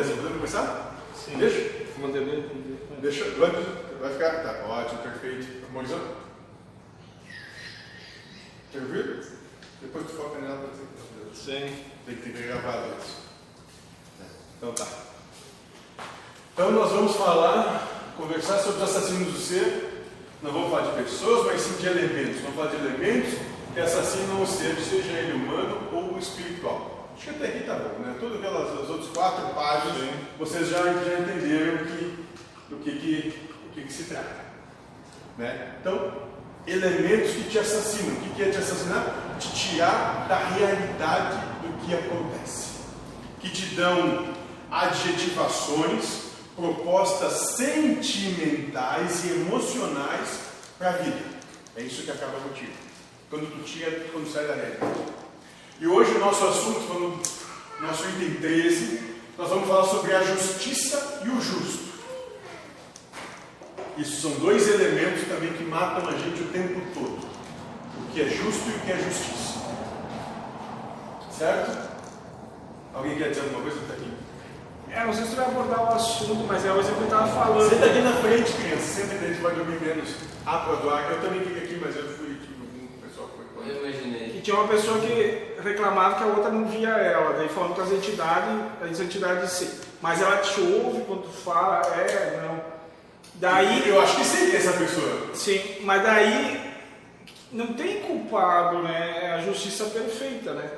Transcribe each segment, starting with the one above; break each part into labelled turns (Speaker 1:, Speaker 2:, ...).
Speaker 1: Beleza, podemos começar?
Speaker 2: Sim.
Speaker 1: Deixa?
Speaker 2: Mandei
Speaker 1: Deixa. Vai vai ficar? Tá, ótimo, perfeito. Harmonizou? Tranquilo? Depois tu foca nela pra tá
Speaker 2: Sim.
Speaker 1: Tem que ter gravado isso. Então tá. Então nós vamos falar, conversar sobre os assassinos do ser. Não vamos falar de pessoas, mas sim de elementos. Vamos falar de elementos que assassinam o ser, seja ele humano ou espiritual. Acho que até aqui tá bom, né? Todas aquelas as outras quatro páginas,
Speaker 2: Sim.
Speaker 1: vocês já, já entenderam que, do que, que, o que, que se trata. Né? Então, elementos que te assassinam. O que que é te assassinar? Te tirar da realidade do que acontece. Que te dão adjetivações, propostas sentimentais e emocionais para a vida. É isso que acaba contigo. Quando tu tira, quando sai da realidade. E hoje o nosso assunto, nosso item 13, nós vamos falar sobre a justiça e o justo. Isso são dois elementos também que matam a gente o tempo todo. O que é justo e o que é justiça. Certo? Alguém quer dizer alguma coisa que está aqui?
Speaker 2: É, não sei se tu vai abordar o assunto, mas é o exemplo que eu estava falando.
Speaker 1: Senta aqui na frente, criança. Senta que a gente vai dormir menos. Ah. Eu também fico aqui, mas eu fui tipo, um pessoal que foi.
Speaker 3: Eu imaginei.
Speaker 2: E tinha uma pessoa que reclamava que a outra não via ela, daí falando com as entidades, as entidades disseram, mas ela te ouve quando tu fala, é, não. Daí,
Speaker 1: Eu acho que seria essa pessoa.
Speaker 2: sim, mas daí não tem culpado, né? É a justiça perfeita, né?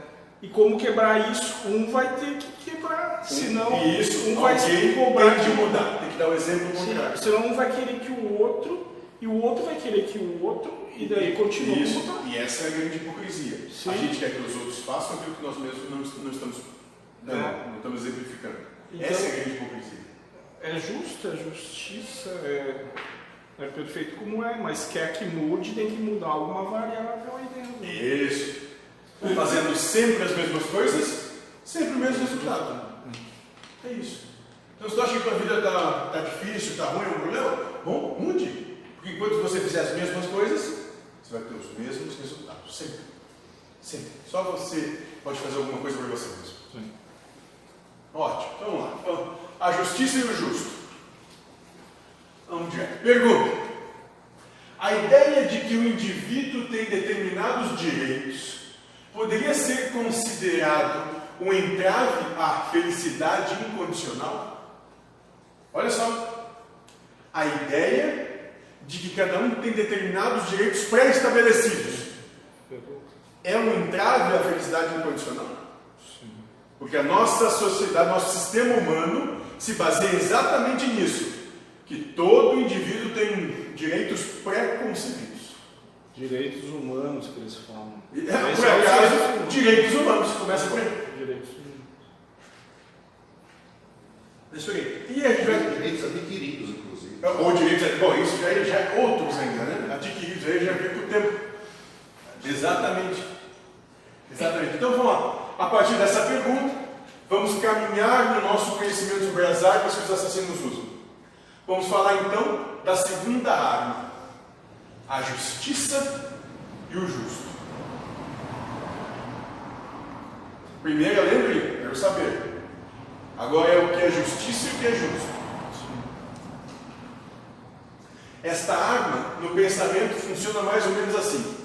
Speaker 2: E como quebrar isso? Um vai ter que quebrar, senão
Speaker 1: E isso,
Speaker 2: um vai se cobrar
Speaker 1: de mudar. Tem que dar o exemplo
Speaker 2: Sim,
Speaker 1: contrário.
Speaker 2: senão um vai querer que o outro, e o outro vai querer que o outro, e daí continua
Speaker 1: Isso.
Speaker 2: mudando.
Speaker 1: E essa é a grande hipocrisia.
Speaker 2: Sim.
Speaker 1: A gente quer que os outros façam aquilo que nós mesmos não, não estamos dando,
Speaker 2: É.
Speaker 1: não estamos exemplificando.
Speaker 2: Então-
Speaker 1: essa é a grande hipocrisia.
Speaker 2: É justo, é justiça, é, é perfeito como é, mas quer que mude, tem que mudar alguma variável aí dentro.
Speaker 1: Isso. Fazendo sempre as mesmas coisas, sempre o mesmo resultado. É isso. Então, se tu acha que tua vida está tá difícil, está ruim, é um problema, bom, mude. Porque enquanto você fizer as mesmas coisas, você vai ter os mesmos resultados. Sempre. Sempre. Só você pode fazer alguma coisa por você mesmo.
Speaker 2: Sim.
Speaker 1: Ótimo, então vamos lá. Então, a justiça e o justo. Vamos direto. Pergunta. A ideia de que o indivíduo tem determinados direitos poderia ser considerado um entrave à felicidade incondicional? Olha só. A ideia de que cada um tem determinados direitos pré-estabelecidos é um entrave à felicidade incondicional? Porque a nossa sociedade, nosso sistema humano se baseia exatamente nisso, que todo indivíduo tem direitos pré-concebidos.
Speaker 2: Direitos humanos que eles falam. Esse
Speaker 1: Por
Speaker 2: é
Speaker 1: acaso,
Speaker 2: direito
Speaker 1: direitos humanos, começa por aí.
Speaker 2: Direitos humanos.
Speaker 1: Isso aí. E a gente vai...
Speaker 4: Direitos adquiridos, inclusive.
Speaker 1: Ou direitos, bom, isso já é, já é outros ainda, né? Adquiridos aí já vem com o tempo. Exatamente. Exatamente. Então vamos lá. A partir dessa pergunta, vamos caminhar no nosso conhecimento sobre as armas que os assassinos usam. Vamos falar então da segunda arma: a justiça e o justo. Primeiro, lembre, quero saber. Agora é o que é justiça e o que é justo. Esta arma, no pensamento, funciona mais ou menos assim.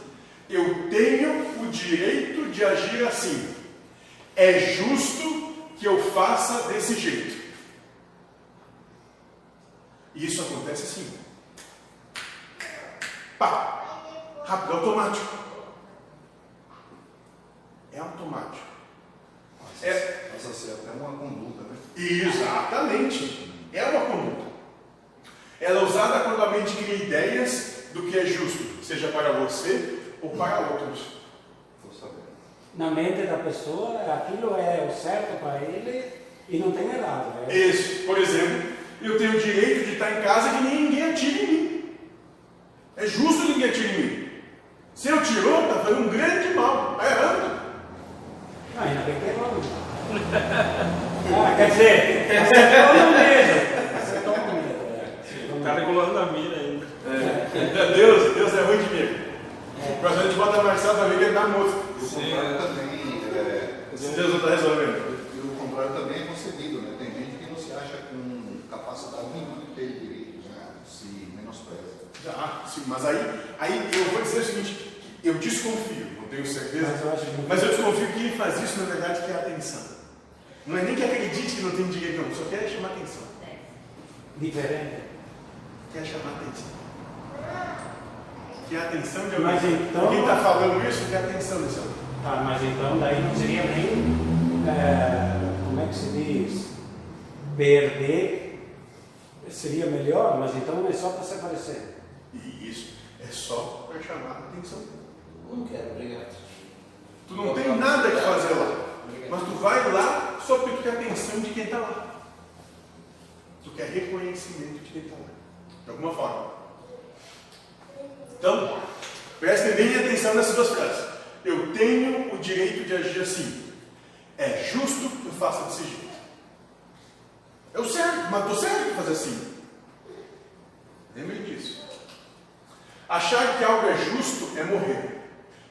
Speaker 1: Eu tenho o direito de agir assim. É justo que eu faça desse jeito. E isso acontece assim. Pá! Rápido, automático. É automático. É,
Speaker 4: Passa a ser até uma conduta, né?
Speaker 1: Exatamente. É uma conduta. Ela é usada quando a mente cria ideias do que é justo, seja para você ou para outros.
Speaker 5: Na mente da pessoa, aquilo é o certo para ele e não tem errado. É
Speaker 1: Isso, por exemplo, eu tenho o direito de estar em casa que ninguém atire em mim. É justo que ninguém atire em mim. Se eu tirou, está fazendo um grande mal. Está errando.
Speaker 5: Ah, ainda bem que é errado. ah, quer dizer, acertou no medo. Acertou no medo. É.
Speaker 2: Tá regulando a mira ainda.
Speaker 1: É. Deus, Deus é ruim de mim. Próximo a gente bota a Marcelo para ver que ele dá moço.
Speaker 4: E o contrário também, é,
Speaker 1: Se Deus não está resolvendo.
Speaker 4: e o contrário também é concebido, né? Tem gente que não capacidade nenhuma de ter direitos, né? se menospreza.
Speaker 1: Já, sim, mas aí, aí eu vou dizer o seguinte, eu desconfio, não tenho certeza,
Speaker 5: Mas eu acho que-
Speaker 1: mas eu desconfio que quem faz isso, na verdade, quer atenção. Não é nem que acredite que não tem direito, não, só quer chamar atenção.
Speaker 5: Diferente.
Speaker 1: Quer chamar atenção. Quer atenção de alguém.
Speaker 5: Mas então-
Speaker 1: Quem está falando isso quer atenção desse alguém.
Speaker 5: Tá, mas então daí não seria nem. é, como é que se diz? Perder seria melhor, mas então é só para se aparecer.
Speaker 1: E isso é só para chamar atenção.
Speaker 3: Não quero, obrigado.
Speaker 1: Tu não tem nada que fazer lá. Mas tu vai lá só porque tu quer atenção de quem está lá. Tu quer reconhecimento de quem está lá. De alguma forma. Então, prestem bem atenção nessas duas frases. Eu tenho o direito de agir assim. É justo que eu faça desse jeito. O certo, mas estou certo de fazer assim. Lembre disso. Achar que algo é justo é morrer.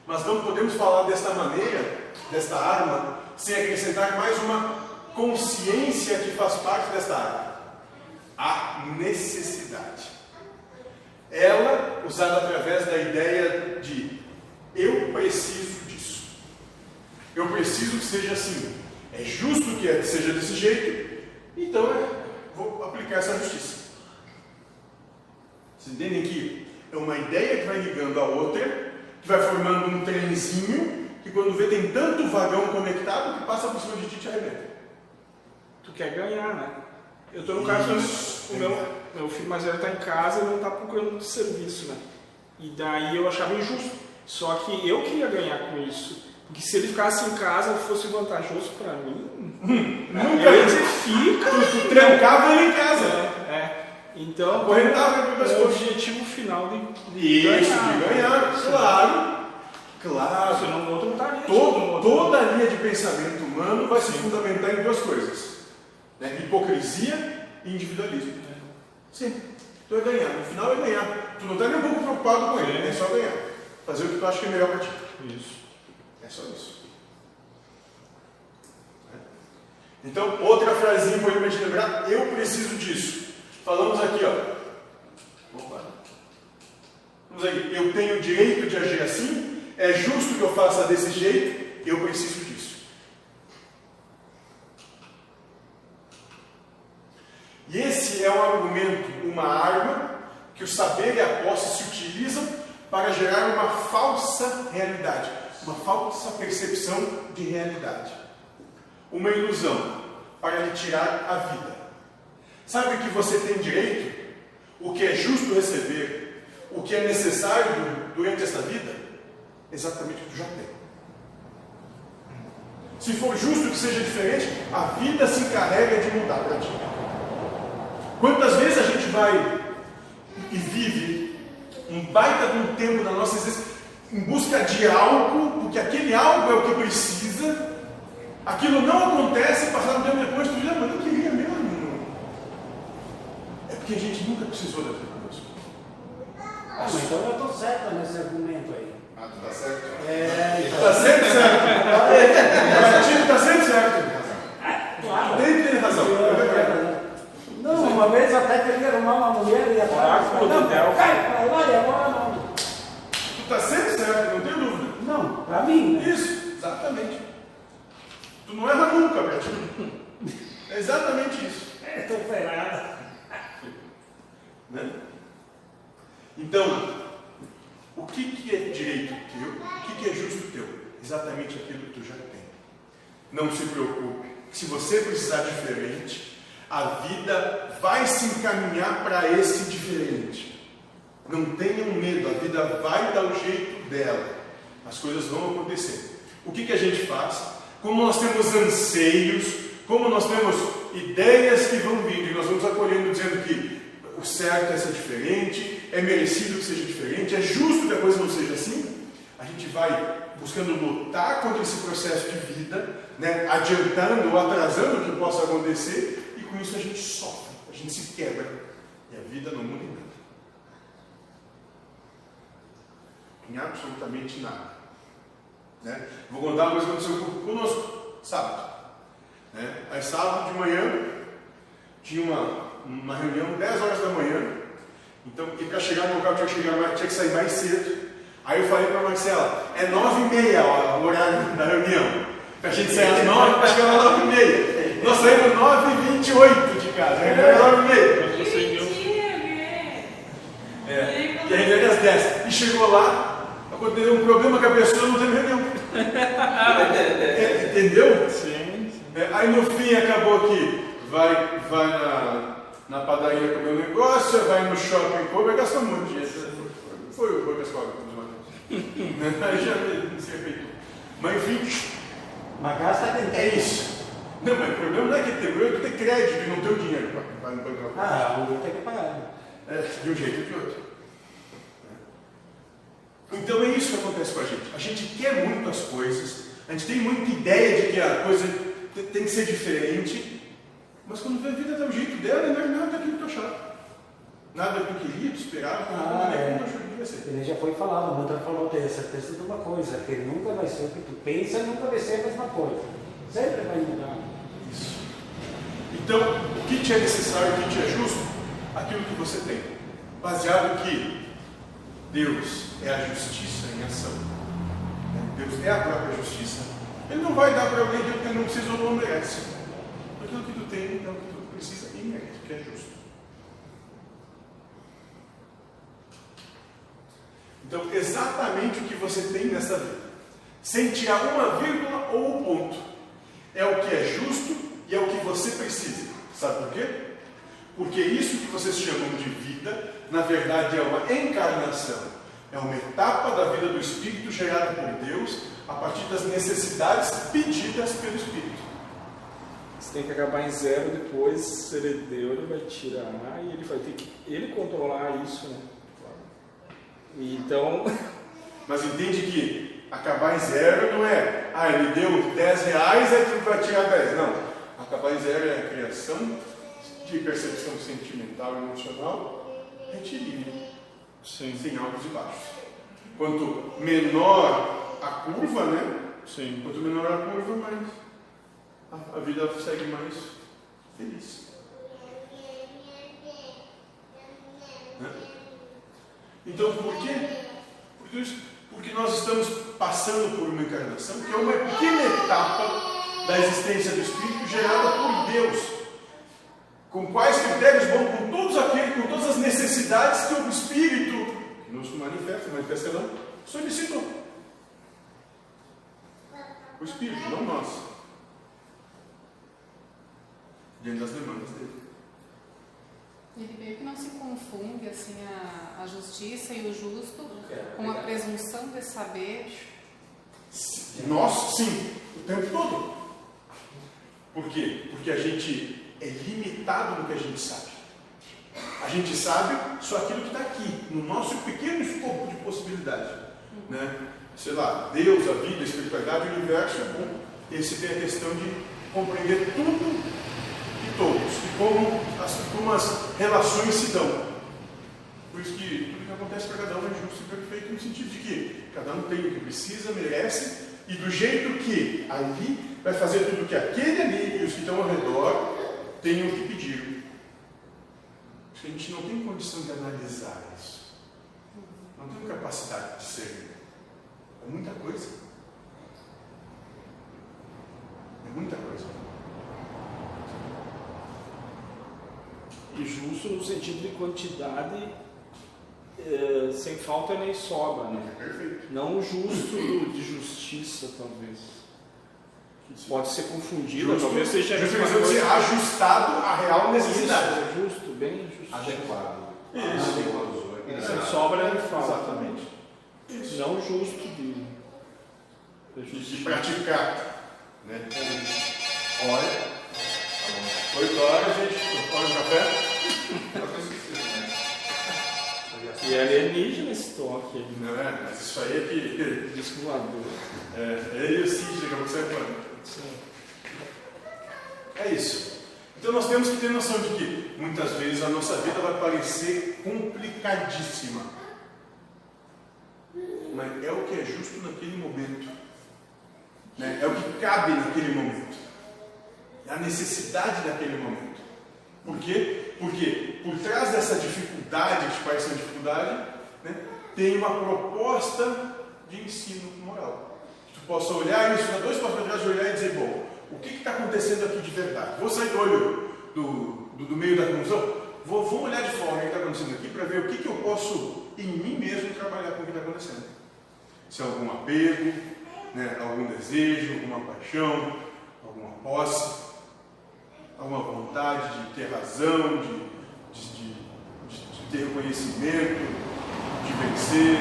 Speaker 1: Mas não podemos falar desta maneira, desta arma, sem acrescentar mais uma consciência que faz parte desta arma: a necessidade. Ela, usada através da ideia de eu preciso disso. Eu preciso que seja assim. É justo que é- seja desse jeito, então eu vou aplicar essa justiça. Vocês entendem que é uma ideia que vai ligando a outra, que vai formando um trenzinho, que quando vê tem tanto vagão conectado que passa por cima de ti e te arrebenta.
Speaker 2: Tu quer ganhar, né? Eu tô no caso, o meu filho mais velho está em casa e não está procurando serviço, né? E daí eu achava injusto. Só que eu queria ganhar com isso. Porque se ele ficasse em casa fosse vantajoso para mim,
Speaker 1: Nunca
Speaker 2: eu ia dizer, fica.
Speaker 1: tu trancava ele em casa.
Speaker 2: É, é. Então,
Speaker 1: Acorrentava ele
Speaker 2: é o objetivo final de, de
Speaker 1: Isso,
Speaker 2: ganhar.
Speaker 1: de ganhar, claro. Claro.
Speaker 2: Outro não estaria.
Speaker 1: Todo, toda a linha de pensamento humano vai se fundamentar em duas coisas: né? hipocrisia e individualismo. Sim, tu vai ganhar. No final é ganhar. Tu não está nem um pouco preocupado com ele, é só ganhar. Fazer o que tu acha que é melhor para ti.
Speaker 2: Isso.
Speaker 1: É só isso. Então, outra frasinha importante lembrar: eu preciso disso. Falamos aqui, ó. Opa. Vamos aí. Eu tenho o direito de agir assim. É justo que eu faça desse jeito. Eu preciso disso. E esse é um argumento, uma arma que o saber e a posse se utilizam para gerar uma falsa realidade, uma falsa percepção de realidade, uma ilusão para lhe tirar a vida. Sabe que você tem direito, o que é justo receber, o que é necessário durante esta vida? Exatamente o que já tem. Se for justo que seja diferente, a vida se encarrega de mudar para ti. Quantas vezes a gente vai e vive um baita de um tempo da nossa existência em busca de algo, porque aquele algo é o que precisa, aquilo não acontece, passar um tempo depois, tu diz, ah, mas eu queria mesmo. É porque a gente nunca precisou daquilo.
Speaker 5: Ah, mas então eu estou certa nesse argumento aí.
Speaker 4: Ah, tu tá certo?
Speaker 5: É,
Speaker 1: Está sempre certo. Está sempre certo.
Speaker 5: claro.
Speaker 1: Tem que ter razão. É verdade.
Speaker 5: Não, uma vez até queria arrumar uma mulher e atrás.
Speaker 2: Ah,
Speaker 5: Não,
Speaker 2: Deus.
Speaker 5: cai pra lá e agora não.
Speaker 1: Tu está sempre certo, não tenho dúvida.
Speaker 5: Não, pra mim, né?
Speaker 1: Isso, exatamente. Tu não erra nunca, Betinho. É exatamente isso.
Speaker 5: Estou ferrada.
Speaker 1: Né? Então, o que, que é direito teu? O que, que é justo teu? Exatamente aquilo que tu já tem. Não se preocupe, se você precisar diferente, a vida vai se encaminhar para esse diferente. Não tenham medo, a vida vai dar o jeito dela. As coisas vão acontecer. O que, que a gente faz? Como nós temos anseios, como nós temos ideias que vão vindo e nós vamos acolhendo dizendo que o certo é ser diferente, é merecido que seja diferente, é justo que a coisa não seja assim, a gente vai buscando lutar contra esse processo de vida, né, adiantando ou atrasando o que possa acontecer, com isso a gente sofre, a gente se quebra, e a vida não muda em nada. Em absolutamente nada. Né? Vou contar uma coisa que aconteceu conosco, sábado. Né? Aí sábado de manhã tinha uma, uma reunião 10 horas da manhã. Então, para chegar no local tinha que, chegar mais, tinha que sair mais cedo. Aí eu falei para a Marcela, é 9 e meia ó, o horário da reunião. A gente sair às 9 para chegar às 9 e meia. Nós saímos 9 e 28 de casa, a reunião era 9 e meia.
Speaker 2: Mas você deu.
Speaker 1: É, e a reunião era às 10. E chegou lá, aconteceu um problema com a pessoa, não teve reunião. É, entendeu?
Speaker 2: Sim, sim.
Speaker 1: É, aí no fim acabou que vai, vai na, na padaria comer um negócio, vai no shopping, vai gastar muito dinheiro. Foi o Boca Escola que matou. Aí já me- se arrepentou. Mas enfim,
Speaker 5: Mas gasta
Speaker 1: é isso. Não, mas o problema não é que ter, o problema é ter crédito e não ter o dinheiro para não pagar.
Speaker 5: Ah, alguém tem que pagar.
Speaker 1: É, de um jeito ou de outro. Então é isso que acontece com a gente. A gente quer muito as coisas, a gente tem muita ideia de que a coisa te- tem que ser diferente, mas quando vê a vida dá o jeito dela, não é nada daquilo que tu achava. Nada que tu queria, tu esperava,
Speaker 5: Ah,
Speaker 1: nada
Speaker 5: é.
Speaker 1: que tu achou que ia ser.
Speaker 5: Ele já foi falado, o Mantra falou, tenha certeza de uma coisa, que nunca vai ser o que tu pensa, nunca vai ser a mesma coisa. Sempre vai mudar.
Speaker 1: Então, o que te é necessário, o que te é justo? Aquilo que você tem. Baseado que Deus é a justiça em ação. né? Deus é a própria justiça. Ele não vai dar para alguém aquilo que ele não precisa ou não merece. Aquilo que tu tem é o que tu precisa e merece, que é justo. Então, exatamente o que você tem nessa vida, sem tirar uma vírgula ou um ponto, é o que é justo e é o que você precisa. Sabe por quê? Porque isso que vocês chamam de vida, na verdade é uma encarnação, é uma etapa da vida do Espírito gerada por Deus a partir das necessidades pedidas pelo Espírito.
Speaker 2: Você tem que acabar em zero depois, ele vai tirar e ele vai ter que ele controlar isso, né? Então,
Speaker 1: Mas entende que acabar em zero não é, ah, ele deu 10 reais, aí tu vai tirar 10. Não. Acabar em zero é a criação de percepção sentimental e emocional retilínea.
Speaker 2: sim,
Speaker 1: sem altos e baixos. Quanto menor a curva, né?
Speaker 2: sim.
Speaker 1: Quanto menor a curva, mais a, a vida segue mais feliz. Né? Então, por quê? Porque, porque nós estamos passando por uma encarnação que é uma pequena etapa da existência do Espírito gerada por Deus. Com quais critérios vão com todos aqueles, com todas as necessidades que o Espírito que nos manifesta, manifesta não, solicitou. O Espírito, não nós. Diante das demandas dele.
Speaker 6: Ele meio que não se confunde assim a, a justiça e o justo com a presunção de saber.
Speaker 1: Nós, sim, o tempo todo. Por quê? Porque a gente é limitado no que a gente sabe. A gente sabe só aquilo que está aqui, no nosso pequeno escopo de possibilidade. Né? Sei lá, Deus, a vida, a espiritualidade, o universo. é bom. Esse tem a questão de compreender tudo e todos, e como as, como as relações se dão. Por isso que tudo que acontece para cada um é justo e perfeito no sentido de que cada um tem o que precisa, merece, e do jeito que ali vai fazer tudo que aquele ali e os que estão ao redor o que pedir. A gente não tem condição de analisar isso. Não tem capacidade de ser. É muita coisa. É muita coisa.
Speaker 2: E justo no sentido de quantidade, eh, sem falta nem sobra, né?
Speaker 1: Perfeito.
Speaker 2: Não justo de justiça, talvez. Pode ser confundido,
Speaker 1: Justo,
Speaker 2: talvez seja
Speaker 1: justo dizer
Speaker 2: coisa.
Speaker 1: ajustado à real necessidade.
Speaker 2: Isso, é justo, bem justo.
Speaker 4: Adequado.
Speaker 1: Isso.
Speaker 4: Adequado.
Speaker 2: Sem sobra nem falta.
Speaker 1: Exatamente.
Speaker 2: Não justo de, de
Speaker 1: De, praticar. Né?
Speaker 4: Olha. Tá.
Speaker 1: 8 horas, gente. Toma um café.
Speaker 2: E é alienígena esse toque ali?
Speaker 1: Não é? Mas isso aí é que.
Speaker 2: Disco voador.
Speaker 1: É, ele e o Cid, daqui a pouco sai voando. É isso. Então nós temos que ter noção de que muitas vezes a nossa vida vai parecer complicadíssima. Mas é o que é justo naquele momento. Né? É o que cabe naquele momento. É a necessidade daquele momento. Por quê? Porque por trás dessa dificuldade, que parece uma dificuldade, né, tem uma proposta de ensino moral. Possa olhar isso, dar dois passos para trás olhar e dizer, bom, o que está acontecendo aqui de verdade? Vou sair do olho do, do, do meio da confusão, vou, vou olhar de fora o que está acontecendo aqui para ver o que, que eu posso, em mim mesmo, trabalhar com o que está acontecendo. Se é algum apego, né, algum desejo, alguma paixão, alguma posse, alguma vontade de ter razão, de, de, de, de ter conhecimento, de vencer.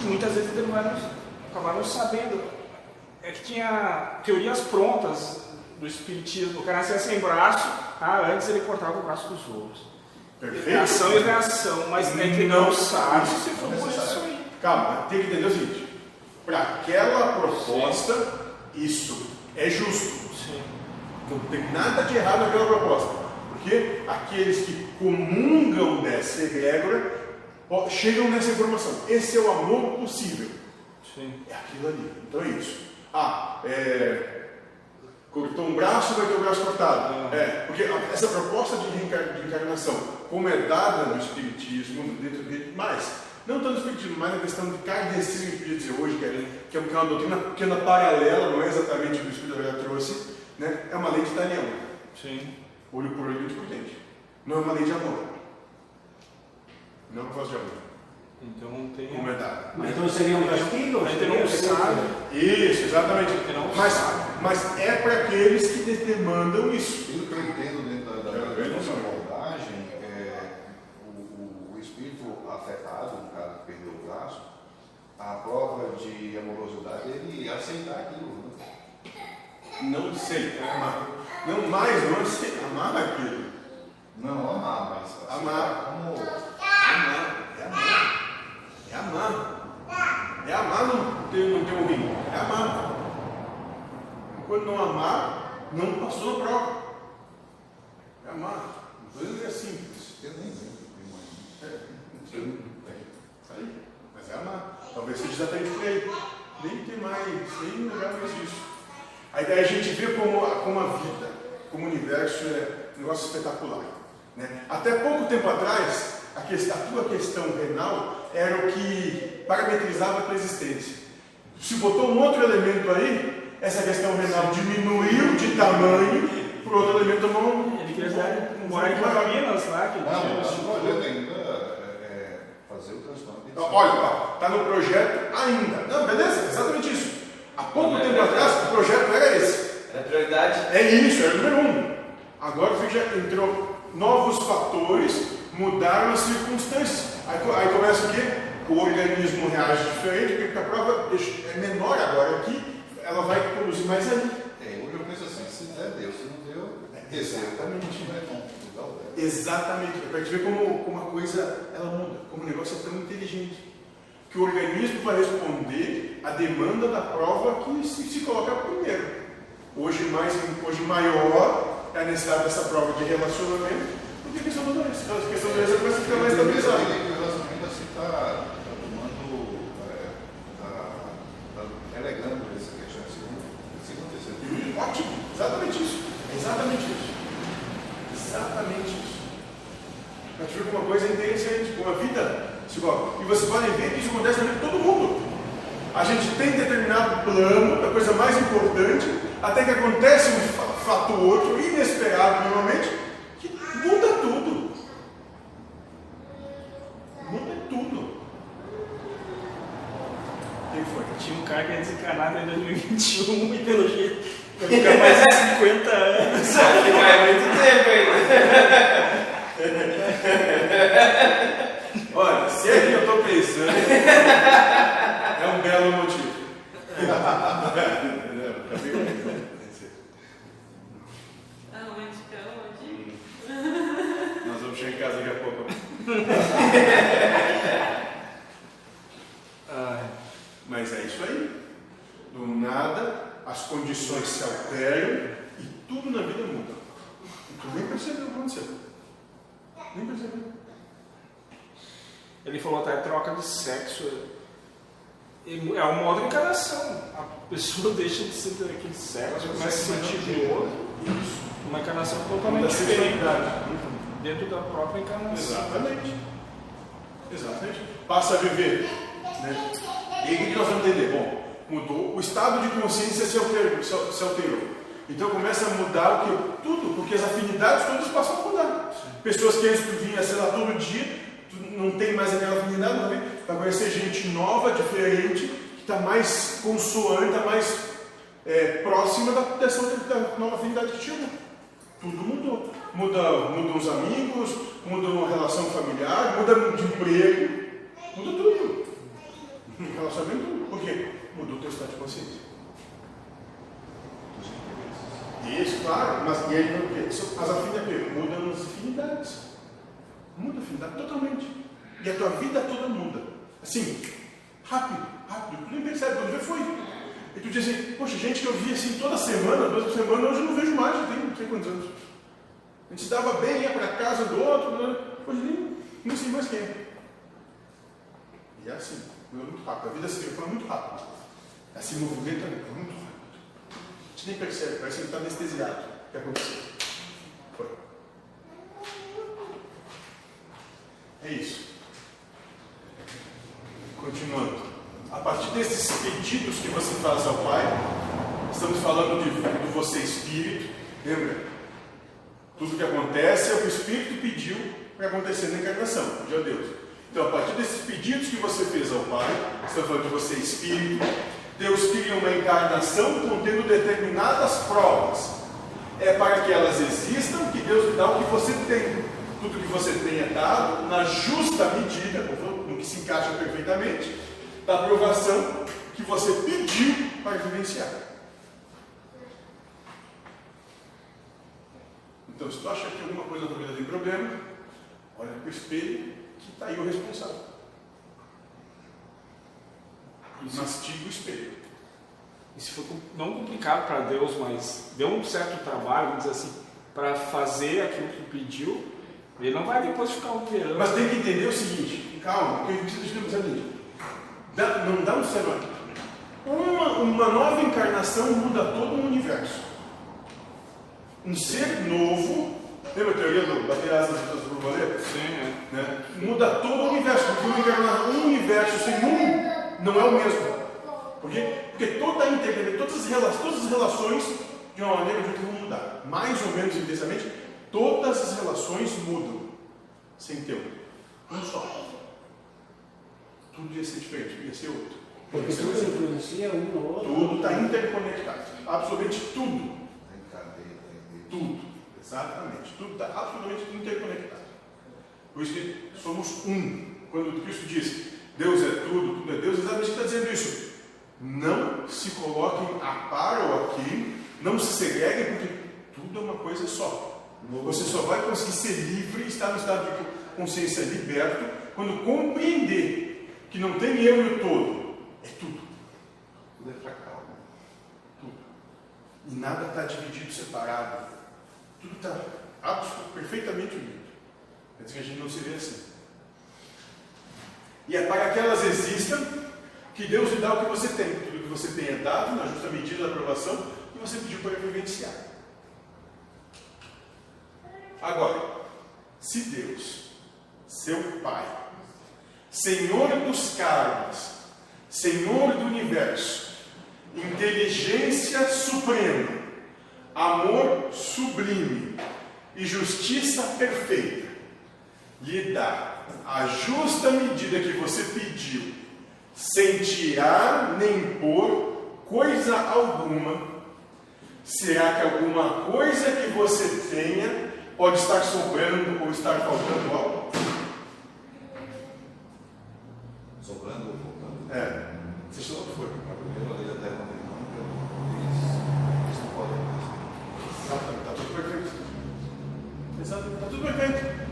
Speaker 2: E muitas vezes acabaram, acabaram sabendo. É que tinha teorias prontas do espiritismo. O cara nascia sem braço, ah, antes ele cortava o braço dos outros.
Speaker 1: Perfeito?
Speaker 2: Ação e reação, mas é que não sabe se for isso aí.
Speaker 1: Calma, tem que entender o seguinte: para aquela proposta, isso é justo.
Speaker 2: Sim.
Speaker 1: Não tem nada de errado naquela proposta. Porque aqueles que comungam dessa egrégora chegam nessa informação. Esse é o amor possível.
Speaker 2: Sim.
Speaker 1: É aquilo ali. Então é isso. Ah, é, cortou um braço, vai ter o braço cortado. É, porque essa proposta de, reencar- de encarnação, como é dada no Espiritismo, dentro dele, mais, não tanto no Espiritismo, mas na questão de kardecismo, que podia dizer hoje, que é, que é uma doutrina pequena paralela, não é exatamente o que o Espírito Verdade trouxe, né? é uma lei de italiano.
Speaker 2: Sim.
Speaker 1: Olho por olho, dente por dente. Não é uma lei de amor. Não é uma voz de amor.
Speaker 2: Então não tem.
Speaker 1: Como é.
Speaker 5: Mas então seria um castigo?
Speaker 2: A gente não sabe.
Speaker 1: Isso, exatamente.
Speaker 2: Não
Speaker 1: Mas,
Speaker 2: sabe.
Speaker 1: mas é para aqueles que de- demandam isso.
Speaker 4: Pelo que eu entendo dentro da, nossa abordagem, é, o, o, o espírito afetado, no caso que perdeu o braço, a prova de amorosidade é ele aceitar aquilo. Né?
Speaker 1: Não sei, é amar. Não mais, não sei, amar aquilo.
Speaker 4: Não amar, mas aceitar
Speaker 1: Amar. é amar. É amar. É amar não tem, não um rim. É amar. Quando não amar, não passou na prova. É amar. Não estou dizendo que é simples.
Speaker 4: eu nem lembro
Speaker 1: É, não é, isso. Mas é amar. Talvez seja exatamente por aí. Nem tem mais, nem lembrar mais disso. Aí daí a gente vê como, a- como a vida, como o universo é um negócio espetacular. Né? Até pouco tempo atrás, a, ques- a tua questão renal era o que parametrizava a tua existência. Se botou um outro elemento aí, essa questão renal diminuiu de tamanho, por outro elemento tomou um.
Speaker 2: Ele queria morar em Campinas lá, que
Speaker 4: Não,
Speaker 2: tinha
Speaker 4: mas
Speaker 2: esse
Speaker 4: o projeto ainda é, é fazer o transplante.
Speaker 1: Então, Olha, está no projeto ainda. Não, beleza, exatamente isso. Há pouco
Speaker 3: Não, é
Speaker 1: tempo
Speaker 3: verdade.
Speaker 1: atrás, o projeto era esse.
Speaker 3: Era prioridade.
Speaker 1: É isso, era o número um. Agora você já entrou novos fatores, mudaram as circunstâncias. Aí, aí começa o quê? O organismo reage diferente, porque a prova é menor agora aqui, ela vai produzir mais ali.
Speaker 4: É, hoje eu penso assim, se der, deu, se não deu, desceu.
Speaker 1: Exatamente.
Speaker 4: Não é bom.
Speaker 1: Exatamente, é para gente ver como, como a coisa ela muda, como o negócio é tão inteligente. Que o organismo vai responder à demanda da prova que se, se coloca primeiro. Hoje, mais, hoje maior é a necessidade dessa prova de relacionamento que a questão da doença. A questão da doença começa a ficar mais estabilizada.
Speaker 4: o relacionamento assim está tomando, está relegando essa questão de segundo, segundo, terceiro.
Speaker 1: Ótimo, exatamente isso. Exatamente isso. Exatamente isso. Mas como uma coisa interessante, como a vida. E vocês podem ver que isso acontece na vida de todo mundo. A gente tem determinado plano, a coisa mais importante, até que acontece um fa- fato ou outro, inesperado normalmente, muda tudo. Muda tudo. Quem foi?
Speaker 2: Tinha um cara que ia desencarnar em 2021 e pelo jeito vai ficar mais de 50 anos.
Speaker 3: Vai ficar muito tempo ainda.
Speaker 1: Olha, se é que eu estou pensando, é um belo motivo.
Speaker 6: Aonde? Pra onde?
Speaker 1: Vamos chegar em casa daqui a pouco. Mas é isso aí. Do nada, as condições se alteram e tudo na vida muda. E tu nem percebeu o que aconteceu. Nem percebeu.
Speaker 2: Ele falou até troca de sexo. É uma outra encarnação. A pessoa deixa de ser daquele sexo, começa a se sentir do outro.
Speaker 1: Isso.
Speaker 2: Uma encarnação totalmente diferente. Dentro da própria encarnação.
Speaker 1: Exatamente. Exatamente. Passa a viver. Né? E aí o que nós vamos entender? Bom, mudou, o estado de consciência se alterou. Se alterou. Então começa a mudar o que? Tudo, porque as afinidades todas passam a mudar. Pessoas que antes tu vinha, sei lá, todo dia, não tem mais aquela afinidade, não vem. vai conhecer gente nova, diferente, que está mais consoante, está mais é, próxima da, dessa outra, da nova afinidade que tinha. Tudo mudou. Muda, mudam os amigos, muda a relação familiar, muda de emprego, muda tudo. Relacionamento. Por quê? Mudou o teu estado de consciência. Isso, claro, mas e aí o quê? As afinidades mudam as afinidades. Muda a afinidade totalmente. E a tua vida toda muda. Assim, rápido, rápido. Tu nem percebe, quando vê foi. E tu diz assim, poxa, gente que eu via assim toda semana, duas por semana, hoje eu não vejo mais, tem não sei quantos anos. A gente dava bem, ia para casa do outro, né? hoje nem, não sei mais quem é. E é assim, muda muito rápido. A vida se transforma muito rápido. Assim, movimenta muito rápido. A gente nem percebe, parece que ele está anestesiado. O que aconteceu? Foi. É isso. Continuando. A partir desses pedidos que você faz ao Pai, estamos falando de, do você espírito, lembra? Tudo que acontece é o que o Espírito pediu para acontecer na encarnação, de Deus. Então, a partir desses pedidos que você fez ao Pai, estamos falando de você espírito, Deus cria uma encarnação contendo determinadas provas. É para que elas existam que Deus lhe dá o que você tem. Tudo que você tenha dado, na justa medida, no que se encaixa perfeitamente, da aprovação que você pediu para vivenciar. Então, se tu acha que alguma coisa na tua vida tem problema, olha para o espelho que está aí o responsável. E mastiga o espelho.
Speaker 2: For com- não complicado para Deus, mas deu um certo trabalho, vamos dizer assim, para fazer aquilo que pediu, ele não vai depois ficar operando.
Speaker 1: Mas tem que entender o seguinte, calma, porque precisa de seguinte. Dá- não dá um cenário. Uma, uma nova encarnação muda todo o universo. Um ser novo, lembra a teoria do bater asas das borboletas?
Speaker 2: Sim, é.
Speaker 1: né? Muda todo o universo, porque um, um universo sem um não é o mesmo. Por quê? Porque toda a integridade, todas as, rela- todas as relações, de uma maneira de outra, vão mudar. Mais ou menos intensamente, todas as relações mudam. Sem ter um. Um só. Tudo ia ser diferente, ia ser outro.
Speaker 5: Porque tudo influencia um no outro.
Speaker 1: Tudo está interconectado. Absolutamente tudo. Tudo. Exatamente. Tudo está absolutamente interconectado. Por isso que somos um. Quando Cristo diz Deus é tudo, tudo é Deus, exatamente está dizendo isso. Não se coloquem a par ou aqui, não se segreguem, porque tudo é uma coisa só. Você só vai conseguir ser livre, estar no estado de consciência liberto, quando compreender que não tem eu e o todo. É tudo.
Speaker 4: Tudo é fracal, né?
Speaker 1: Tudo. E nada está dividido, separado. Tudo está perfeitamente unido. Quer dizer que a gente não se vê assim. E é para que elas existam que Deus lhe dá o que você tem. Tudo que você tenha dado, na justa medida da aprovação, que você pediu para vivenciar. Agora, se Deus, seu Pai, Senhor dos karmas, Senhor do universo, inteligência suprema, amor sublime e justiça perfeita, lhe dá a justa medida que você pediu, sem tirar nem pôr coisa alguma. Será que alguma coisa que você tenha pode estar sobrando ou estar faltando algo?
Speaker 4: Sobrando ou voltando.
Speaker 1: É, seja o que for.
Speaker 4: A primeira lei da
Speaker 1: Exatamente, está tudo perfeito.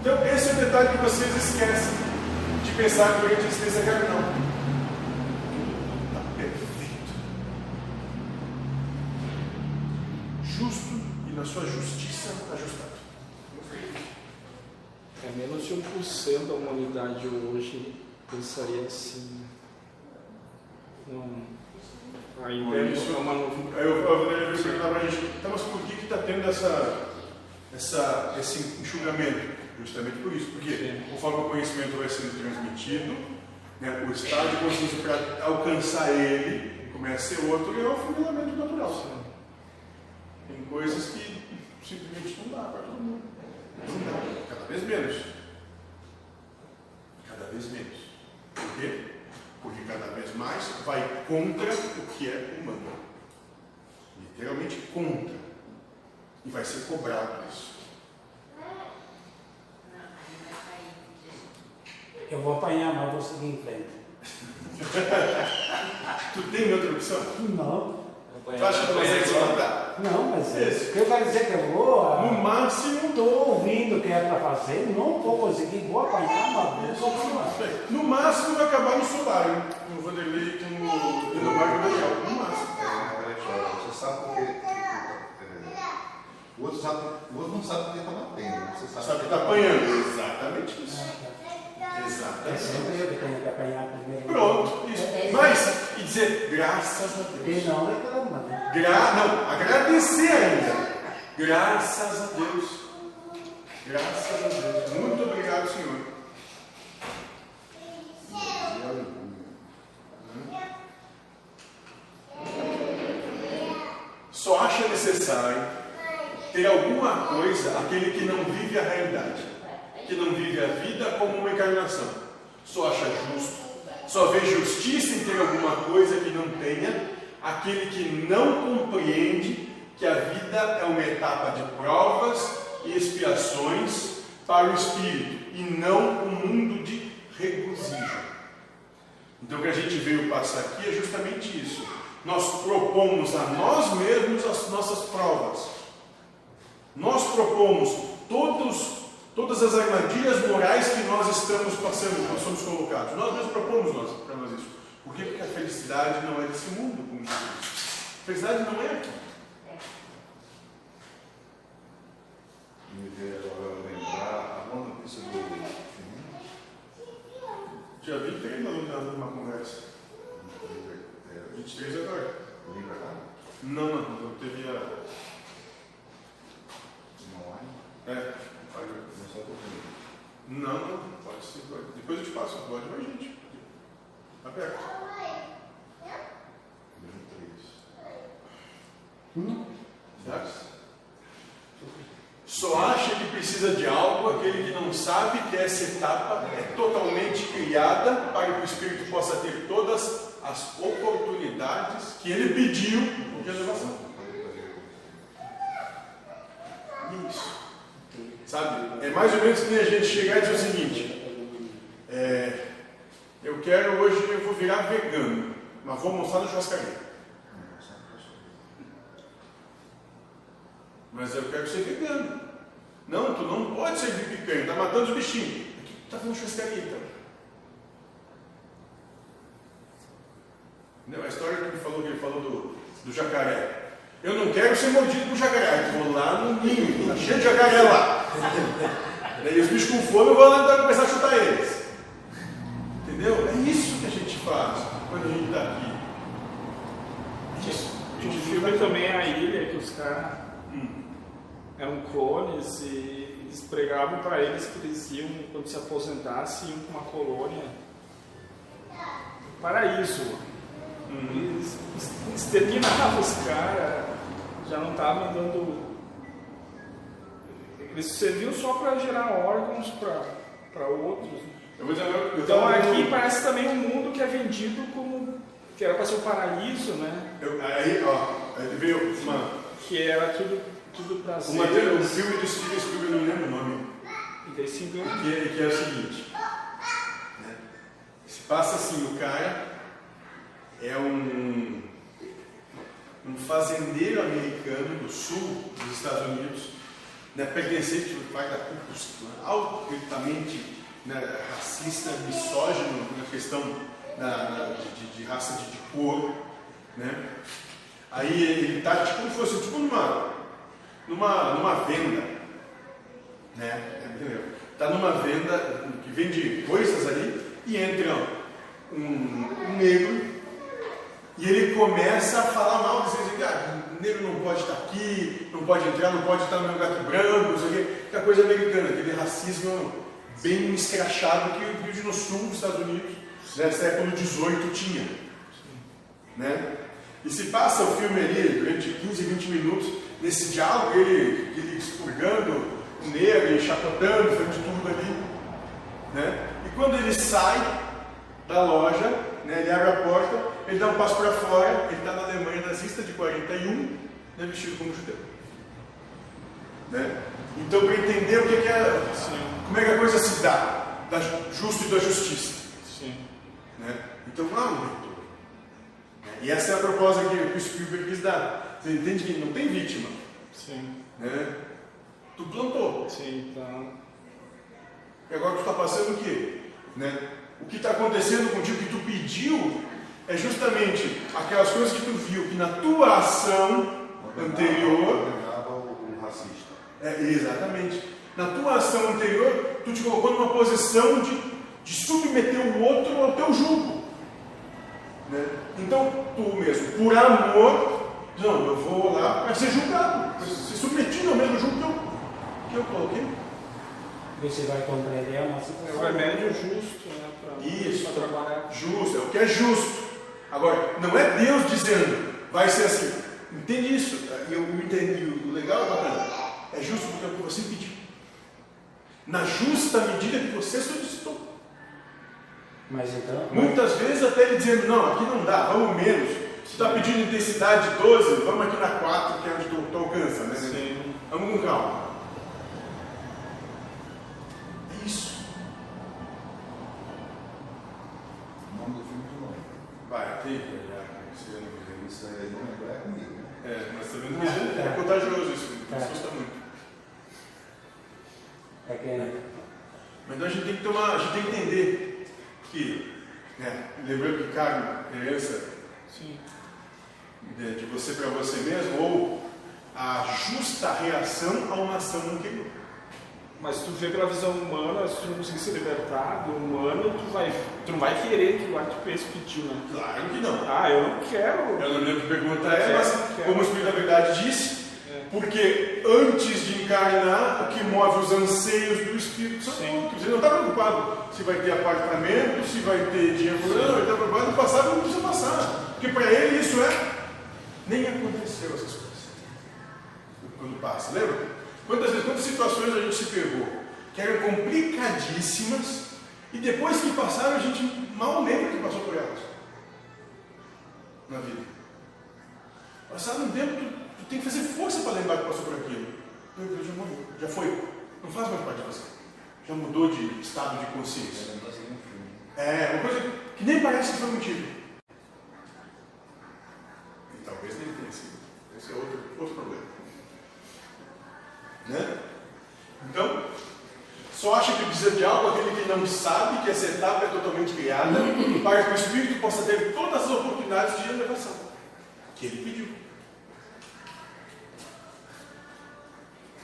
Speaker 1: Então, esse é o detalhe que vocês esquecem de pensar durante a existência carnal. Está perfeito. Justo e na sua justiça ajustado.
Speaker 2: É menos de 1% da humanidade hoje pensaria assim. Não. Ainda
Speaker 1: É
Speaker 2: é
Speaker 1: isso.
Speaker 2: uma novidade.
Speaker 1: Aí eu, eu, eu perguntar para a gente, então, mas por que está está tendo essa, essa, esse enxugamento? Justamente por isso, porque conforme o conhecimento vai sendo transmitido, né, o estado de consciência para alcançar ele começa a ser outro e é o fundamento natural. Tem coisas que simplesmente não dá para todo mundo. Não dá, cada vez menos. Cada vez menos. Por quê? Porque cada vez mais vai contra o que é humano. Literalmente contra. E vai ser cobrado isso.
Speaker 5: Eu vou apanhar, mas vou seguir em frente.
Speaker 1: Tu tem outra opção?
Speaker 5: Não,
Speaker 1: Tu acha que você se matar?
Speaker 5: não, mas é isso. que vai dizer que eu vou. ah,
Speaker 1: No máximo,
Speaker 5: Estou ouvindo o que ela está fazendo, não vou conseguir, vou apanhar, mas vou continuar.
Speaker 1: no máximo vai acabar no solário. No Vanderlei e no, no Marco Daniel. No máximo.
Speaker 4: É, você sabe por quê? É, o, outro sabe, o outro não sabe porque está batendo. Você sabe,
Speaker 1: Sabe que está apanhando? Exatamente isso.
Speaker 5: É
Speaker 1: Exatamente.
Speaker 5: sempre eu que tenho que apanhar primeiro.
Speaker 1: Pronto, isso. Mas, e dizer, graças a
Speaker 5: E
Speaker 1: Deus.
Speaker 5: não reclama, né?
Speaker 1: Gra não, agradecer ainda. Graças a Deus. Graças a Deus. Muito obrigado, Senhor. Só acha necessário ter alguma coisa aquele que não vive a realidade, que não vive a vida como uma encarnação. Só acha justo, só vê justiça em ter alguma coisa que não tenha aquele que não compreende que a vida é uma etapa de provas e expiações para o espírito e não um mundo de regozijo. Então, o que a gente veio passar aqui é justamente isso. Nós propomos a nós mesmos as nossas provas. Nós propomos todos, todas as armadilhas morais que nós estamos passando, que nós somos colocados. Nós mesmos propomos nós, para nós isso. Por quê? Porque a felicidade não é desse mundo, como. A felicidade não é aqui.
Speaker 4: Me veio agora lembrar a notícia do
Speaker 1: Já vi três alunos dando uma conversa.
Speaker 4: é,
Speaker 1: 23 agora.
Speaker 4: o livro lá?
Speaker 1: Não, não, não teve a.
Speaker 4: Não há?
Speaker 1: É,
Speaker 4: Não só tô vendo.
Speaker 1: não, não, pode ser. Pode. Depois eu te passo, pode mais gente. Tá perto.
Speaker 4: 2003.
Speaker 1: Certo? Só acha que precisa de algo aquele que não sabe que essa etapa é totalmente criada para que o Espírito possa ter todas as oportunidades que ele pediu de elevação. Isso. Sabe? É mais ou menos que a gente chegar e dizer o seguinte: é, eu quero hoje, eu vou virar vegano, mas vou almoçar no churrascaria. Mas eu quero ser vegano. Não, tu não pode servir picanha, tá matando os bichinhos. Tá fazendo churrascaria então. Entendeu? A história que ele falou, que ele falou do, do jacaré. Eu não quero ser mordido por jacaré, eu vou lá no ninho, tá cheio de jacaré lá. Daí os bichos com fome, eu vou lá então começar a chutar eles. Entendeu? É isso que a gente faz quando a gente está aqui. É isso. A
Speaker 2: O
Speaker 1: gente
Speaker 2: filme
Speaker 1: fica-
Speaker 2: também é a ilha que os caras
Speaker 1: Hum.
Speaker 2: eram clones e eles pregavam para eles que eles iam, quando se aposentassem, iam para uma colônia. Paraíso.
Speaker 1: Uhum.
Speaker 2: Eles exterminavam os caras, já não estavam dando. Eles serviam só para gerar órgãos para outros.
Speaker 1: dizer,
Speaker 2: Então aqui parece também um mundo que é vendido como. que era para ser o paraíso, né?
Speaker 1: eu- aí, ó, aí veio uma,
Speaker 2: Que era tudo, tudo prazer.
Speaker 1: uma, um filme do Steven Spielberg, eu não lembro o nome.
Speaker 2: E daí se engana.
Speaker 1: que é, que é o seguinte: né? se passa assim, o cara é um, um fazendeiro americano do sul dos Estados Unidos, né, pertencente ao pai da Klan, altamente né, racista, misógino na questão da, da- de, de raça de, de cor, né? Aí ele está tipo como se fosse tipo numa, numa, numa venda, né? Entendeu? Tá numa venda que vende coisas ali e entra um, um negro e ele começa a falar mal, dizendo, ah, negro não pode estar aqui, não pode entrar, não pode estar no meu gato branco, não sei o quê. Aquela coisa americana, aquele racismo bem escrachado que o Rio de Sul, nos Estados Unidos, né, século XVIII tinha. Né? E se passa o filme ali, durante 15, 20 minutos, nesse diálogo, ele, ele expurgando o negro, chapotando, fazendo de tudo ali. Né? E quando ele sai da loja, né, ele abre a porta, ele dá um passo para fora, ele está na Alemanha nazista de 41, né, vestido como judeu. Né? Então, para entender o que, que é, como é que a coisa se dá, da justo e da justiça.
Speaker 2: Sim.
Speaker 1: Né? Então, um mentor. E essa é a proposta que o Spielberg quis dar. Você entende que não tem vítima.
Speaker 2: Sim.
Speaker 1: Né? Tu plantou.
Speaker 2: Sim, então.
Speaker 1: E agora tu está passando o quê? Né? O que está acontecendo contigo, que tu pediu, é justamente aquelas coisas que tu viu, que na tua ação anterior.
Speaker 4: o racista.
Speaker 1: É, exatamente. Na tua ação anterior, tu te colocou numa posição de, de submeter o outro ao teu jugo. Né? Então, tu mesmo, por amor, não, eu vou lá para ser julgado, ser submetido ao mesmo jugo que eu, que eu coloquei.
Speaker 5: Você vai compreender a nossa
Speaker 2: É o remédio justo, né? Pra,
Speaker 1: Isso,
Speaker 2: pra trabalhar.
Speaker 1: justo, é o que é justo. Agora, não é Deus dizendo, vai ser assim. Entende isso? E eu entendi, o legal é. É justo porque é o que você pediu. Na justa medida que você solicitou.
Speaker 5: Mas então.
Speaker 1: Muitas vezes até ele dizendo, não, aqui não dá, vamos menos. Se está pedindo intensidade de 12, vamos aqui na 4, que é onde tu, tu alcança, né?
Speaker 2: Sim.
Speaker 1: Vamos com calma. É isso.
Speaker 4: O nome do filme tu não.
Speaker 1: Vai, tem, já, esse ano que vem.
Speaker 4: Isso aí não é comigo. né?
Speaker 1: É, mas também não é, é contagioso isso,
Speaker 5: Tá.
Speaker 1: assusta muito.
Speaker 5: É que
Speaker 1: Mas então a gente tem que tomar, a gente tem que entender que, né, lembrando que cabe herança
Speaker 2: Sim.
Speaker 1: de, de você para você mesmo, ou a justa reação a uma ação anterior.
Speaker 2: Mas se tu vê pela visão humana, se tu não conseguir se libertar do humano, tu, vai, tu não vai querer que o arquipeso pediu, né?
Speaker 1: Claro que não.
Speaker 2: Ah, eu não quero.
Speaker 1: Eu não lembro que pergunta é, mas como o Espírito da Verdade disse,
Speaker 2: É.
Speaker 1: porque antes de encarnar, o que move os anseios do Espírito são
Speaker 2: Sim.
Speaker 1: outros. Ele não está preocupado se vai ter apartamento, se vai ter dinheiro. Não, ele está preocupado em passar como precisa passar. Porque para ele isso é. Nem aconteceu essas coisas. Quando passa, lembra? Quantas vezes, quantas situações a gente se pegou que eram complicadíssimas e depois que passaram a gente mal lembra que passou por elas na vida. Passado um tempo, tem que fazer força para lembrar que passou por aquilo. Meu Deus, já morreu, já foi. Não faz mais parte de você. Já mudou de estado de consciência.
Speaker 4: É filme.
Speaker 1: É, uma coisa que nem parece que foi contigo. E talvez nem tenha sido. Esse é outro, outro problema. Né? Então, só acha que precisa de algo aquele que não sabe que essa etapa é totalmente criada para que o Espírito possa ter todas as oportunidades de elevação que ele pediu.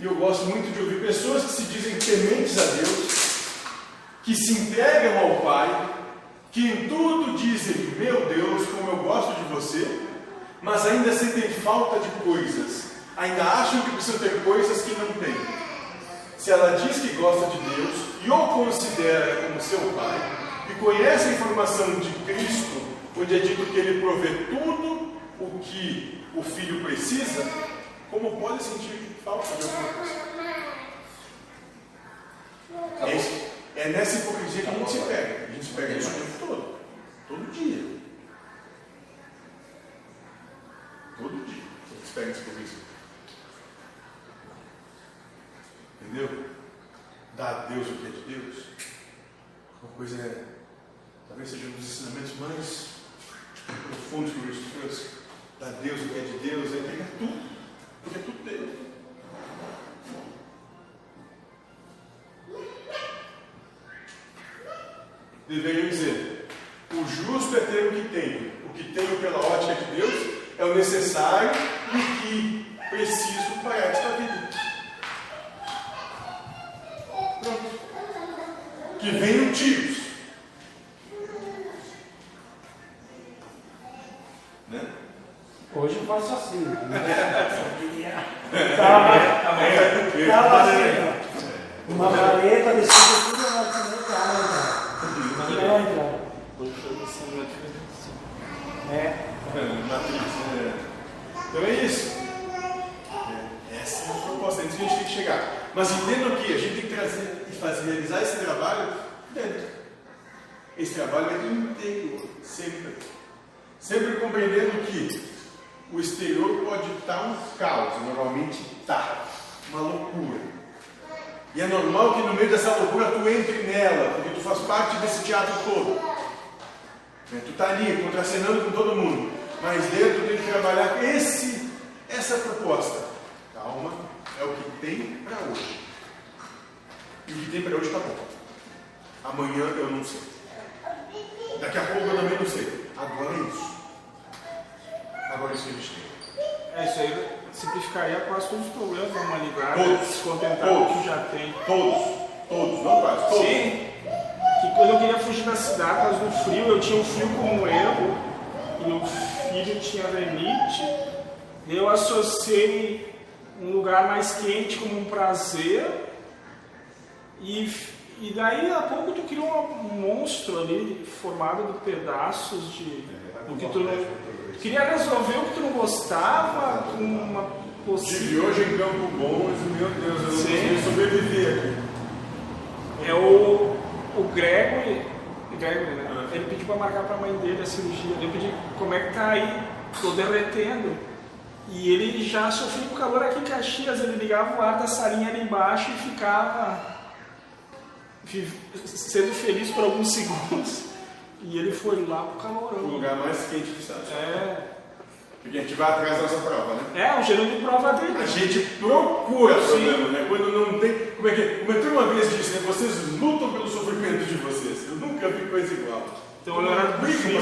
Speaker 1: E eu gosto muito de ouvir pessoas que se dizem tementes a Deus, que se entregam ao Pai, que em tudo dizem, meu Deus, como eu gosto de você, mas ainda sentem falta de coisas, ainda acham que precisam ter coisas que não têm. Se ela diz que gosta de Deus e o considera como seu Pai, e conhece a informação de Cristo, onde é dito que ele provê tudo o que o filho precisa, como pode sentir coisa? É, é nessa hipocrisia que a gente se pega. A gente se pega isso o tempo todo. Todo dia. Todo dia. A gente se pega nessa hipocrisia. Entendeu? Dar a Deus o que é de Deus. Uma coisa é. Talvez seja um dos ensinamentos mais profundos que o Cristo trouxe. Dar a Deus o que é de Deus é entregar tudo. Deveriam dizer: o justo é ter o que tem, o que tenho pela ótica de Deus é o necessário
Speaker 2: sendo feliz por alguns segundos. E ele foi lá pro
Speaker 1: O
Speaker 2: calorão.
Speaker 1: lugar mais quente do estado.
Speaker 2: É,
Speaker 1: Porque a gente vai atrás da nossa prova, né?
Speaker 2: é o gênero de prova dele.
Speaker 1: A gente procura
Speaker 2: Sim.
Speaker 1: problema, né? Quando não tem. Como é que é? Como eu uma vez disse, né? Vocês lutam pelo sofrimento de vocês. Eu nunca vi coisa igual.
Speaker 2: Então ele era do frio,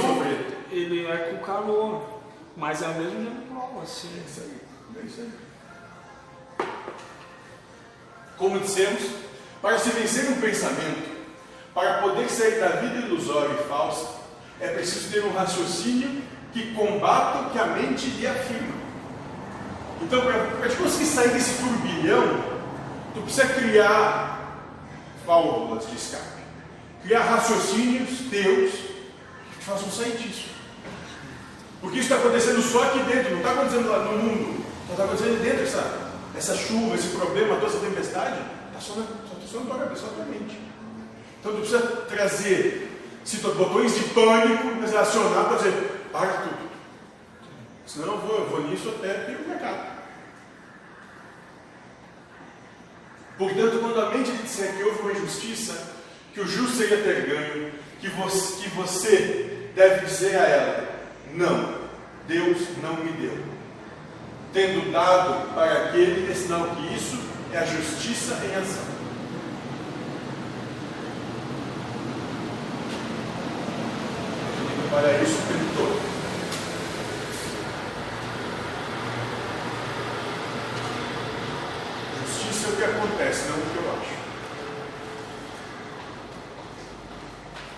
Speaker 2: ele é com calor. Mas é o mesmo gênero de prova, assim.
Speaker 1: É isso aí. É isso aí. Como dissemos, para se vencer um pensamento, para poder sair da vida ilusória e falsa, é preciso ter um raciocínio que combata o que a mente lhe afirma. Então, para te conseguir sair desse turbilhão, tu precisa criar válvulas de escape, criar raciocínios teus que te façam sair disso. Porque isso está acontecendo só aqui dentro, não está acontecendo lá no mundo. Só está acontecendo dentro essa, essa chuva, esse problema, toda essa tempestade, está só, na, só, só na tua cabeça, só na tua mente. Então tu precisa trazer botões de pânico relacionados para dizer, para tudo. Senão eu vou, eu vou nisso até ter o mercado. Portanto, quando a mente disser que houve uma injustiça, que o justo seria ter ganho, que você, que você deve dizer a ela: Não, Deus não me deu. Tendo dado para aquele, é sinal que isso é a justiça em ação. Para isso o todo. Justiça é o que acontece, não o que eu acho.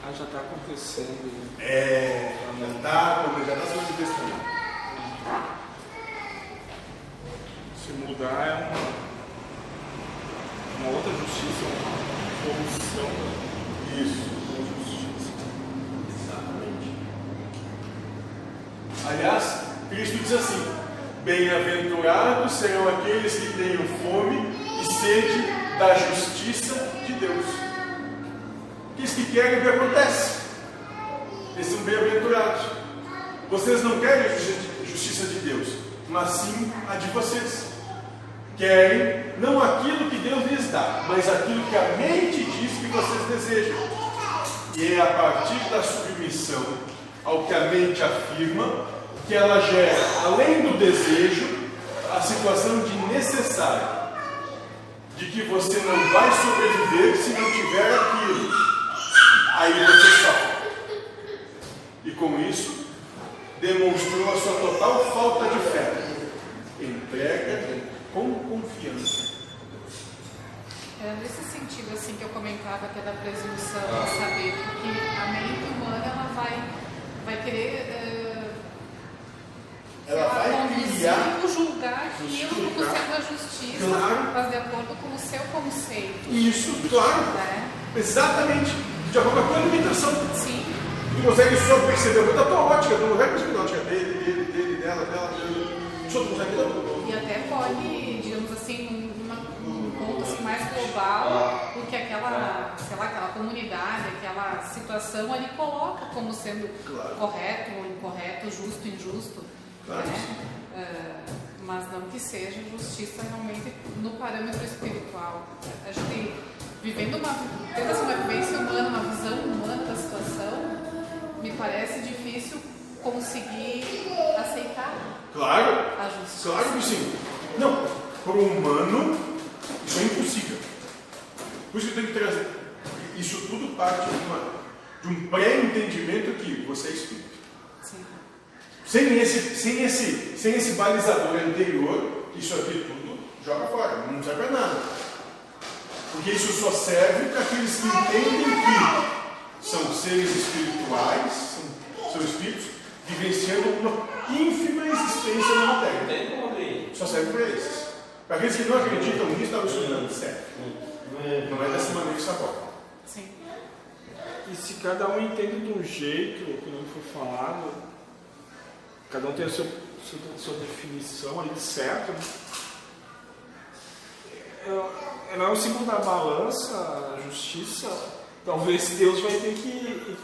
Speaker 2: Ah, já está acontecendo.
Speaker 1: É, já está já tá se manifestando.
Speaker 2: Se mudar é uma, uma outra justiça, uma corrupção
Speaker 1: Isso.
Speaker 2: da justiça.
Speaker 1: Exatamente. Aliás, Cristo diz assim: Bem-aventurados serão aqueles que tenham fome e sede da justiça de Deus. Aqueles que querem o que acontece. Eles são bem-aventurados. Vocês não querem a justi- justiça de Deus, mas sim a de vocês. Querem não aquilo que Deus lhes dá, mas aquilo que a mente diz que vocês desejam. E é a partir da submissão ao que a mente afirma que ela gera, além do desejo, a situação de necessário, de que você não vai sobreviver se não tiver aquilo. Aí você sofre. E com isso, demonstrou a sua total falta de fé. Entrega com confiança.
Speaker 6: É nesse sentido assim que eu comentava que é da presunção de saber, porque a mente humana ela vai, vai querer sei
Speaker 1: Ela vai criar-
Speaker 6: ou julgar aquilo no
Speaker 1: justificar.
Speaker 6: conceito da justiça,
Speaker 1: Claro.
Speaker 6: mas de acordo com o seu conceito.
Speaker 1: Isso, claro.
Speaker 6: Né?
Speaker 1: Exatamente. De acordo com a tua limitação.
Speaker 6: Sim,
Speaker 1: Tu consegue só perceber da tua ótica, tu não vai perceber da ótica dele, dele, dele, dela, dela, dele. Só tu consegue não.
Speaker 6: e até pode, digamos assim, numa- num ponto assim, mais global do que aquela, sei lá, aquela comunidade, aquela situação ali coloca como sendo
Speaker 1: Claro.
Speaker 6: correto ou incorreto, justo, injusto. Né? Ah, mas não que seja justiça realmente no parâmetro espiritual. A gente vivendo uma, tendo assim, uma vivência humana, uma visão humana da situação, me parece difícil conseguir aceitar
Speaker 1: Claro,
Speaker 6: a justiça.
Speaker 1: claro que sim. Não, para o humano, isso é impossível. Por isso que eu tenho que trazer. Isso tudo parte de, uma- de um pré-entendimento que você é espírito.
Speaker 6: Sim.
Speaker 1: Sem esse, sem esse, sem esse balizador anterior, isso aqui tudo joga fora, não serve para nada. Porque isso só serve para aqueles que entendem que são seres espirituais, são, são espíritos, vivenciando uma ínfima existência na matéria. Só serve para esses. Para aqueles que não acreditam nisso, estava estudando, serve. Não é dessa maneira que isso aborda.
Speaker 6: Sim.
Speaker 2: E se cada um entende de um jeito, como foi falado, cada um tem a sua, sua, sua definição ali de certo, né? É, não é o símbolo da balança, a justiça, talvez Deus vai ter que.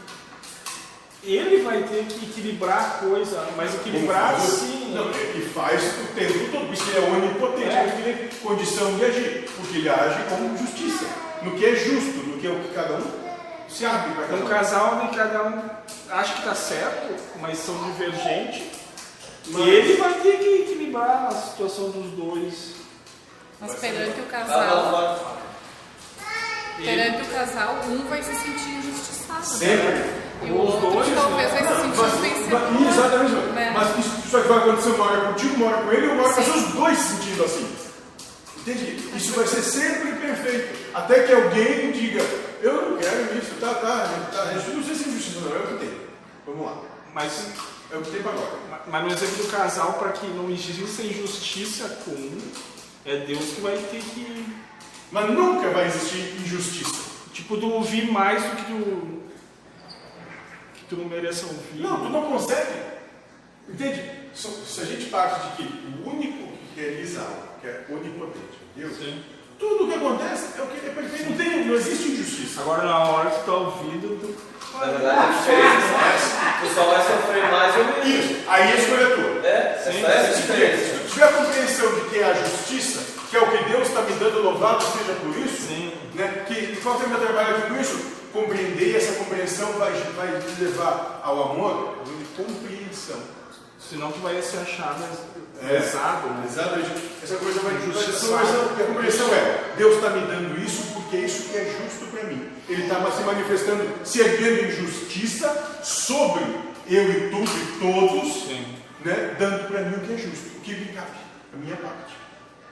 Speaker 2: Ele vai ter que equilibrar a coisa, mas equilibrar sim.
Speaker 1: Não, ele faz o tempo todo, por isso que ele é onipotente,
Speaker 2: É.
Speaker 1: ele tem condição de agir, porque ele age com justiça, no que é justo, no que é o que cada um se abre para
Speaker 2: É
Speaker 1: cada
Speaker 2: um
Speaker 1: um.
Speaker 2: casal onde cada um acha que está certo, mas são divergentes.
Speaker 1: Mas-
Speaker 2: E ele vai ter que equilibrar a situação dos dois.
Speaker 6: Mas perante o
Speaker 3: Tá, tá,
Speaker 6: casal,
Speaker 3: tá.
Speaker 6: perante o casal, um vai se sentir injustiçado.
Speaker 1: Sempre.
Speaker 6: E o
Speaker 2: Os
Speaker 6: outro
Speaker 2: dois,
Speaker 6: talvez vai se sentir
Speaker 1: mas,
Speaker 6: vencedor.
Speaker 1: exatamente,
Speaker 6: né?
Speaker 1: mas isso, isso vai acontecer uma hora contigo, uma hora com ele, uma hora com os dois se sentindo assim. Entende? Isso vai ser sempre perfeito. Até que alguém diga, eu não quero isso, tá, tá, tá. Isso não sei se é injustiça, não, é o que tem. Vamos lá.
Speaker 2: Mas,
Speaker 1: É o que tem para agora.
Speaker 2: mas no exemplo do casal, para que não exista injustiça com um, é Deus que vai ter que.
Speaker 1: Mas nunca vai existir injustiça.
Speaker 2: Tipo, tu ouvir mais do que tu. que tu não mereça ouvir.
Speaker 1: Não, tu não consegue. Entende? Se se a gente parte de que o único que realiza algo, que é onipotente, Deus,
Speaker 2: Sim.
Speaker 1: tudo o que acontece é o que é perfeito. Não, tem, não existe injustiça.
Speaker 2: Agora, na hora que tu tá ouvindo, tu.
Speaker 3: Na verdade é diferente. Tu só vai sofrer mais ou menos.
Speaker 1: Isso. Aí a escolha é tua.
Speaker 3: É,
Speaker 2: Sim,
Speaker 3: essa é a
Speaker 1: Se
Speaker 3: diferença.
Speaker 1: tu tiver a compreensão de que é a justiça, que é o que Deus está me dando, louvado seja por isso,
Speaker 2: Sim.
Speaker 1: né? que qual que é o meu trabalho aqui com isso? Compreender e essa compreensão vai, vai te levar ao amor de compreensão.
Speaker 2: Senão tu vai se achar
Speaker 1: É.
Speaker 2: pesado, né?
Speaker 1: Exatamente. Essa coisa vai compreensão- A compreensão é: Deus está me dando isso porque é isso que é justo para mim. Ele está se manifestando, se erguendo em justiça sobre eu e tu e todos,
Speaker 2: Sim.
Speaker 1: né? dando para mim o que é justo, o que me cabe, a minha parte.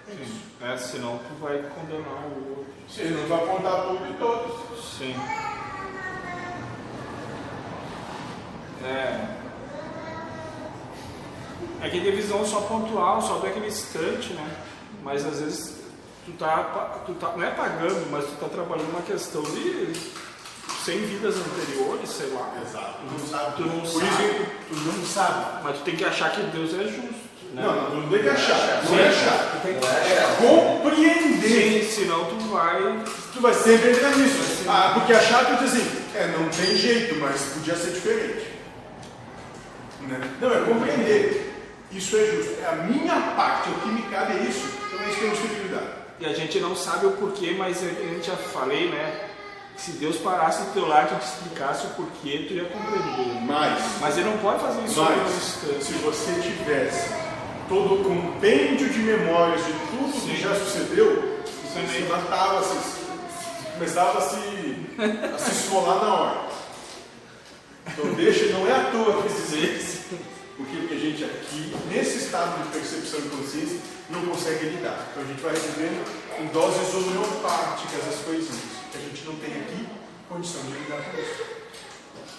Speaker 1: É isso.
Speaker 2: Sim. É, senão tu vai condenar o outro.
Speaker 1: Ele não vai apontar tudo e todos.
Speaker 2: Sim. É. É que tem visão só pontual, só daquele instante, né? Mas às vezes tu tá, tu tá, não é pagando, mas tu tá trabalhando uma questão de 100 vidas anteriores, sei lá.
Speaker 1: Exato. Tu não sabe.
Speaker 2: Tu não
Speaker 1: Por
Speaker 2: sabe.
Speaker 1: isso tu não sabe.
Speaker 2: Mas tu tem que achar que Deus é justo. Né?
Speaker 1: Não, não, tu não tem que achar. Não é achar. Tu tem que
Speaker 3: é achar.
Speaker 1: compreender.
Speaker 2: Sim, senão tu vai.
Speaker 1: Tu vai sempre entrar nisso. Ah, porque achar tu diz assim, é, não tem jeito, mas podia ser diferente. Né? Não, é compreender. Isso é justo. É a minha parte, o que me cabe é isso. Então é isso que temos que cuidar.
Speaker 2: E a gente não sabe o porquê, mas a gente já falei, né? que Se Deus parasse do teu lado e te explicasse o porquê, tu ia compreender.
Speaker 1: Mas,
Speaker 2: Mas ele não pode fazer isso
Speaker 1: mas, se você tivesse todo o compêndio de memórias de tudo que
Speaker 2: Sim.
Speaker 1: já sucedeu, você
Speaker 2: Sim.
Speaker 1: se matava, se, começava a se, a se esfolar na hora. Então deixa, não é à toa que dizer porque a gente aqui, nesse estado de percepção e consciência, não consegue lidar. Então a gente vai recebendo em doses homeopáticas as coisinhas, que a gente não tem aqui condição de lidar com isso.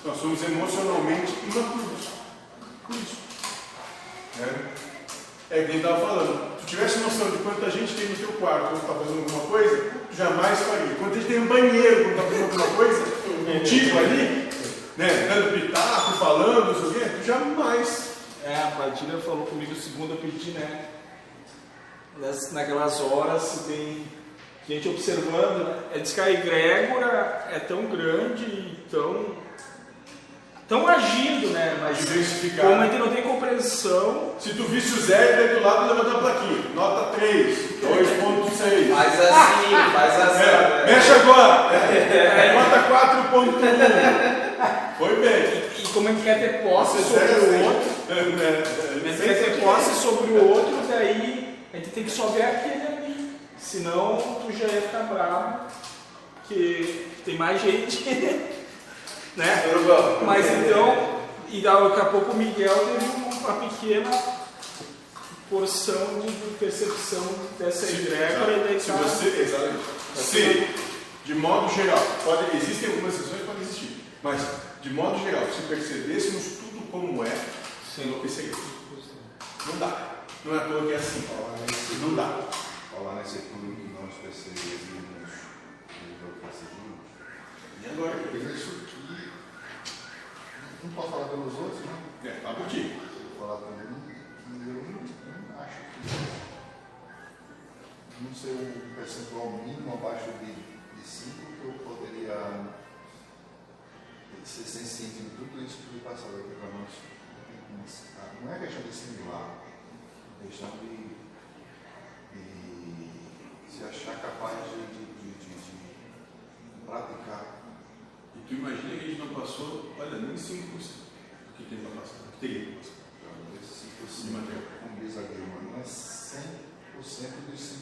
Speaker 1: Nós somos emocionalmente imaturos. Por isso. É, é quem estava falando. Se tu tivesse noção de quanta gente tem no teu quarto quando está fazendo alguma coisa, tu jamais faria. Quanta gente tem no banheiro quando está fazendo alguma coisa, contigo ali, né, dando pitaco, falando, não sei o quê, tu jamais.
Speaker 2: É, a Padilha falou comigo segunda eu pedi, né? Nas, naquelas horas se tem gente observando, né? é, diz que a egrégora é tão grande e tão, tão agindo, né? Mas
Speaker 1: Diversificado.
Speaker 2: como a gente não tem compreensão,
Speaker 1: Se tu visse o Zé, daí do lado levanta uma plaquinha. Nota 3, 2.6.
Speaker 3: Faz assim, faz assim.
Speaker 1: É,
Speaker 3: né?
Speaker 1: mexe agora. É, nota 4.1. Foi bem.
Speaker 2: e como a gente quer ter posse sobre o outro,
Speaker 1: É, é,
Speaker 2: a gente quer ter posse sobre o outro, daí a gente tem que só ver aquele ali. Senão tu já ia ficar bravo, que tem mais gente, né? Mas então, e daqui a pouco o Miguel teve uma pequena porção de percepção dessa egrégora e daí
Speaker 1: Se você, exatamente. Se, de modo geral, pode, existem algumas exceções que podem existir, mas de modo geral, se percebêssemos tudo como é, enlouqueceria. Não dá. Não é à toa que é assim. Não dá.
Speaker 4: falar nesse clube que nós o percebemos.
Speaker 1: E agora?
Speaker 4: Isso aqui. Não pode falar pelos outros, né?
Speaker 1: É, fala por ti.
Speaker 4: Falar por mim eu não, acho que. Não sei um percentual mínimo abaixo de 5 que eu poderia ser sensível em tudo isso que foi passado aqui para nós. Não é questão de assimilar, é questão de, de se achar capaz de, de, de, de, de praticar.
Speaker 1: E tu imagina que a gente não passou, olha, nem 5% do que tem para passar, do que teria para passar.
Speaker 4: Esse 5%,
Speaker 1: Sim, Mateus.
Speaker 4: como diz a não é 100% dos 5%,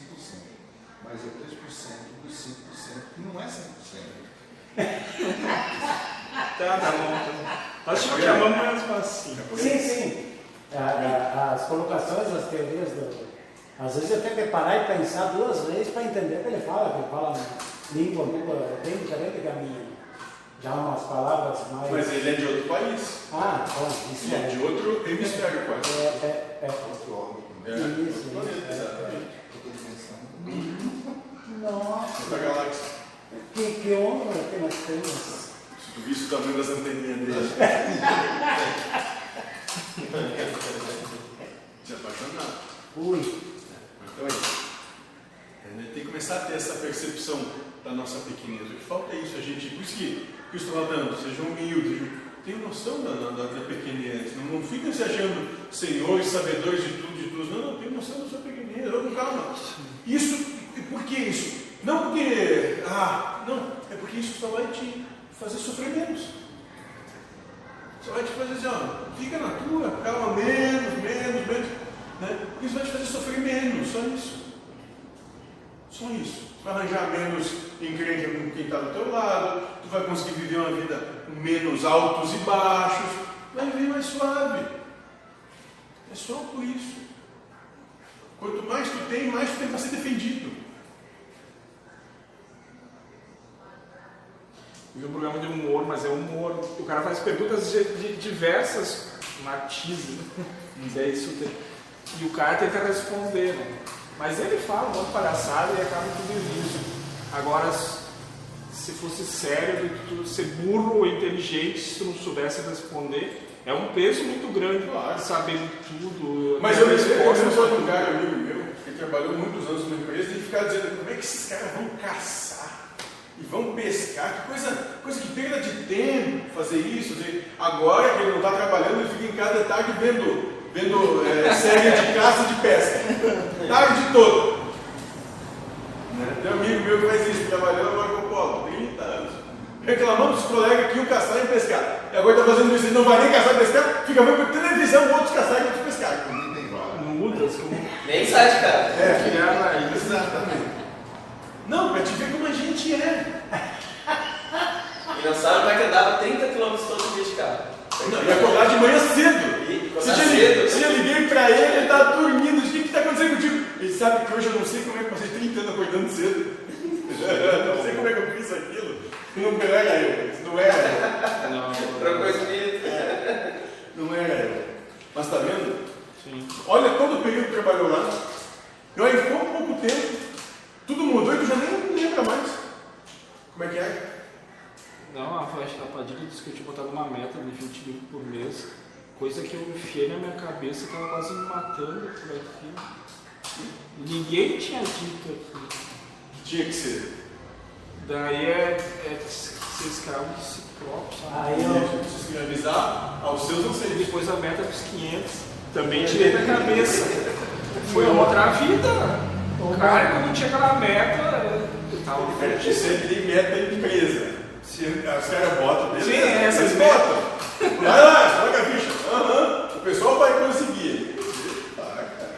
Speaker 4: mas é 3% dos 5%, que não é 100%.
Speaker 2: Tá, tá bom, tá bom. Acho que chamamos mais assim.
Speaker 5: Sim, sim. A- a- As colocações, as teorias do. Às vezes eu tenho que parar e pensar duas vezes para entender o que ele fala, que ele fala língua, língua bem diferente da minha. Já umas palavras mais.
Speaker 1: Mas ele é de outro país.
Speaker 5: Ah, bom, isso
Speaker 1: Ele é
Speaker 5: é.
Speaker 1: de outro hemisfério quase.
Speaker 5: É, é, é.
Speaker 4: Outro órgão
Speaker 1: É.
Speaker 5: Isso,
Speaker 1: outro
Speaker 5: isso, é.
Speaker 1: exatamente.
Speaker 4: Dimensão.
Speaker 5: Nossa,
Speaker 1: galáxia.
Speaker 5: que, que honra que nós temos.
Speaker 1: Tu visse o tamanho das anteninhas dele. Se apaixonar.
Speaker 5: Ui,
Speaker 1: Então é isso. É, né, Tem que começar a ter essa percepção da nossa pequenez. O que falta é isso, a gente. Por isso que, estou falando, sejam humildes, sejam, tenham noção da, da, da pequenez. Não, não fiquem se achando senhores, sabedores de tudo, de tudo. Não, não, tenham noção da sua pequenez. Vamos, calma. Isso, por que isso? Não porque, ah, não, é porque isso só vai te fazer sofrer menos. Só vai te fazer assim, ó, fica na tua, calma, menos, menos, menos. Né? Isso vai te fazer sofrer menos, só isso. Só isso. Tu vai arranjar menos encrenca com quem está do teu lado, tu vai conseguir viver uma vida menos altos e baixos, vai viver mais suave. É só por isso. Quanto mais tu tem, mais tu tem para ser defendido.
Speaker 2: Vi um programa de humor, mas é humor. O cara faz perguntas de, de diversas matizes. Né? É isso. E o cara tenta responder, né? Mas ele fala um monte de palhaçada e acaba tudo isso. Agora, se fosse sério, tu ser burro ou inteligente, se tu não soubesse responder, é um peso muito grande
Speaker 1: Claro.
Speaker 2: saber de tudo.
Speaker 1: Mas eu me
Speaker 2: resposta.
Speaker 1: só de um cara amigo meu, que trabalhou muitos anos numa empresa, e ficava dizendo como é que esses caras vão caçar e vão pescar, que coisa, coisa que perda de tempo fazer isso. fazer- Agora que ele não está trabalhando, ele fica em casa de tarde vendo, vendo é, série de caça e de pesca. Tarde toda. Né? Tem um amigo meu que faz isso, trabalhando no Marco Polo, 30 anos. Reclamando dos colegas que iam caçar e pescar. E agora está fazendo isso, ele não vai nem caçar e pescar, fica vendo por televisão outros caçar e outros pescar.
Speaker 4: Vara.
Speaker 2: Mudas como
Speaker 3: Nem sai de casa.
Speaker 1: É,
Speaker 2: criar raiz.
Speaker 1: Exatamente. Não, para te ver como a gente é.
Speaker 3: E não sabe como é que andava 30 km todo dia de carro.
Speaker 1: Não, e acordar de manhã cedo.
Speaker 3: E
Speaker 1: eu,
Speaker 3: cedo.
Speaker 1: eu liguei pra ele, ele tá dormindo. O que que tá acontecendo contigo? Ele sabe que hoje eu não sei como é que eu passei 30 anos acordando cedo. não sei como é que eu fiz aquilo. Não era eu. Não era eu.
Speaker 2: Não,
Speaker 3: Trocou espírito.
Speaker 1: Não era eu. Mas tá vendo?
Speaker 2: sim.
Speaker 1: Olha todo o período que trabalhou lá. E olha, em tão pouco tempo, tudo mudou e tu já nem lembra mais. Como é que é?
Speaker 2: Não, a, a Padilha disse que eu tinha botado uma meta de 20 mil por mês, coisa que eu enfiei na minha cabeça que estava quase me matando por aqui. E ninguém tinha dito aqui.
Speaker 1: tinha que ser.
Speaker 2: Daí é, é ser escravo de si próprio, sabe?
Speaker 5: Aí eu,
Speaker 1: Se escravizar aos seus
Speaker 2: E
Speaker 1: anseios.
Speaker 2: depois a meta dos 500. Também tirei da cabeça. Foi outra vida. O cara, quando chega na meta,
Speaker 1: É de sempre meta empresa. Se os caras botam dele,
Speaker 2: Sim, é essas
Speaker 1: eles
Speaker 2: metas.
Speaker 1: botam. Vai lá, joga a ficha. Aham. O pessoal vai conseguir.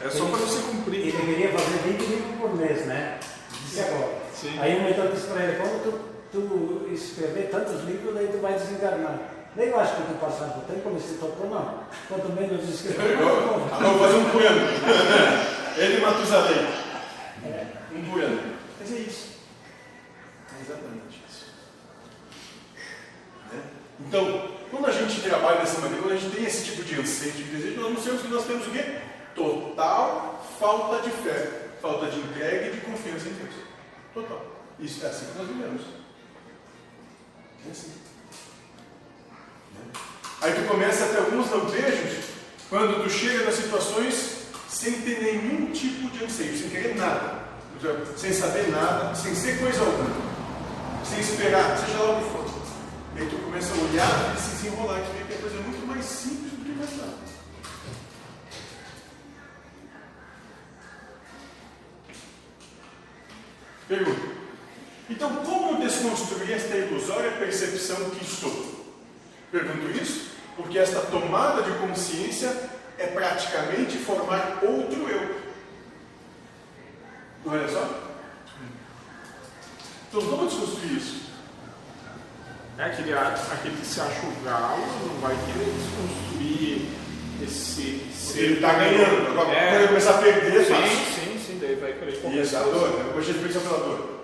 Speaker 2: É só pra você
Speaker 5: e
Speaker 2: cumprir.
Speaker 5: deveria fazer 20 livros por mês, né? Disse agora.
Speaker 2: Sim.
Speaker 5: Aí o mentor disse para ele, quando tu, tu escrever tantos livros, daí tu vai desencarnar. Daí eu acho que tu passar do tempo, como se tocou, não. Quanto menos escrever,
Speaker 1: vamos fazer um plano. Ele e Matusalém. Um. Mas é isso. É exatamente isso. Né? Então, quando a gente trabalha dessa maneira, quando a gente tem esse tipo de anseio, de desejo, nós anunciamos que nós temos o quê? Total falta de fé, falta de entrega e de confiança em Deus. Total. Isso é assim que nós vivemos. É assim. Né? Aí tu começa a ter alguns lampejos quando tu chega nas situações sem ter nenhum tipo de anseio, sem querer nada, sem saber nada, sem ser coisa alguma, sem esperar, seja lá o que for. E aí tu começa a olhar e se desenrolar, que que a coisa é muito mais simples do que imaginar. Pergunta. Então, como desconstruir esta ilusória percepção que estou? Pergunto isso porque esta tomada de consciência é praticamente formar outro eu. Olha só. Então, como desconstruir isso?
Speaker 2: É aquele, aquele que se acha o galo, não vai querer desconstruir esse ser.
Speaker 1: Ele está ganhando. Agora,
Speaker 2: É.
Speaker 1: quando ele começar a perder, é
Speaker 2: Sim, sim, sim, daí vai querer
Speaker 1: Isso,
Speaker 2: compensar.
Speaker 1: a dor? Hoje ele pensa pela dor.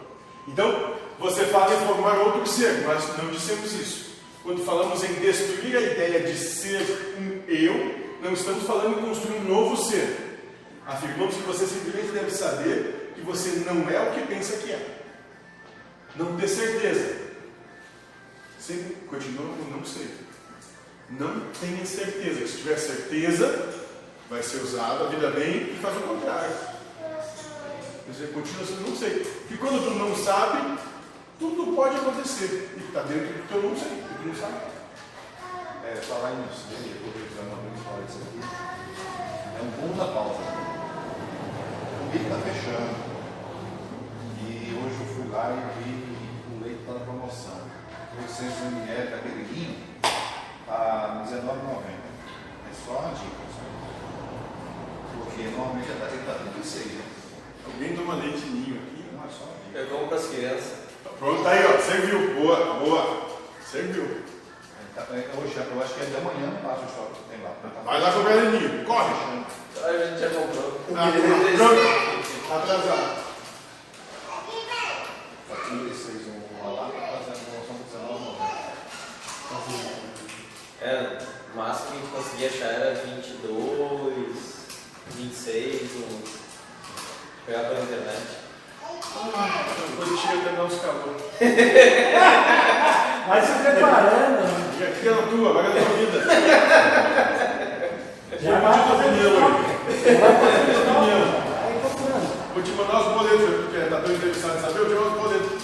Speaker 1: Então, você fala em formar outro ser, nós não dissemos isso. Quando falamos em destruir a ideia de ser um eu, não estamos falando em construir um novo ser. Afirmamos que você simplesmente deve saber que você não é o que pensa que é. Não ter certeza. Sempre continua com não sei. Não tenha certeza. Se tiver certeza, vai ser usado a vida bem e faz o contrário. Você continua sendo não sei. Porque quando tu não sabe, tudo pode acontecer. E está dentro do teu não sei. Tu não sabe.
Speaker 4: É, falar nisso, né? eu estou revisando uma vez falar isso aqui. É um ponto da pausa. O bico está fechando. E hoje eu fui lá e vi o leite está na promoção. 800 ml daquele vinho a R$19,90. É só uma dica. só. Porque normalmente ele está 36, né?
Speaker 1: Alguém toma leite ninho aqui.
Speaker 4: Não é só uma dica.
Speaker 3: Eu como para as crianças.
Speaker 1: Tá Pronto, tá aí, ó. Serviu. Boa, boa. Serviu.
Speaker 4: É, tá- é, Hoje, eu acho que é de amanhã não passa o estoque que tem lá. Tá
Speaker 1: Vai lá comprar ninho. Corre.
Speaker 3: A gente já comprou.
Speaker 1: Ah. Atrasado.
Speaker 4: Tá 36 um lá, tá fazendo promoção por R$19,90.
Speaker 3: É, o máximo que a gente conseguia achar era 22, 26, uns. Pegar pela internet.
Speaker 1: Depois chega a dar uns calor.
Speaker 5: Vai se preparando. né?
Speaker 1: Já fica na tua, vai na tua vida.
Speaker 5: Já vai estoque. Vai comprando.
Speaker 1: Vou te mandar os boletos, porque tá tão interessado em saber, eu te mando os boletos.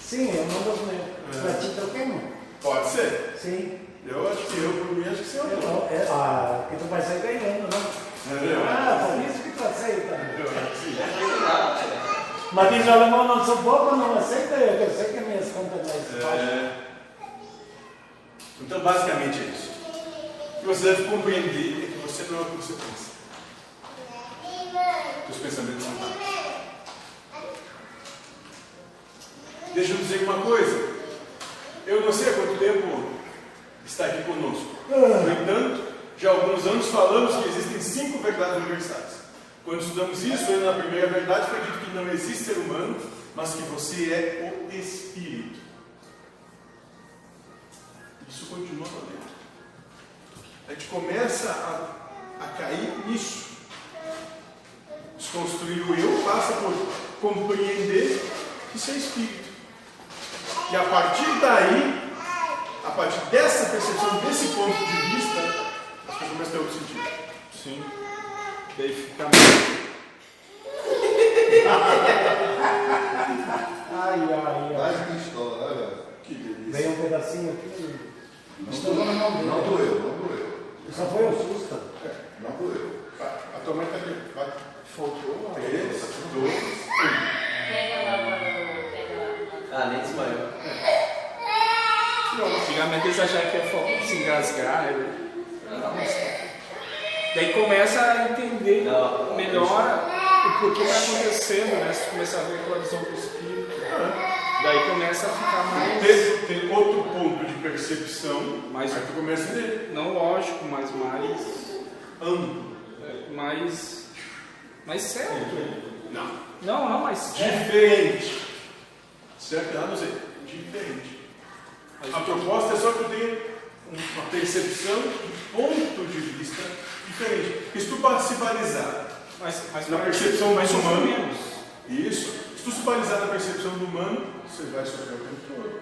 Speaker 5: Sim, eu mando os meus. Pra ti troquemos?
Speaker 1: Pode ser.
Speaker 5: Sim.
Speaker 1: Eu acho que eu, por mim, acho que você é o
Speaker 5: é, ah, que tu vai sair ganhando, né?
Speaker 1: Entendeu?
Speaker 5: Ah, por isso que tu aceita.
Speaker 1: Eu acho que sim.
Speaker 5: Mas diz o alemão, não sou bobo, não aceita, eu sei que minhas contas mais baixas.
Speaker 1: É. Então, basicamente é isso. O que você deve compreender é que você não é o que você pensa. Os pensamentos são dados. Deixa eu dizer uma coisa. Eu não sei há quanto tempo está aqui conosco. No entanto, já há alguns anos falamos que existem cinco verdades universais. Quando estudamos isso, na primeira verdade foi dito que não existe ser humano, mas que você é o espírito. Isso continua valendo. A gente começa a, a cair nisso. Desconstruir o eu passa por compreender que isso é espírito. E a partir daí, a partir dessa percepção, desse ponto de vista, as coisas começam a ter outro sentido.
Speaker 2: Sim. Daí fica.
Speaker 5: Ai, ai, ai.
Speaker 4: Mais pistola, olha.
Speaker 1: Que delícia.
Speaker 5: Veio um pedacinho aqui.
Speaker 4: Não
Speaker 5: dele.
Speaker 4: Não doeu, não doeu.
Speaker 5: Só foi um susto.
Speaker 4: Não doeu.
Speaker 1: A tua mãe tá aqui. Vai.
Speaker 2: Faltou.
Speaker 1: Três, dois,
Speaker 7: Pega lá, pega lá.
Speaker 3: Ah, nem desmaiou.
Speaker 2: Antigamente eles achavam que ia fal- se engasgar. né? Daí começa a entender melhor o porquê está acontecendo, né? Se começa a ver com a visão do espírito. Daí começa a ficar mais.
Speaker 1: Tem, tem outro ponto de percepção,
Speaker 2: Mais-
Speaker 1: aí tu começa a entender.
Speaker 2: Não lógico, mas mais.
Speaker 1: Amplo.
Speaker 2: é, Mais. Mais certo.
Speaker 1: Não.
Speaker 2: Não, não, mais certo.
Speaker 1: Diferente. Certo? Ah, não sei. Diferente. A proposta é só que tu tenha uma percepção de ponto de vista diferente. Porque se tu se balizar
Speaker 2: Mas, mas
Speaker 1: na percepção
Speaker 2: mais
Speaker 1: do humano,
Speaker 2: menos.
Speaker 1: isso, se tu se balizar na percepção do humano, você vai sofrer o tempo todo.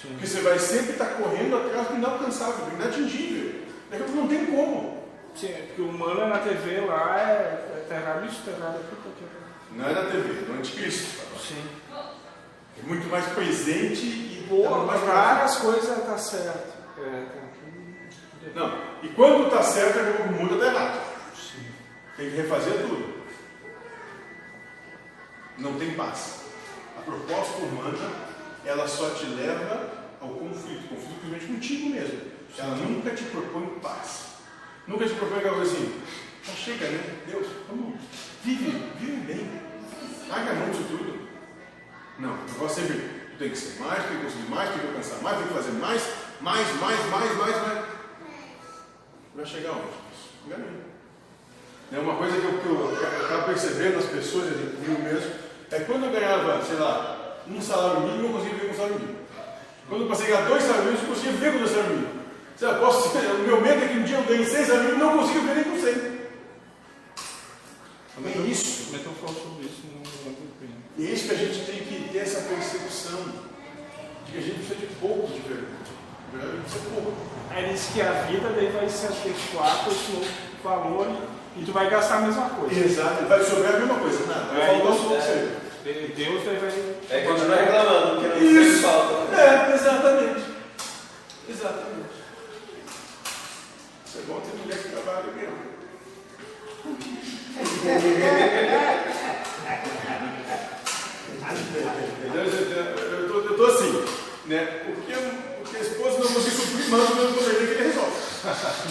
Speaker 2: Sim.
Speaker 1: Porque você vai sempre estar correndo atrás do inaalcançável, do inatingível. Daqui a pouco não tem como.
Speaker 2: Sim, é porque o humano na TV lá é, é tá errado isso, tá errado.
Speaker 1: Não é na TV, no anticristo.
Speaker 2: Sim.
Speaker 1: É muito mais presente e
Speaker 2: Boa,
Speaker 1: tá mais
Speaker 2: várias coisas tá certo. É, tá aqui.
Speaker 1: Não. E quando está certo, a pouco muda, tá errado.
Speaker 2: Sim.
Speaker 1: Tem que refazer tudo. Não tem paz. A proposta humana, ela só te leva ao conflito. Conflito principalmente contigo mesmo. Ela nunca te propõe paz. Nunca te propõe aquela coisa assim, já chega, né? Deus, vamos, vive, vive bem. Larga a mão disso tudo. Não, o negócio sempre, tem que ser mais, tem que conseguir mais, tem que alcançar mais, tem que fazer mais, mais, mais, mais, mais, mais. Vai chegar onde? Engano. É uma coisa que eu, que eu, acabo percebendo nas pessoas, eu comigo mesmo, é que quando eu ganhava, sei lá, um salário mínimo, eu conseguia viver com um salário mínimo. Quando eu passei a ganhar dois salários mínimos, eu conseguia viver com dois salários mínimos. Sei lá, posso, o meu medo é que um dia eu ganhe seis salários mínimos e não consiga viver nem com cem. É isso.
Speaker 2: Como é que eu falo sobre isso? Não.
Speaker 1: E é isso que a gente tem que ter essa percepção de que a gente precisa de pouco de verdade, a gente precisa de pouco.
Speaker 2: Aí diz que a vida daí vai se adequar com esse novo valor e, e tu vai gastar a mesma coisa.
Speaker 1: Exato, vai sobrar a mesma coisa, nada. Vai
Speaker 2: É,
Speaker 1: faltar
Speaker 2: isso,
Speaker 1: pouco
Speaker 3: é.
Speaker 1: você.
Speaker 2: E Deus daí vai.
Speaker 3: É continuar reclamando, porque não
Speaker 1: Isso.
Speaker 3: falta.
Speaker 1: É, exatamente. Exatamente. Isso é bom ter mulher que trabalha mesmo. Entendeu? Eu tô, eu tô assim, né? Porque, porque a esposa não consegue suprir, manda o meu poder que ele resolve.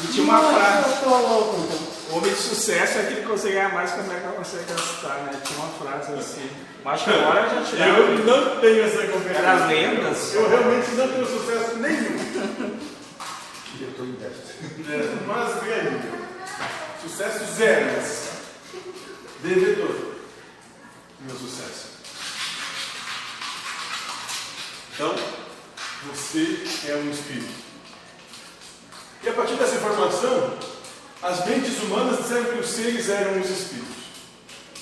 Speaker 2: E tinha uma frase.
Speaker 5: Eu tô louco, então.
Speaker 2: O homem de sucesso é aquele que consegue ganhar mais que a mulher que consegue gastar, né? Tinha uma frase assim. Mas acho que agora já tiraram.
Speaker 1: Eu não tenho essa competência.
Speaker 2: Era as lendas.
Speaker 1: Eu realmente não tenho sucesso nenhum.
Speaker 4: Eu estou em déficit.
Speaker 1: É, Mas grande. Sucesso zero. mas Devedor. Meu sucesso. Então, você é um espírito. E a partir dessa informação, as mentes humanas disseram que os seres eram os espíritos.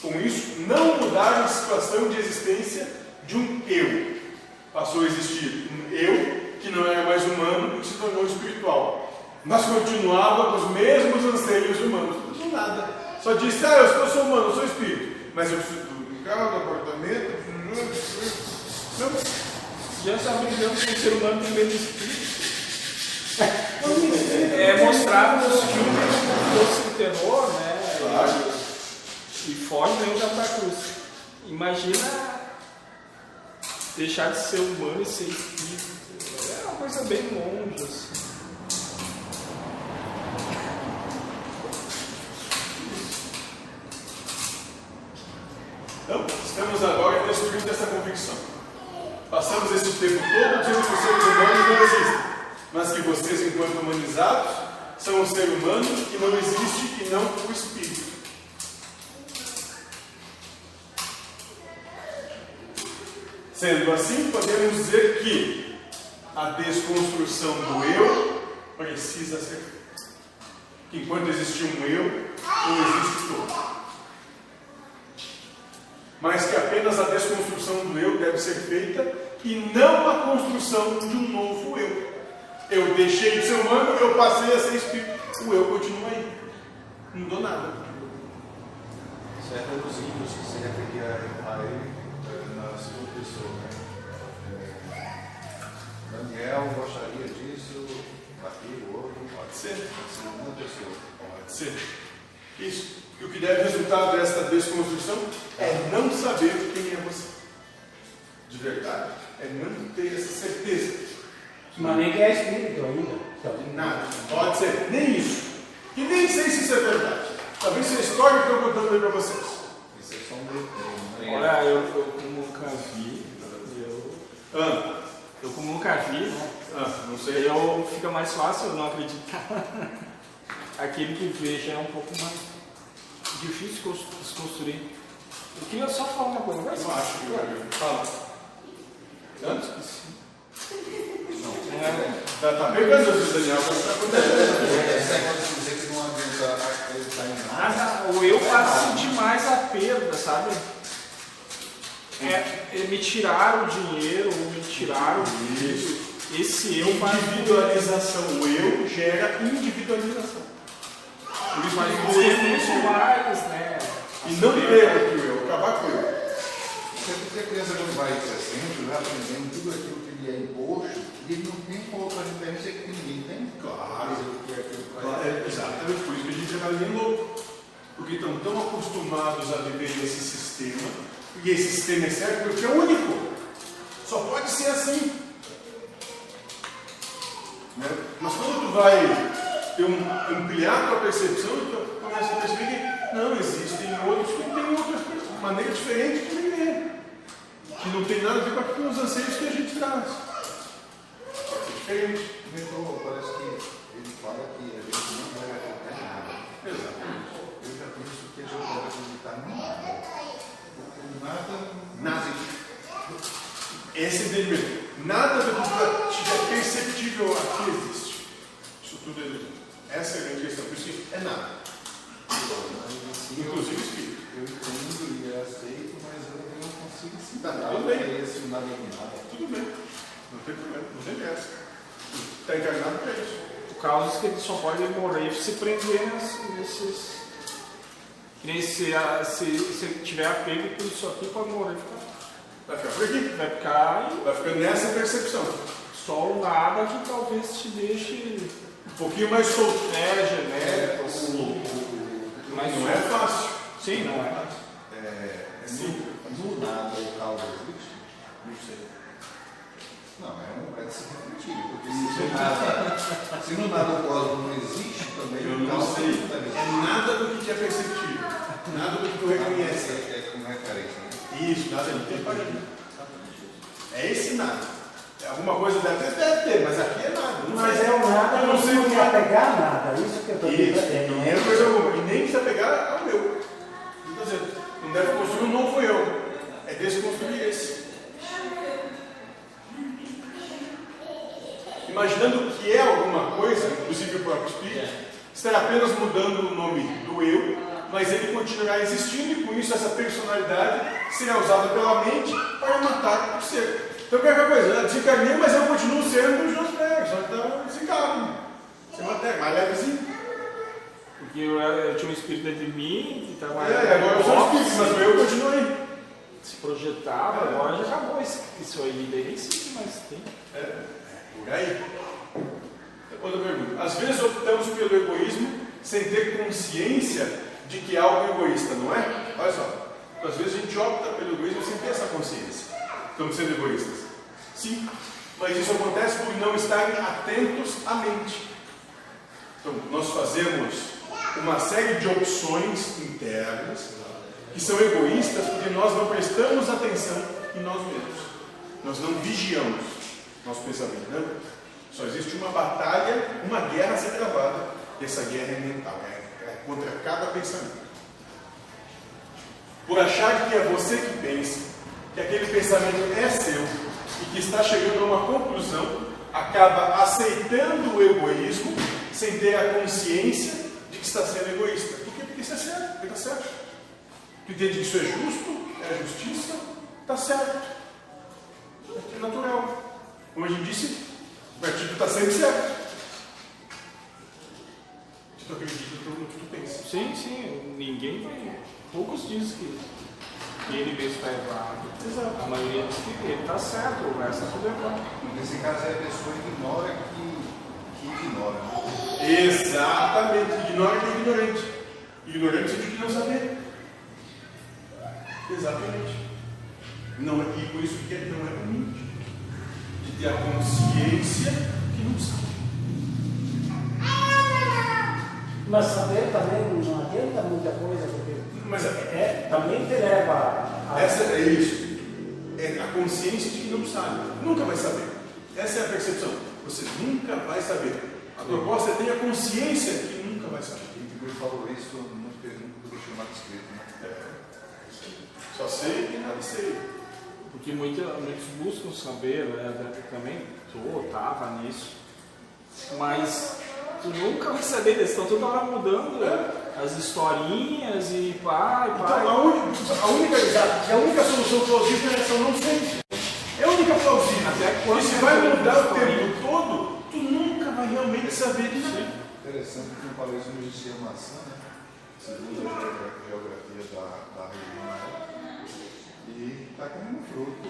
Speaker 1: Com isso, não mudaram a situação de existência de um eu. Passou a existir um eu que não era mais humano e que se tornou espiritual. Mas continuava com os mesmos anseios humanos. Não nada. Só disse, ah, eu sou humano, eu sou espírito. Mas eu preciso do carro, do apartamento. Não,
Speaker 2: Já está brigando com o ser humano tem medo do espírito. É mostrado nos filmes de terror, né?
Speaker 1: Claro.
Speaker 2: E foge mesmo da Cruz. Imagina deixar de ser humano e ser espírito. É uma coisa bem longe, assim.
Speaker 1: Então, estamos agora destruindo essa convicção. Passamos esse tempo todo dizendo que os seres humanos não existem, mas que vocês, enquanto humanizados, são um ser humano que não existe e não o espírito. Sendo assim, podemos dizer que a desconstrução do eu precisa ser feita. Que enquanto existe um eu, não existe todo mas que apenas a desconstrução do eu deve ser feita e não a construção de um novo eu. Eu deixei de ser humano, eu passei a ser espírito. O eu continua aí. Não mudou nada.
Speaker 4: Isso é reduzindo, se você referia a ele Daniel gostaria disso, aqui, o outro,
Speaker 1: Pode ser.
Speaker 4: segunda pessoa.
Speaker 1: Pode ser. Isso. E o que deve resultar desta desconstrução é não saber quem é você. De verdade. É não ter essa certeza.
Speaker 5: Mas nem que é espírito ainda. Então,
Speaker 1: Nada. Pode ser. Nem isso. E nem sei se isso é verdade. Talvez seja a história que eu estou contando aí para vocês.
Speaker 4: Isso é só um detalhe, né?
Speaker 2: Olha, eu, eu como nunca vi, eu,
Speaker 1: Ah,
Speaker 2: eu como nunca vi, né?
Speaker 1: ah, não sei.
Speaker 2: Eu fica mais fácil eu não acreditar. Aquele que vê já é um pouco mais difícil de cons- desconstruir. Eu queria só falar uma coisa,
Speaker 1: Eu acho que eu Fala. Antes?
Speaker 2: É,
Speaker 1: Tá, tá pegando o Daniel. Tá acontecendo.
Speaker 4: Dizer que não adianta acreditar em nada.
Speaker 2: o eu passa demais a perda, sabe? É, é me tirar o dinheiro, ou me tirar o filho. Esse eu faz
Speaker 1: Individualização. O eu gera individualização. Por isso
Speaker 2: Mas
Speaker 1: que
Speaker 2: o
Speaker 1: o
Speaker 2: eu
Speaker 1: eu
Speaker 2: não mais, né?
Speaker 1: E não ter o eu, acabar com o eu.
Speaker 4: Porque a criança quando vai crescendo, vai aprendendo tudo aquilo que lhe é imposto, e ele não tem outra referência que ninguém tem.
Speaker 1: Claro.
Speaker 4: É
Speaker 1: Claro, é exatamente por isso que a gente acaba meio louco. Porque estão tão acostumados a viver nesse sistema, e esse sistema é certo porque é único. Só pode ser assim. Né? Mas quando tu vai ter um, ampliar a tua percepção, tu começa a perceber que não, existem outros que têm outra maneira diferente de viver. Que não tem nada a ver com os anseios que a gente traz. Pode ser diferente.
Speaker 4: Mentor, parece que ele fala que a gente não vai acreditar em nada.
Speaker 1: Exatamente.
Speaker 4: Eu já penso que a gente deve acreditar em nada.
Speaker 1: Esse entendimento. Nada do que tiver perceptível aqui existe. Isso tudo é ilusão. Essa é a grande questão. Por isso é nada. Inclusive espírito.
Speaker 4: eu entendo e aceito, mas eu não consigo
Speaker 1: Tá,
Speaker 4: citar
Speaker 1: tudo bem.
Speaker 4: esse nada é.
Speaker 1: Tudo bem. Não tem problema. Não tem dessa. Está encarnado para isso.
Speaker 2: Por causa que ele só pode morrer se prender nesses. Que nem se, se, se tiver apego por isso aqui, pode morrer.
Speaker 1: Vai ficar por aqui.
Speaker 2: vai ficar
Speaker 1: Vai ficar nessa percepção.
Speaker 2: só o nada que talvez te deixe
Speaker 1: Um pouquinho mais solto.
Speaker 2: é, genérico,
Speaker 4: o-
Speaker 2: assim.
Speaker 4: o-
Speaker 2: Mas
Speaker 1: Não é fácil.
Speaker 2: Sim, não é.
Speaker 1: É, é simples.
Speaker 4: No nada o caos existe?
Speaker 1: Não sei.
Speaker 4: Não, é, um, é de se refletir, porque se no nada, se no nada o cosmos não existe, também
Speaker 1: Eu
Speaker 4: o
Speaker 1: não sei. É nada do que te é perceptível. Nada do que tu reconhece.
Speaker 4: É, é como referência.
Speaker 1: Isso, nada de ter paradigma. É esse nada. É alguma coisa deve ter, deve ter, mas aqui é nada. Não
Speaker 5: Mas
Speaker 1: sei.
Speaker 5: é o nada,
Speaker 1: Eu não sei o que é.
Speaker 5: apegar a nada. Isso que eu estou
Speaker 1: Isso,
Speaker 5: dizendo.
Speaker 1: nem é coisa alguma. E nem se apegar ao meu. Quer dizer, não deve construir um novo eu. É desconstruir esse. Imaginando que é alguma coisa, inclusive o próprio espírito, estará apenas mudando o nome do eu, mas ele continuará existindo e com isso essa personalidade será usada pela mente para matar o ser. Então que é aquela coisa, eu desencarnei, mas eu continuo sendo o José, só que está desencarno. Sem matéria, mais levezinho.
Speaker 2: Porque eu, eu tinha um espírito dentro de mim que
Speaker 1: É,
Speaker 2: trabalhava
Speaker 1: agora eu sou espírito, mas eu continuo aí.
Speaker 2: se projetava, agora já acabou isso, isso aí, daí nem sei mais tem.
Speaker 1: É, por aí. Outra pergunta. Às vezes optamos pelo egoísmo sem ter consciência de que é algo egoísta, não é? Olha só. Às vezes a gente opta pelo egoísmo sem ter essa consciência. Estamos sendo egoístas. Sim. Mas isso acontece por não estarem atentos à mente. Então, nós fazemos uma série de opções internas que são egoístas porque nós não prestamos atenção em nós mesmos. Nós não vigiamos nosso pensamento. Não? Só existe uma batalha, uma guerra a ser travada. E essa guerra é mental, é contra cada pensamento. Por achar que é você que pensa, que aquele pensamento é seu e que está chegando a uma conclusão, acaba aceitando o egoísmo sem ter a consciência de que está sendo egoísta. Por quê? Porque isso é certo, porque está certo. Tu entende que isso é justo, é justiça, está certo. É natural. Como a gente disse, o partido está sempre certo. Tu acredita no que tu pensa.
Speaker 2: Sim, sim, ninguém vai. Poucos dizem que. vê se está errado. A maioria diz que ele está certo, o resto está tudo errado.
Speaker 4: Nesse caso, é a pessoa ignora que, que ignora. né?
Speaker 1: Exatamente. Ignora que é ignorante. Ignorante de que não saber. Exatamente. Não, é- e por isso que não é humilde. De ter a consciência que não sabe.
Speaker 5: Mas saber também não adianta muita coisa, porque
Speaker 1: Mas é,
Speaker 5: é, também te leva a.
Speaker 1: essa é isso. É a consciência de que não sabe. Nunca vai saber. Essa é a percepção. Você nunca vai saber. A proposta é ter a consciência de que nunca vai saber.
Speaker 4: E o falou isso no pergunta do chamado escrito. Né?
Speaker 1: Só sei que nada sei.
Speaker 2: Porque muita, muitos buscam saber, né? Eu também tô, tava nisso. Mas tu nunca vai saber, eles estão toda hora mudando as historinhas e pai,
Speaker 1: Então,
Speaker 2: pai.
Speaker 1: a única, a única, a única solução plausível é essa não sei. É a única plausível.
Speaker 2: Até quando
Speaker 1: e se vai mudar o tempo todo, tu nunca vai realmente saber disso.
Speaker 4: Interessante que no Palácio não existia maçã, né? Segundo a geogra- geografia da, da região época. E está comendo fruto.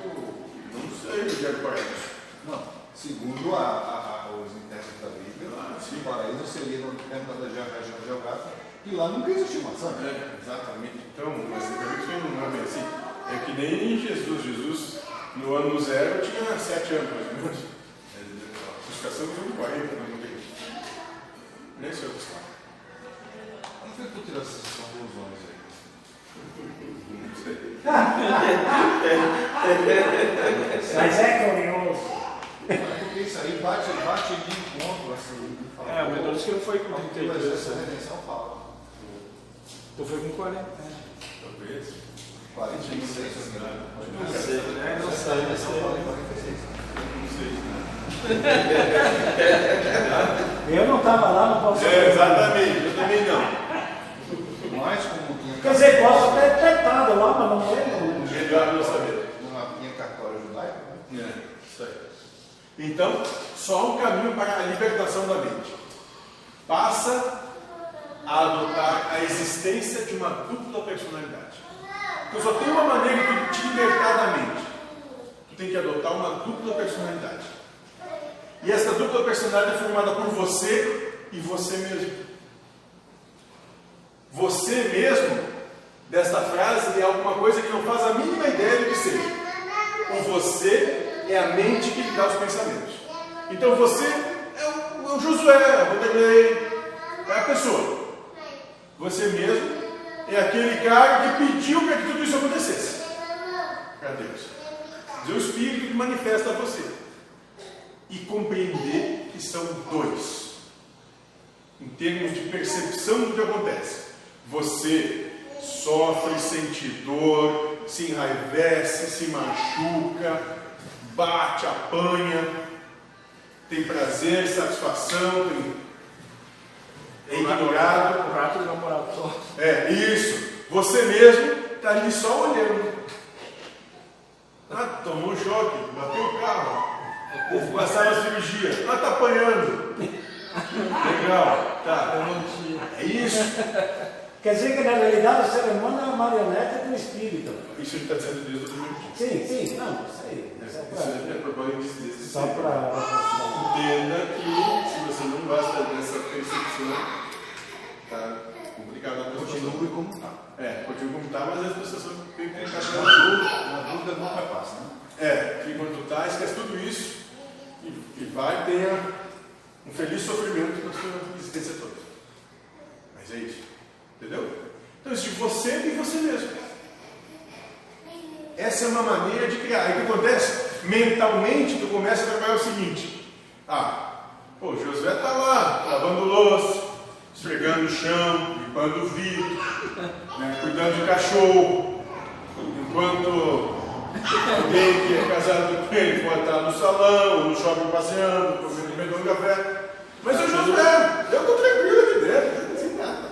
Speaker 1: Não sei o que é.
Speaker 4: Não, segundo a, a, a, os intérpretes da Bíblia, o paraíso seria no tempo da região geográfica, e lá nunca existiu maçã.
Speaker 1: É, exatamente. Então, mas tem um nome assim. É que nem Jesus. Jesus, no ano zero, tinha sete anos, mais ou menos. É, A de um 40, mas não tem. Nem sei o que está.
Speaker 4: Foi que tu tirou essas conclusões aí?
Speaker 1: Não sei.
Speaker 5: Mas é curioso.
Speaker 4: Porque isso aí bate, bate de encontro, assim. fala,
Speaker 2: É, o meu Deus que foi com
Speaker 4: Mas
Speaker 2: 32.
Speaker 4: essa
Speaker 2: né?
Speaker 4: redenção fala.
Speaker 2: Tu foi com 40. né?
Speaker 1: Talvez.
Speaker 4: 46, se não
Speaker 3: sei, né? Não sei, não sei.
Speaker 4: em 46.
Speaker 1: Não sei. né?
Speaker 5: Eu não estava lá, não posso
Speaker 1: É, exatamente. Eu também não.
Speaker 4: Mas como tinha
Speaker 5: Quer dizer, posso até ter estado lá, mas não lembro.
Speaker 1: Melhor não saber.
Speaker 4: não tinha cartório judaico, né?
Speaker 1: É. Então, só um caminho para a libertação da mente. Passa a adotar a existência de uma dupla personalidade. Porque só tem uma maneira de te libertar da mente. Tu tem que adotar uma dupla personalidade. E essa dupla personalidade é formada por você e você mesmo. Você mesmo, desta frase, é alguma coisa que não faz a mínima ideia do que seja. O você é a mente que lhe dá os pensamentos. Então você é o, é o Josué, é o Vanderlei, é a pessoa. Você mesmo é aquele cara que pediu para que tudo isso acontecesse. Para Deus. Diz o Espírito que manifesta a você. E compreender que são dois. Em termos de percepção do que acontece. Você sofre, sente dor, se enraivece, se machuca, bate, apanha, tem prazer, satisfação, tem... é ignorado.
Speaker 2: O rato do laboratório.
Speaker 1: É, isso. Você mesmo está ali só olhando. Ah, tomou um choque, bateu o carro. Teve que passar na cirurgia. Ah, tá apanhando. Legal, tá. É isso.
Speaker 5: Quer dizer que na realidade o ser humano é uma marionete do espírito.
Speaker 1: Isso ele está dizendo desde o primeiro dia.
Speaker 5: Sim, sim, não, isso aí.
Speaker 1: É,
Speaker 5: Só
Speaker 1: Isso
Speaker 5: para.
Speaker 1: é dizer.
Speaker 5: Só para.
Speaker 1: Entenda que se você não gosta dessa percepção, tá complicado a
Speaker 4: Continue como está.
Speaker 1: É, continua como tá, mas as pessoas têm que
Speaker 4: Na
Speaker 1: ficar
Speaker 4: dúvida, na dúvida é fácil, né?
Speaker 1: É, que quando tu tá, esquece tudo isso e, e vai ter um feliz sofrimento na sua existência toda. Mas é isso. Entendeu? Então, de você e você mesmo. Essa é uma maneira de criar. Aí o que acontece? Mentalmente, tu começa a trabalhar o seguinte: ah, pô, o Josué tá lá, lavando louça, esfregando o chão, limpando o vidro, né, cuidando de cachorro, enquanto alguém que é casado com ele pode estar no salão, ou no shopping passeando, comendo um café. Mas o Josué, eu tô tranquilo aqui dentro, não sei nada.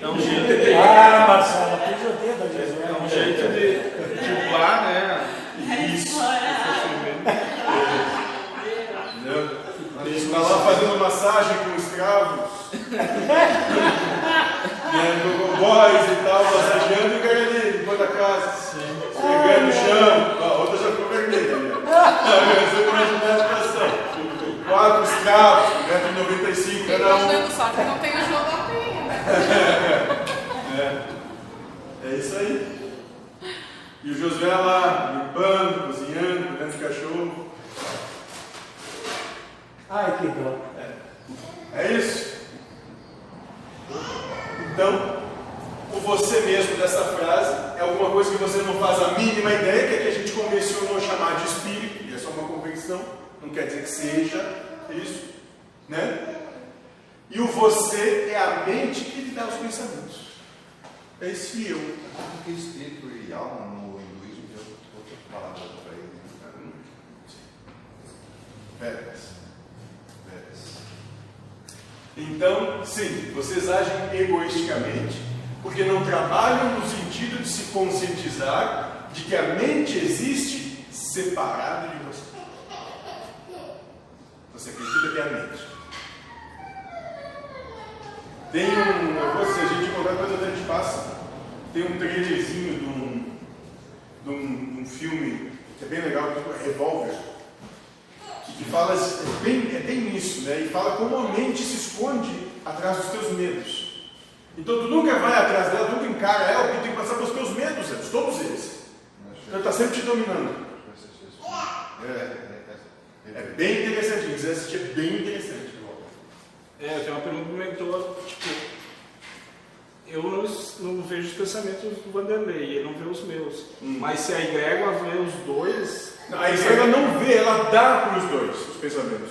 Speaker 2: É um jeito de.
Speaker 5: Ah, Marcelo, puxa o dedo,
Speaker 2: É um jeito de dublar, né?
Speaker 1: Isso. Entendeu? Está lá fazendo massagem com escravos. né, com boys e tal, massageando e o cara ali. casa. Esfregando no chão. A outra já ficou vermelha ali. ó. Você imaginar a situação. Quatro escravos, 1,95m cada um.
Speaker 6: Só que não tem o João da Penha, né?
Speaker 1: É isso aí. E o Josué lá, limpando, cozinhando, cuidando de cachorro.
Speaker 5: Ai, que dó.
Speaker 1: É isso? Então, o você mesmo dessa frase é alguma coisa que você não faz a mínima ideia, que é que a gente convencionou chamar de espírito, e é só uma convenção, não quer dizer que seja isso, né? E o você é a mente que lhe dá os pensamentos. É esse eu.
Speaker 4: Porque espírito e alma no hinduísmo tem outra palavra para ele. né?
Speaker 1: Veras. Então, sim, vocês agem egoisticamente, porque não trabalham no sentido de se conscientizar de que a mente existe separada de você. Você acredita que é a mente. Tem um, eu vou dizer, a gente qualquer coisa a gente passa, tem um trailerzinho de um, de um, de um filme que é bem legal, que é Revolver, que, que fala é bem, é bem isso, né? E fala como a mente se esconde atrás dos teus medos. Então tu nunca vai atrás dela, nunca encara ela, porque tem que passar pelos teus medos todos eles. Então está sempre te dominando. É, é bem interessante, quiser assistir é bem interessante.
Speaker 2: É, eu tenho uma pergunta pro mentor, tipo, eu não, não vejo os pensamentos do Vanderlei, ele não vê os meus. Mas se a egrégora vê os dois,
Speaker 1: A estrela não vê, ela dá para os dois os pensamentos.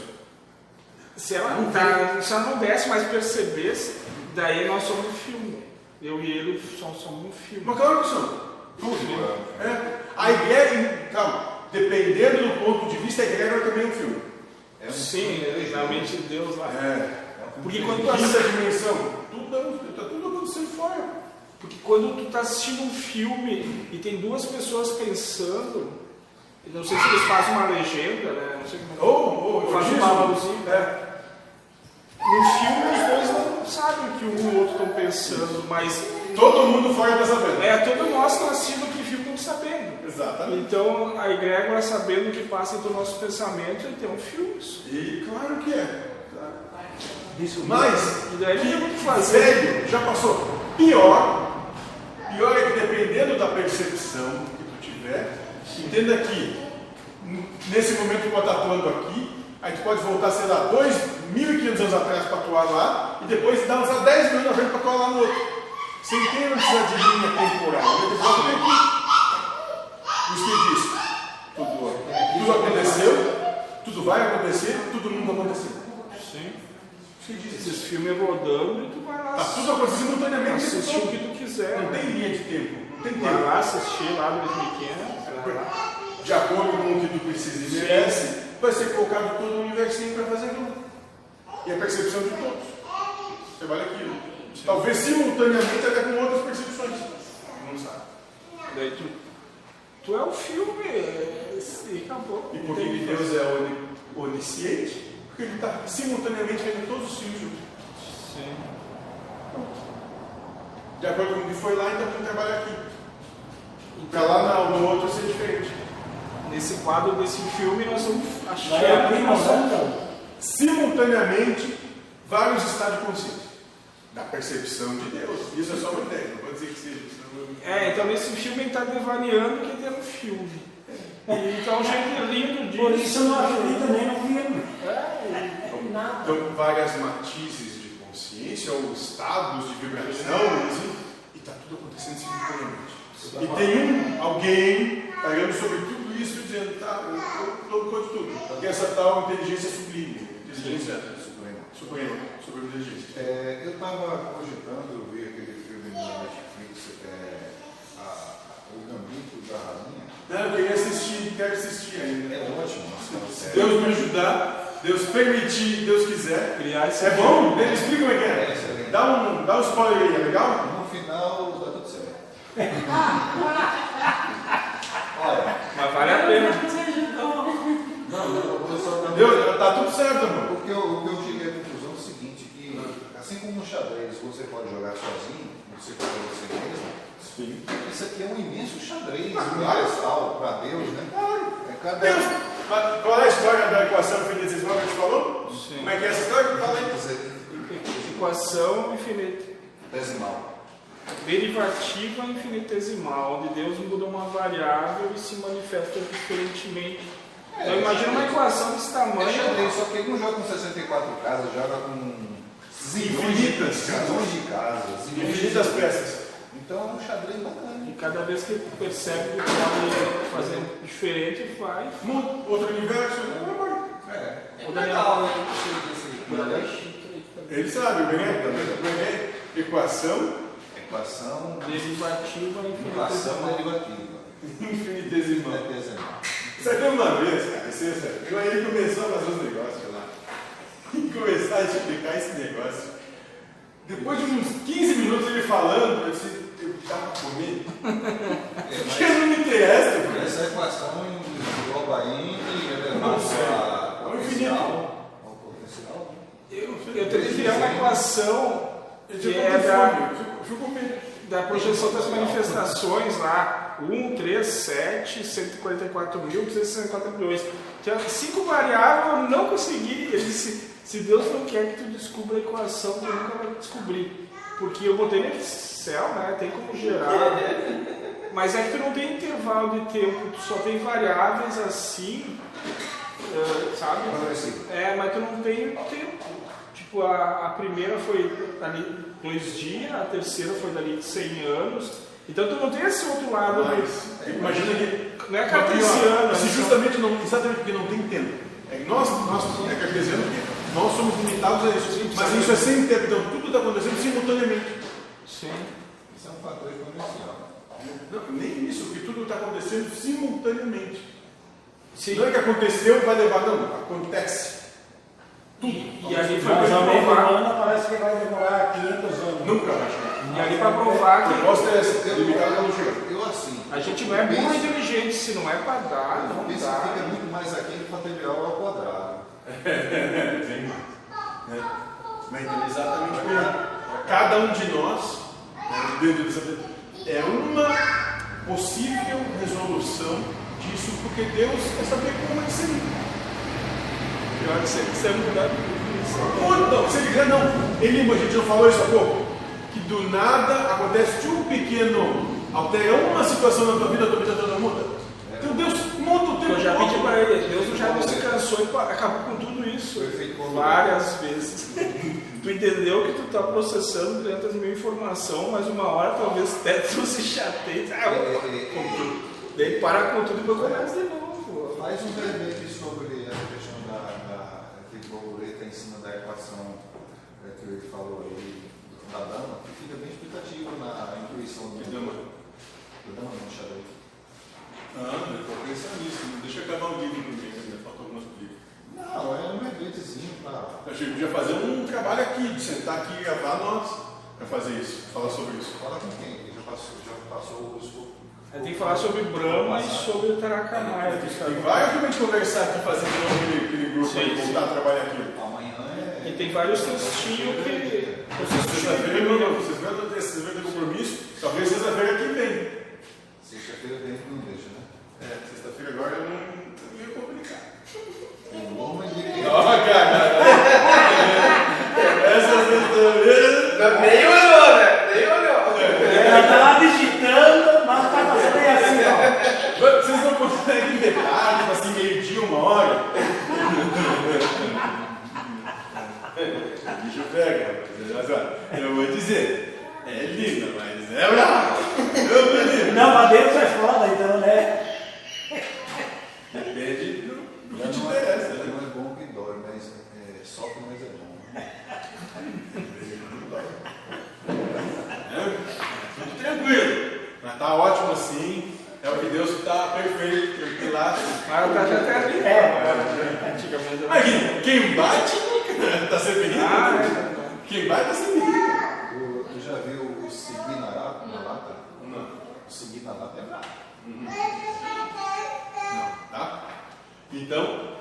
Speaker 2: se ela, não tá, se ela não desse, mas percebesse, daí nós somos um filme. Eu e ele somos, somos um filme.
Speaker 1: Mas claro que são. Tudo. É. A egrégora, calma, dependendo do ponto de vista, a egrégora também é um filme.
Speaker 4: É um
Speaker 2: Sim,
Speaker 4: filme,
Speaker 2: na mente de Deus lá.
Speaker 1: É.
Speaker 2: Porque quando tu
Speaker 1: Quinta dimensão, tudo está tudo acontecendo fora.
Speaker 2: Porque quando tu tá assistindo um filme e tem duas pessoas pensando, não sei se eles fazem uma legenda, né? Não sei como é.
Speaker 1: Ou, ou,
Speaker 2: Faz um
Speaker 1: disso,
Speaker 2: balãozinho.
Speaker 1: É.
Speaker 2: No filme os dois não sabem o que um e o outro estão pensando, mas
Speaker 1: Todo mundo fora está sabendo.
Speaker 2: é todo nós que estamos assistindo aquele filme estamos sabendo.
Speaker 1: Exatamente.
Speaker 2: Então a egrégora sabendo o que passa entre o nosso pensamento, ele tem um filme. isso.
Speaker 1: E claro que é. Mas,
Speaker 2: que
Speaker 1: velho, já passou. Pior, pior é que dependendo da percepção que tu tiver, entenda que nesse momento tu pode estar atuando aqui, aí tu pode voltar, sei lá, 2.500 anos atrás para atuar lá, e depois dar uns 10 mil anos na frente para atuar lá no outro. Sem ter necessidade de linha temporal. Bem aqui. Isso que disse. Tudo, tudo aconteceu, tudo vai acontecer, tudo nunca aconteceu.
Speaker 2: Sim.
Speaker 1: Ele disse.
Speaker 2: Esses filmes rodando e tu vai lá
Speaker 1: Tá tudo acontecendo simultaneamente.
Speaker 2: assistir o que tu quiser.
Speaker 1: Não tem linha de tempo. Não tem
Speaker 2: Vai
Speaker 1: tempo.
Speaker 2: lá assistir lá 2500, vai lá.
Speaker 1: De acordo com o que tu precisa e merece, vai ser colocado todo o universinho para fazer aquilo. E a percepção de todos. Você vale aquilo. Talvez simultaneamente até com outras percepções. Não sabe.
Speaker 2: Daí tu, tu é o filme é, e acabou.
Speaker 1: E por que que Deus é oni- onisciente? Porque ele está simultaneamente vendo todos os filmes juntos.
Speaker 2: Sim.
Speaker 1: De acordo com o que foi lá, então tem que trabalhar aqui. Para lá não, no outro ser diferente.
Speaker 2: Nesse quadro desse filme nós vamos achar
Speaker 5: Vai abrir
Speaker 2: que
Speaker 5: uma
Speaker 2: nós vamos-
Speaker 5: santa.
Speaker 1: simultaneamente vários estados de consciência. Da percepção de Deus. Isso é só uma ideia, não pode dizer que seja. senão
Speaker 2: É, então nesse filme ele está devaneando que tem um filme. Então, gente lindo disso.
Speaker 5: Por isso eu não acredito nem no filme.
Speaker 2: É,
Speaker 5: Nada.
Speaker 1: Então, várias matizes de consciência ou estados de vibração, assim, e está tudo acontecendo simultaneamente. E tem um, alguém, pegando sobre tudo isso e dizendo, tá, eu estou contra tudo. Que é essa tal inteligência sublime, inteligência
Speaker 4: Supremo.
Speaker 1: suprema, suprema inteligência.
Speaker 4: É, eu estava cogitando, eu vi aquele filme na Netflix, é, a- O Gambito da Rainha.
Speaker 1: Não, eu queria assistir, quero assistir ainda.
Speaker 4: É ótimo,
Speaker 1: Se. Deus me ajudar, Deus permitir, Deus quiser.
Speaker 2: criar esse
Speaker 1: É bom? Me explica como é que
Speaker 4: É
Speaker 1: é.
Speaker 4: excelente.
Speaker 1: Dá um, dá um spoiler aí, é legal?
Speaker 4: No final, dá tudo certo. Olha,
Speaker 2: Mas vale a pena.
Speaker 4: não, só
Speaker 1: Deus, tá tudo certo, amor.
Speaker 4: Porque eu, o que eu cheguei à conclusão é o seguinte, que assim como no xadrez você pode jogar sozinho, você contra você mesmo,
Speaker 1: Sim.
Speaker 4: isso aqui é um imenso xadrez
Speaker 1: Ah, claro.
Speaker 4: universal para Deus, né? É cada
Speaker 1: Deus, qual é a história da equação infinitesimal que a gente falou?
Speaker 2: Sim.
Speaker 1: Como é que é essa história? Fala aí.
Speaker 2: Equação infinita.
Speaker 4: decimal.
Speaker 2: Derivativa infinitesimal, onde Deus muda uma variável e se manifesta diferentemente.
Speaker 4: É,
Speaker 2: então imagina uma equação desse tamanho.
Speaker 4: xadrez, só que ele não joga com 64 casas, joga com
Speaker 1: Infinitas casas. Infinitas peças.
Speaker 4: Então é um xadrez bacana.
Speaker 2: E cada vez que percebe que pode fazer diferente, faz.
Speaker 1: Mundo, outro universo.
Speaker 4: É.
Speaker 3: É legal, né? Esse-
Speaker 1: Ele sabe, bem, bem, equação
Speaker 4: Equação,
Speaker 2: Derivativa
Speaker 4: equação
Speaker 2: infinitesimal.
Speaker 4: derivativa.
Speaker 1: infinitesimal.
Speaker 4: Infinitesimal.
Speaker 1: Sabe uma vez, cara, isso é sério, eu aí começou a fazer os negócios lá. E começar a explicar esse negócio. Depois de uns 15 minutos ele falando, eu disse, eu tava comigo.
Speaker 4: É,
Speaker 1: Porque não me interessa,
Speaker 4: mas essa equação engloba entre elevado
Speaker 1: Não sei.
Speaker 4: a
Speaker 1: É o infinito.
Speaker 4: potencial. Ao potencial.
Speaker 2: Eu, eu tentei criar uma equação
Speaker 1: Eu
Speaker 2: que é da,
Speaker 1: eu
Speaker 2: da projeção das manifestações lá, 1, 3, 7, 144.352. Tinha cinco variáveis, eu não consegui. Ele disse, se Deus não quer que tu descubra a equação, tu nunca vai descobrir. Porque eu botei no Excel, né? Tem como gerar. Mas é que tu não tem intervalo de tempo, tu só tem variáveis assim, eh, sabe?
Speaker 4: Progressivo.
Speaker 2: É, mas tu não tem tempo. Tipo, a, a primeira foi ali dois dias, a terceira foi dali 100 anos. Então tu não tem esse outro lado.
Speaker 1: Mas, imagina que.
Speaker 2: Não é cartesiano.
Speaker 1: Assim,
Speaker 2: né?
Speaker 1: justamente, não, exatamente porque não tem tempo. É nós, nós é cartesiano porque nós somos limitados a isso. Mas isso é sem tempo, então tudo está acontecendo simultaneamente.
Speaker 2: Sim.
Speaker 4: Isso é um fator exponencial.
Speaker 1: Não, nem isso, porque tudo está acontecendo simultaneamente.
Speaker 2: Sim.
Speaker 1: Não é que aconteceu vai levar, não, acontece. Tudo.
Speaker 2: E ali foi para provar.
Speaker 5: humana parece que vai demorar 500 anos.
Speaker 1: Nunca vai chegar.
Speaker 2: E ali para provar
Speaker 1: A
Speaker 2: que
Speaker 1: proposta é essa, limitada a não chegar.
Speaker 4: Eu assim.
Speaker 2: a gente não é
Speaker 4: penso-
Speaker 2: inteligente, se não é para dar, não
Speaker 4: Pensa que
Speaker 2: dá.
Speaker 4: fica muito mais aquele fatorial ao quadrado.
Speaker 1: Tem mais. Né? Mas então, exatamente por aí. Cada um de nós, né, é uma possível resolução disso, porque Deus quer saber como é que seria.
Speaker 2: Pior que você quiser mudar
Speaker 1: não, ele quiser, não. Ele, a gente não falou isso há pouco, que do nada acontece de um pequeno, altera uma situação na tua vida, a tua vida toda muda. Deus muda o tempo
Speaker 2: Eu já pedi para ele, Deus já não se cansou e acabou com tudo isso. Várias vezes. tu entendeu que tu está processando 300 mil informação, mas uma hora talvez até tu se chateie. Ah,
Speaker 4: É, é,
Speaker 2: Daí para com tudo e depois começa de novo.
Speaker 4: Faz um breve sobre a questão da, da aquele borboleta em cima da equação é, que ele falou aí da dama, que fica bem explicativo na intuição do
Speaker 1: Que dama?
Speaker 4: Da dama não, xadrez.
Speaker 1: Ah, eu estou pensando nisso. Deixa eu acabar o livro primeiro, ainda falta algumas livros.
Speaker 4: Não, é um verbetezinho para.
Speaker 1: A gente podia fazer um trabalho aqui, de sentar aqui e gravar nós para fazer isso, falar sobre isso.
Speaker 4: Fala com quem? Que já passou, já passou o escopo.
Speaker 2: Aí tem que falar sobre Brahma e sobre o Taracamaia.
Speaker 1: Tem vários que a gente conversar aqui, fazer de novo aquele, aquele grupo
Speaker 2: Sim,
Speaker 1: aí,
Speaker 2: sim.
Speaker 1: voltar a trabalhar aqui.
Speaker 4: Amanhã é.
Speaker 2: E tem vários textinhos que.
Speaker 1: Sexta-feira, não, vocês que sexta-feira tem compromisso? Talvez sexta-feira que vem.
Speaker 4: Sexta-feira dentro não deixa, né?
Speaker 1: É, sexta-feira agora eu não. não ia complicar.
Speaker 4: De
Speaker 1: Ó, cara! Essa sexta-feira.
Speaker 3: Nem olhou, né? Nem olhou.
Speaker 5: Ela tá lá digitando, mas tá fazendo aí assim, ó.
Speaker 1: Vocês não conseguem ver tarde, tipo assim, meio-dia, uma hora? Bicho pega, rapaz. Olha, Eu vou dizer, é linda, mas é brava.
Speaker 5: Não, mas Deus é foda, então, né?
Speaker 1: Que
Speaker 4: Não
Speaker 1: interessa.
Speaker 4: é, não é bom que dói, mas é, sofre, mas é bom.
Speaker 1: É, Tudo tranquilo. Mas tá ótimo assim. É o que Deus está perfeito, tranquilaço.
Speaker 2: Mas tá já até ali.
Speaker 5: É.
Speaker 1: Mas quem- bate tá sempre rindo.
Speaker 2: Ah, é.
Speaker 1: Quem bate tá sempre rindo.
Speaker 4: Tu, já viu o seguir na lata? Na lata?
Speaker 1: Não.
Speaker 4: O seguir na lata é brabo.
Speaker 1: Tá? Então,
Speaker 7: eu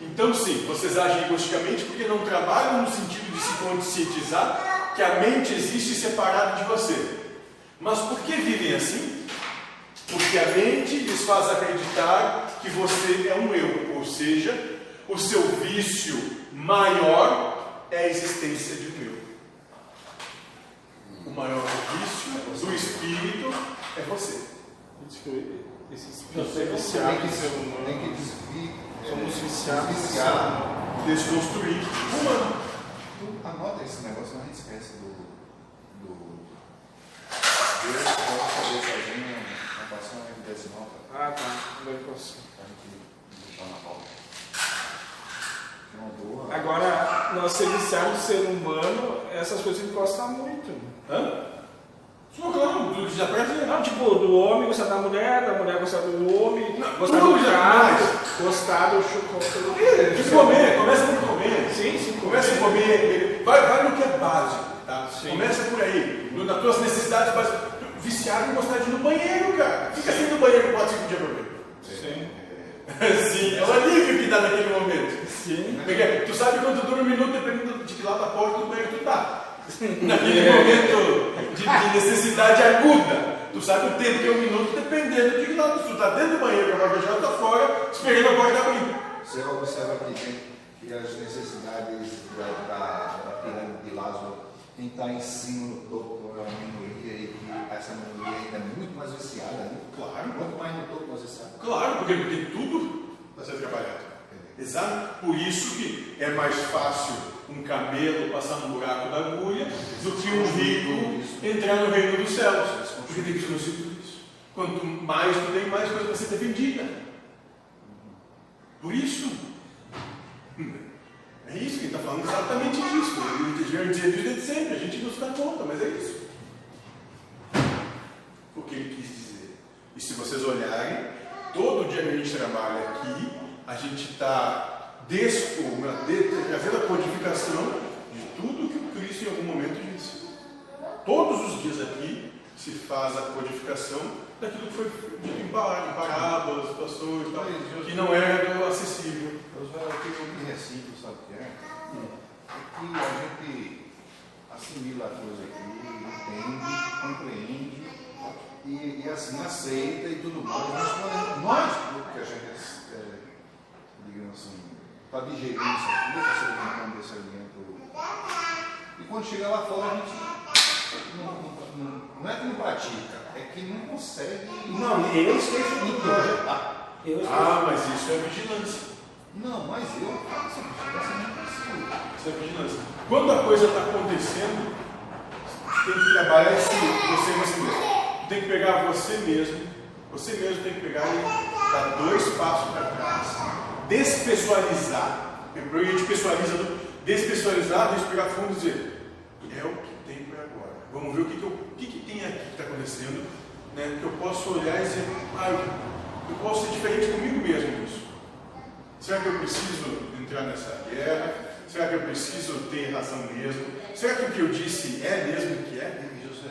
Speaker 1: então sim, vocês agem egoisticamente porque não trabalham no sentido de se conscientizar que a mente existe separada de você. Mas por que vivem assim? Porque a mente lhes faz acreditar que você é um eu, ou seja, o seu vício maior é a existência de um eu. O maior vício do espírito é você.
Speaker 2: Diz que Esse espírito
Speaker 5: Você
Speaker 2: é
Speaker 5: não
Speaker 2: viciado
Speaker 4: Tem
Speaker 2: em ser
Speaker 4: que,
Speaker 2: humano.
Speaker 4: tem que desvi,
Speaker 2: Somos
Speaker 4: é,
Speaker 2: viciados em ser
Speaker 4: desviciar.
Speaker 1: Desconstruir humano.
Speaker 4: Tu anota esse negócio, não a gente esquece do. do Deus pode fazer gente uma passão em decimal
Speaker 2: Ah, tá.
Speaker 4: Na. Que é uma boa.
Speaker 2: Agora, nós ser viciado em ser humano, essas coisas gosta muito.
Speaker 1: Hã? Claro, do desaparece.
Speaker 2: Não, tipo, do homem gostar da mulher, da mulher gostar do homem,
Speaker 1: Não,
Speaker 2: gostar do carro, gostar do chocolate.
Speaker 1: De comer, começa por comer.
Speaker 2: Sim, sim,
Speaker 1: Começa a comer, vai, vai no que é básico, tá?
Speaker 2: Sim.
Speaker 1: Começa por aí, no, nas tuas necessidades básicas. Viciado em gostar de ir no banheiro, cara. Fica assim no banheiro 4, 5 dias por mês.
Speaker 2: Sim.
Speaker 1: Sim, é o alívio que dá naquele momento.
Speaker 2: Sim.
Speaker 1: Porque tu sabe quando dura um minuto, dependendo de que lado da porta do banheiro tu tá. Naquele momento de, de necessidade aguda. Tu sabe o tempo que é um minuto, dependendo de que lado. Se tu tá dentro do banheiro, a porta fechada, tá fora, esperando a porta abrir.
Speaker 4: Você observa tem, que as necessidades da, da, da pirâmide de Lázaro, quem está em cima no topo é uma minoria e que essa minoria ainda é muito mais viciada. Né?
Speaker 1: Claro.
Speaker 4: Quanto mais no topo, mais viciada.
Speaker 1: Claro, porque tem tudo para ser trabalhado. Exato. Por isso que é mais fácil um camelo passar no buraco da agulha do que um rico entrar no reino dos céus. Porque tem que tudo isso. Quanto mais tu tem, mais coisa vai ser vendida. Por isso. É isso que ele está falando exatamente disso. Ele dizia desde sempre, a gente não se dá conta, mas é isso. O que ele quis dizer. E se vocês olharem, todo dia que a gente trabalha aqui, a gente está trazendo a codificação de tudo que o Cristo em algum momento disse. Todos os dias aqui se faz a codificação daquilo que foi dito em pará- em parábolas, situações, tal, que não do acessível.
Speaker 4: Velhos aqui eu me reciclo, sabe o que é? É que a gente assimila a coisa aqui, entende, compreende e, e assim aceita e tudo mais. Quando nós, porque a gente, é, digamos assim, para digerir isso aqui, para se alimentar desse alimento. E quando chega lá fora, a gente não, não, não, não é que não pratica, é que não consegue.
Speaker 5: Não, eu esqueço tudo.
Speaker 4: projetar.
Speaker 5: Eu esqueço.
Speaker 1: Ah, mas isso é vigilância.
Speaker 4: Não, mas eu faço vigilância não preciso.
Speaker 1: Isso é vigilância. Quando a coisa está acontecendo, tem que trabalhar esse você você mesmo. Tem que pegar você mesmo, você mesmo tem que pegar e dar dois passos para trás, despessoalizar. Primeiro a gente pessoaliza, despessoalizar, respirar fundo e dizer, é o que tem para agora. Vamos ver o que, que, eu, o que, que tem aqui que está acontecendo, né? que eu posso olhar e dizer, ah, eu, eu posso ser diferente comigo mesmo nisso. Será que eu preciso entrar nessa guerra? Será que eu preciso ter razão mesmo? Será que o que eu disse é mesmo o que é?
Speaker 4: José,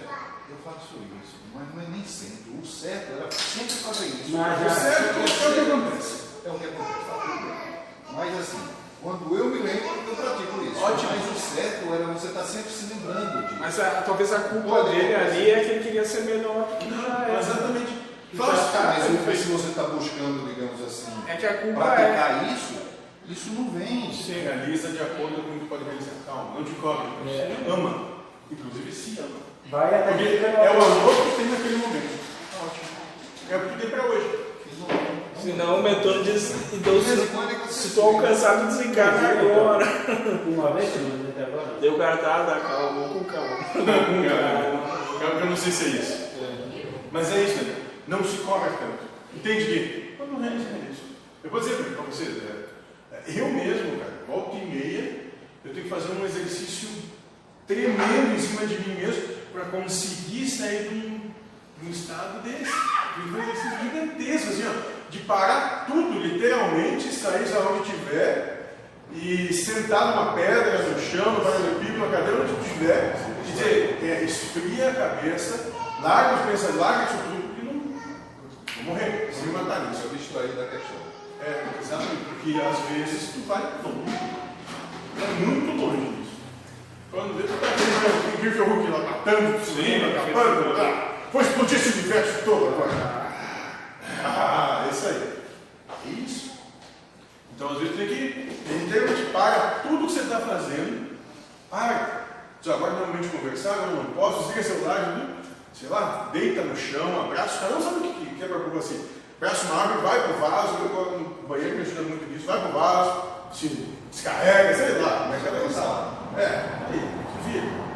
Speaker 4: eu faço isso, mas não é nem sempre. O certo era sempre fazer isso.
Speaker 5: Mas
Speaker 1: O certo é o que acontece.
Speaker 4: É o que acontece, tá. Mas assim, quando eu me lembro, eu pratico isso.
Speaker 1: Ótimo.
Speaker 4: Mas o certo era você estar sempre se lembrando disso.
Speaker 2: Mas a- talvez a culpa
Speaker 4: Pode
Speaker 2: dele ali é que ele queria ser melhor que
Speaker 1: Não,
Speaker 2: já é.
Speaker 1: exatamente. Faz
Speaker 4: mas se você está buscando, digamos assim,
Speaker 2: É que a culpa é.
Speaker 4: praticar isso, isso não vem.
Speaker 1: Você realiza de acordo com o que pode realizar. Calma, não te cobre.
Speaker 5: É.
Speaker 1: Ama. Inclusive se ama.
Speaker 5: Vai até
Speaker 1: é o amor que tem naquele momento. Tá ótimo. É o que tem para hoje.
Speaker 2: Senão o mentor diz, então se,
Speaker 4: é que
Speaker 2: se tu alcançado, desencarna agora.
Speaker 5: Uma vez que eu mandei até agora.
Speaker 2: Deu cartada, calma com calma.
Speaker 1: Eu não sei se é isso. Mas é isso, né? Não se cobra tanto. Entende que? Eu não realizo isso. Eu vou dizer para vocês, é, eu mesmo, cara, volta e meia, eu tenho que fazer um exercício tremendo em cima de mim mesmo para conseguir sair de um, de um estado desse. De um exercício gigantesco, assim, ó, de parar tudo, literalmente, sair de onde estiver e sentar numa pedra, no chão, no paralelepípedo, na cadeira, onde estiver, e dizer, é, esfria a cabeça, larga os pensamentos, larga isso tudo, e não vou morrer, vou me matar nisso.
Speaker 4: Isso distrair da questão.
Speaker 1: É, exatamente, porque às vezes tu vai longe, é muito longe disso. Quando vê, tu tá vendo o Hulk lá matando, destruindo, acabando, lá. Vou explodir esse universo todo agora. Ah, é isso aí. É isso. Então, às vezes, tem que literalmente para tudo que você está fazendo. Para. Diz, agora não é momento de conversar, agora não posso, desliga celular, né? sei lá, deita no chão, abraça. Cada um sabe o que, que quebra por assim. Abraça uma árvore, vai pro vaso, eu no banheiro me ajuda muito nisso, vai pro vaso, se descarrega, sei lá, mas cada um sabe. É, aí, se vira.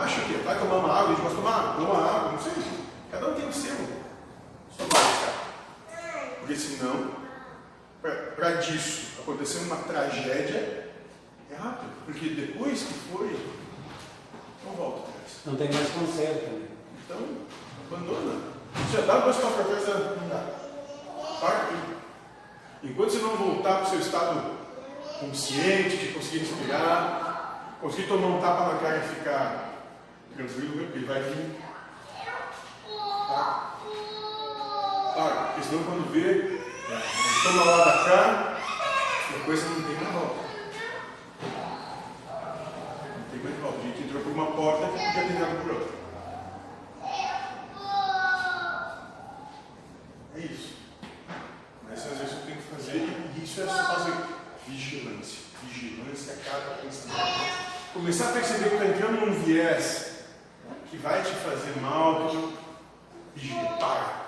Speaker 1: Acha que vai tomar uma água, a gente gosta de tomar água, toma água, não sei. Cada um tem o seu. Só vai, cara. Porque senão, para disso acontecer uma tragédia, é rápido. Porque depois que foi, não volta atrás.
Speaker 5: Não tem mais conserto. né?
Speaker 1: Então, abandona. Já dá dois para trás, não dá. Para tudo. Enquanto você não voltar para o seu estado consciente, de conseguir respirar, conseguir tomar um tapa na cara e ficar tranquilo, ele vai vir. Tá? Para, porque senão quando vê, toma lá da cara, depois você não tem mais volta. Não tem mais volta. A gente entrou por uma porta que podia ter entrado por outra. É isso. Mas às vezes eu tenho que fazer, e isso é só fazer vigilância. Vigilância a cada pensamento. Começar a perceber que está entrando num viés que vai te fazer mal, que para.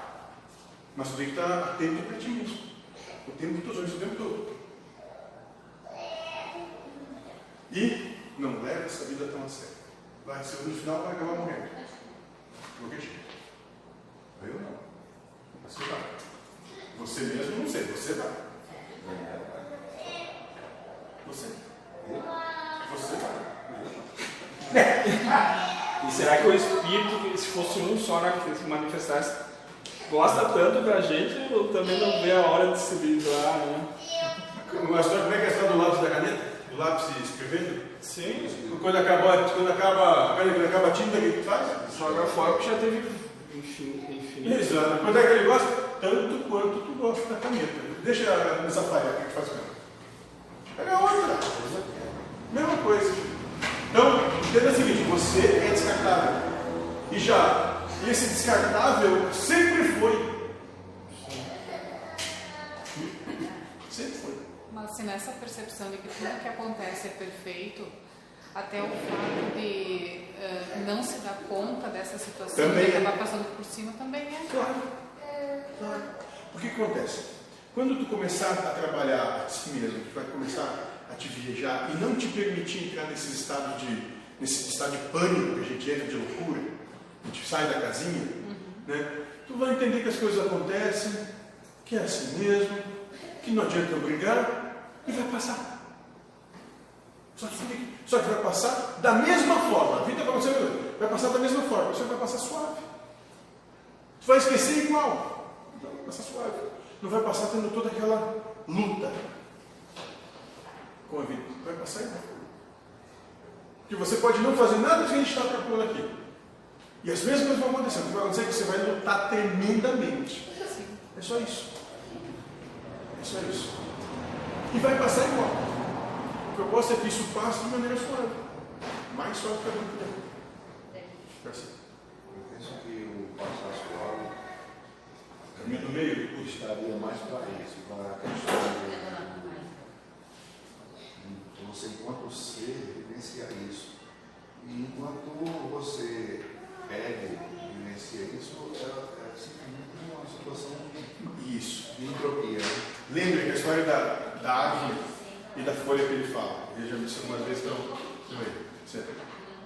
Speaker 1: Mas tu tem que estar atento para ti mesmo. O tempo todo, o tempo todo. E não leva essa vida tão a sério. Vai, ser no final vai acabar morrendo. Qualquer jeito. Eu não. Você vai. Você mesmo não sei, você vai. Você. Você vai.
Speaker 2: E será que o espírito, se fosse um só, né, que se manifestasse, gosta tanto da gente também não vê a hora de se livrar, né?
Speaker 1: História, como é que é a história do lápis da caneta? Do lápis escrevendo?
Speaker 2: Sim,
Speaker 1: Quando acaba, quando acaba, quando acaba a tinta, o que tu faz?
Speaker 2: joga fora porque já teve enfim, infinito.
Speaker 1: Exato. Quando é que ele gosta? Tanto quanto tu gosta da caneta. Deixa nessa falha que tu faz com ela. Pega outra. Mesma coisa. Então, entenda o seguinte, você é descartável. E já, esse descartável sempre foi. Sempre foi.
Speaker 6: Mas se nessa percepção de que tudo que acontece é perfeito, até o fato de eh, não se dar conta dessa situação
Speaker 1: Também
Speaker 6: e
Speaker 1: é.
Speaker 6: acabar passando por cima também é.
Speaker 1: Claro. Claro. O que acontece? Quando tu começar a trabalhar a ti mesmo, tu vai começar a te viajar e não te permitir entrar nesse estado de, nesse estado de pânico que a gente entra de loucura, gente sai da casinha, né? tu vai entender que as coisas acontecem, que é assim mesmo, que não adianta eu brigar e vai passar. Só que, só que vai passar da mesma forma. A vida vai acontecer, vai passar da mesma forma, você vai passar suave. Tu vai esquecer igual. Então, vai passar suave. Não vai passar tendo toda aquela luta com a vida. Vai passar igual. Porque você pode não fazer nada que a gente está propondo aqui. E as mesmas coisas vão acontecer. O que vai acontecer é que você vai lutar tremendamente. É só isso. É só isso. E vai passar igual. O propósito é que isso passe de maneira suave. Mais suave que a vida puder. Fica assim.
Speaker 4: Eu penso que o passar suave
Speaker 1: Caminho do meio.
Speaker 4: estaria mais para isso, para a questão de você, enquanto ser, vivenciar isso. E enquanto você ego vivencia isso, é, é simplesmente uma situação
Speaker 1: Isso.
Speaker 4: de entropia. né?
Speaker 1: Lembre que a história da, da árvore e da folha que ele fala. Ele já disse algumas vezes, então?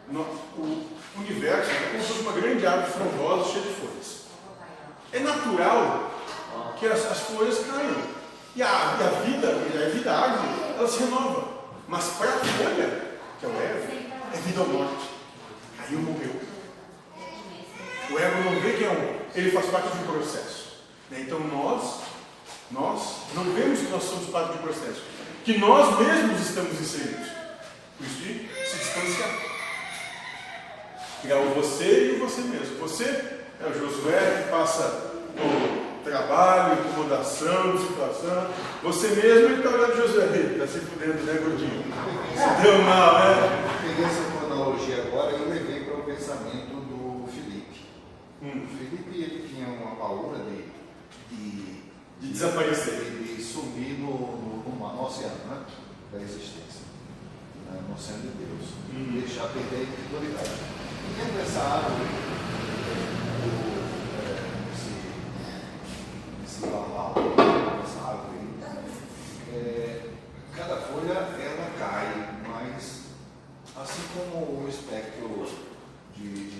Speaker 1: No, o universo é como se fosse uma grande árvore frondosa cheia de folhas. É natural que as, as folhas caiam. E a, e a vida, a vida da árvore, ela se renova. Mas para a folha, que é o ego, é vida ou morte. Caiu, morreu. O ego não vê que é um, ele faz parte de um processo. né? Então nós, nós não vemos que nós somos parte de um processo. Que nós mesmos estamos inseridos. Por isso de se distanciar. É o você e o você mesmo. Você é o Josué que passa por trabalho, incomodação, situação. Você mesmo ele está olhando Josué, está se fudendo, né, gordinho? Se deu mal, né?
Speaker 4: Peguei essa analogia agora e levei para o pensamento.
Speaker 1: Hum.
Speaker 4: O Felipe ele tinha uma paura de, de,
Speaker 1: De desaparecer.
Speaker 4: de, de sumir no, no, no, no oceano né, da existência, né, no oceano de Deus,
Speaker 1: Hum.
Speaker 4: e deixar perder a individualidade. E dentro dessa árvore, do, é, esse, esse essa árvore, é, cada folha ela cai, mas assim como o espectro de, de,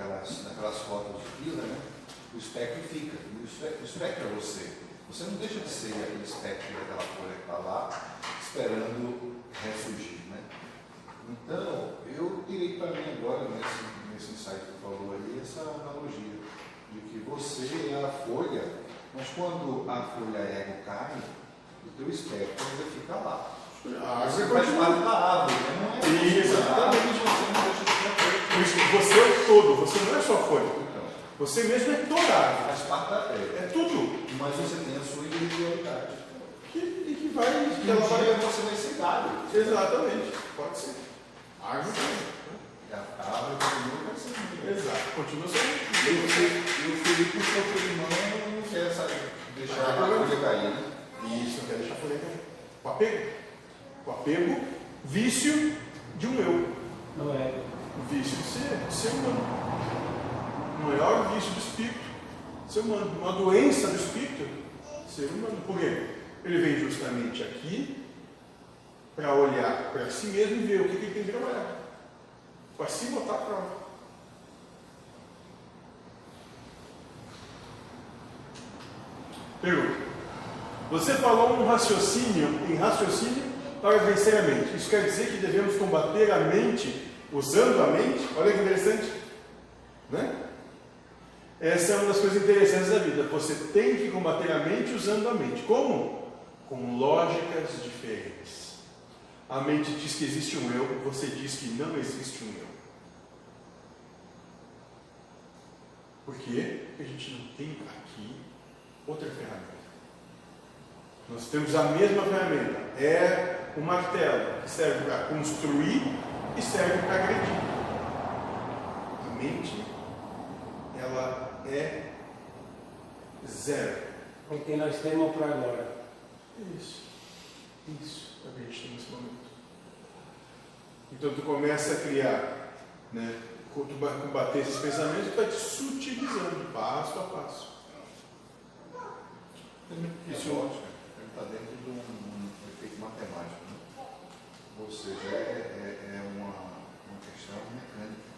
Speaker 4: daquelas, daquelas fotos de Vila, né? o espectro fica. O espectro, o espectro é você. Você não deixa de ser aquele espectro daquela folha que está lá, esperando ressurgir. Né? Então, eu tirei para mim agora, nesse, nesse insight que falou aí, essa analogia de que você é a folha, mas quando a folha ego cai, o teu espectro ainda fica lá.
Speaker 1: A
Speaker 4: Você faz parte da árvore, né? não é
Speaker 1: Isso.
Speaker 4: Exatamente, você não deixa de ser
Speaker 1: você é o todo, você não é só folha.
Speaker 4: Então,
Speaker 1: Você mesmo é toda a árvore.
Speaker 4: faz parte da terra.
Speaker 1: É tudo.
Speaker 4: Mas você tem a sua individualidade.
Speaker 1: Que, e que vai. Que ela vai
Speaker 4: você vai ser dado.
Speaker 1: Exatamente. Pode ser. A árvore
Speaker 4: E a árvore continua crescendo.
Speaker 1: Exato. Continua sendo.
Speaker 4: e o Felipe, o seu irmão, não quer saber, deixar a folha cair, né?
Speaker 1: Isso, não quer deixar a folha cair. O apego. O apego, vício de um eu.
Speaker 5: Não é.
Speaker 1: O vício de ser, de ser humano. O maior vício do espírito, ser humano. Uma doença do espírito, ser humano. Por quê? Ele vem justamente aqui para olhar para si mesmo e ver o que, que ele tem que trabalhar. Para se botar à prova. Pergunta. Você falou um raciocínio em raciocínio para vencer a mente. Isso quer dizer que devemos combater a mente usando a mente? Olha que interessante. Né? Essa é uma das coisas interessantes da vida. Você tem que combater a mente usando a mente. Como? Com lógicas diferentes. A mente diz que existe um eu, você diz que não existe um eu. Por quê? Porque a gente não tem aqui outra ferramenta. Nós temos a mesma ferramenta. É o martelo, que serve para construir e serve para agredir. A mente, ela é zero.
Speaker 5: O que nós temos para agora.
Speaker 1: Isso. Isso a gente tem nesse momento. Então tu começa a criar, né? Tu vai combater esses pensamentos, tu vai te sutilizando, passo a passo.
Speaker 4: Isso é ótimo. Ele está dentro de um efeito matemático. Ou seja, é, é, é uma, uma questão mecânica.